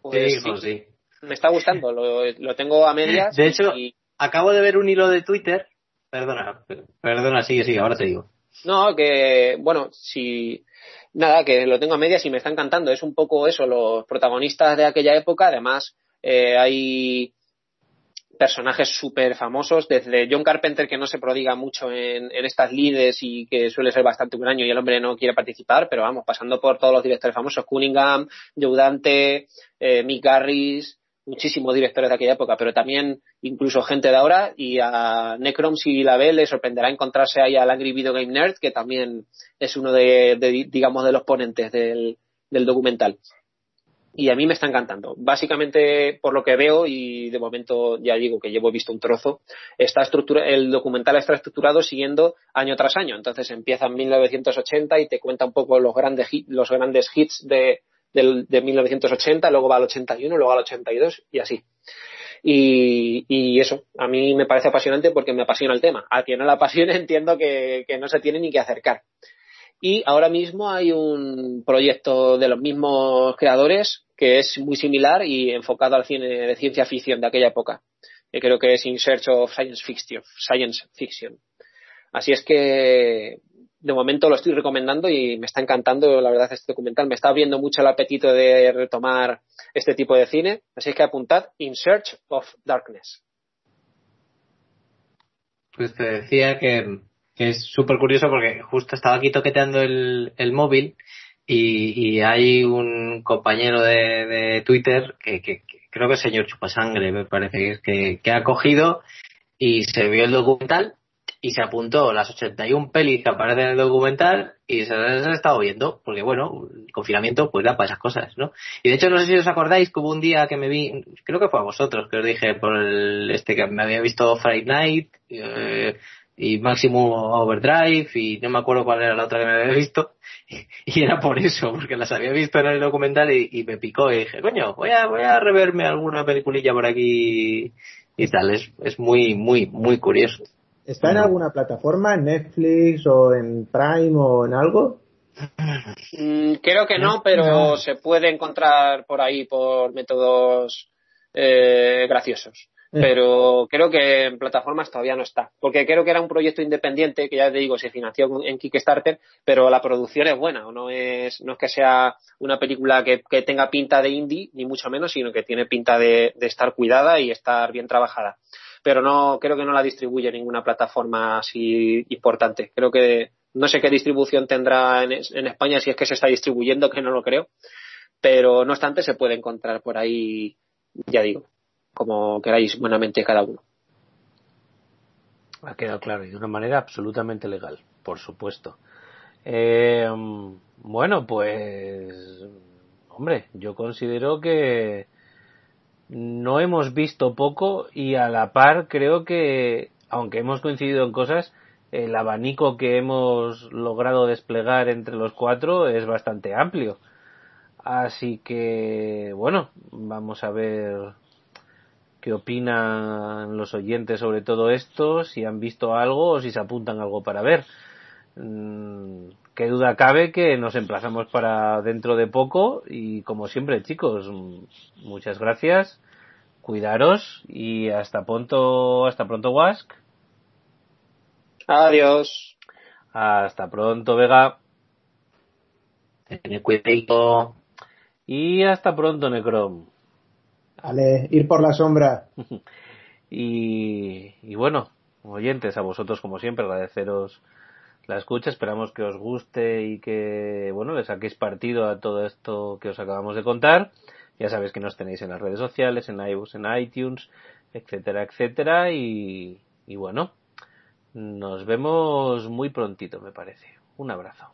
Pues sí, Me está gustando, lo, tengo a medias. De hecho, acabo de ver un hilo de Twitter. Perdona, perdona, sigue, sigue, ahora te digo. No, que, bueno, si nada, que lo tengo a medias y me está encantando. Es un poco eso, los protagonistas de aquella época. Además, eh, hay personajes súper famosos, desde John Carpenter, que no se prodiga mucho en, estas lides y que suele ser bastante un año y el hombre no quiere participar, pero vamos, pasando por todos los directores famosos, Cunningham, Joe Dante, eh, Mick Garris, muchísimos directores de aquella época, pero también incluso gente de ahora y a Necrom si la ve le sorprenderá encontrarse ahí al Angry Video Game Nerd que también es uno de, digamos de los ponentes del, documental. Y a mí me está encantando. Básicamente por lo que veo y de momento ya digo que llevo visto un trozo está estructura el documental está estructurado siguiendo año tras año. Entonces empieza en 1980 y te cuenta un poco los grandes los grandes hits de del, de 1980, luego va al 81, luego al 82 y así. Y, y, eso, a mí me parece apasionante porque me apasiona el tema. A quien no la apasione [LAUGHS] entiendo que, que no se tiene ni que acercar. Y ahora mismo hay un proyecto de los mismos creadores que es muy similar y enfocado al cine de ciencia ficción de aquella época. Que creo que es In Search of Science Fiction. Science Fiction. Así es que de momento lo estoy recomendando y me está encantando, la verdad, este documental. Me está abriendo mucho el apetito de retomar este tipo de cine. Así que apuntad In Search of Darkness. Pues te decía que, es súper curioso porque justo estaba aquí toqueteando el, móvil y, hay un compañero de, Twitter que, creo que es señor Chupasangre, me parece que, que ha cogido y se vio el documental y se apuntó las 81 pelis que aparecen en el documental y se las ha estado viendo, porque bueno, el confinamiento pues da para esas cosas, ¿no? Y de hecho no sé si os acordáis que hubo un día que me vi, creo que fue a vosotros, que os dije por el, este que me había visto Friday Night eh, y Maximum Overdrive y no me acuerdo cuál era la otra que me había visto [LAUGHS] y, era por eso, porque las había visto en el documental y, me picó y dije, coño, voy a, voy a reverme alguna peliculilla por aquí y tal, es, es muy, muy, muy curioso. ¿Está en alguna plataforma, en Netflix o en Prime o en algo? Mm, creo que no, pero se puede encontrar por ahí por métodos eh, graciosos. Eh. Pero creo que en plataformas todavía no está. Porque creo que era un proyecto independiente, que ya te digo, se financió en Kickstarter, pero la producción es buena. No es, no es que sea una película que, tenga pinta de indie, ni mucho menos, sino que tiene pinta de estar cuidada y estar bien trabajada pero no creo que no la distribuye ninguna plataforma así importante. Creo que no sé qué distribución tendrá en, España si es que se está distribuyendo, que no lo creo, pero no obstante se puede encontrar por ahí, ya digo, como queráis buenamente cada uno. Ha quedado claro y de una manera absolutamente legal, por supuesto. Eh, bueno, pues, hombre, yo considero que no hemos visto poco y a la par creo que, aunque hemos coincidido en cosas, el abanico que hemos logrado desplegar entre los cuatro es bastante amplio. Así que, bueno, vamos a ver qué opinan los oyentes sobre todo esto, si han visto algo o si se apuntan algo para ver. Qué duda cabe que nos emplazamos para dentro de poco y como siempre chicos, muchas gracias, cuidaros y hasta pronto, hasta pronto Wask. Adiós. Hasta pronto Vega. cuidado. Y hasta pronto Necrom. Vale, ir por la sombra. [LAUGHS] y, y bueno, oyentes, a vosotros como siempre agradeceros la escucha. Esperamos que os guste y que, bueno, le saquéis partido a todo esto que os acabamos de contar. Ya sabéis que nos tenéis en las redes sociales, en iBooks, en iTunes, etcétera, etcétera. Y, y bueno, nos vemos muy prontito, me parece. Un abrazo.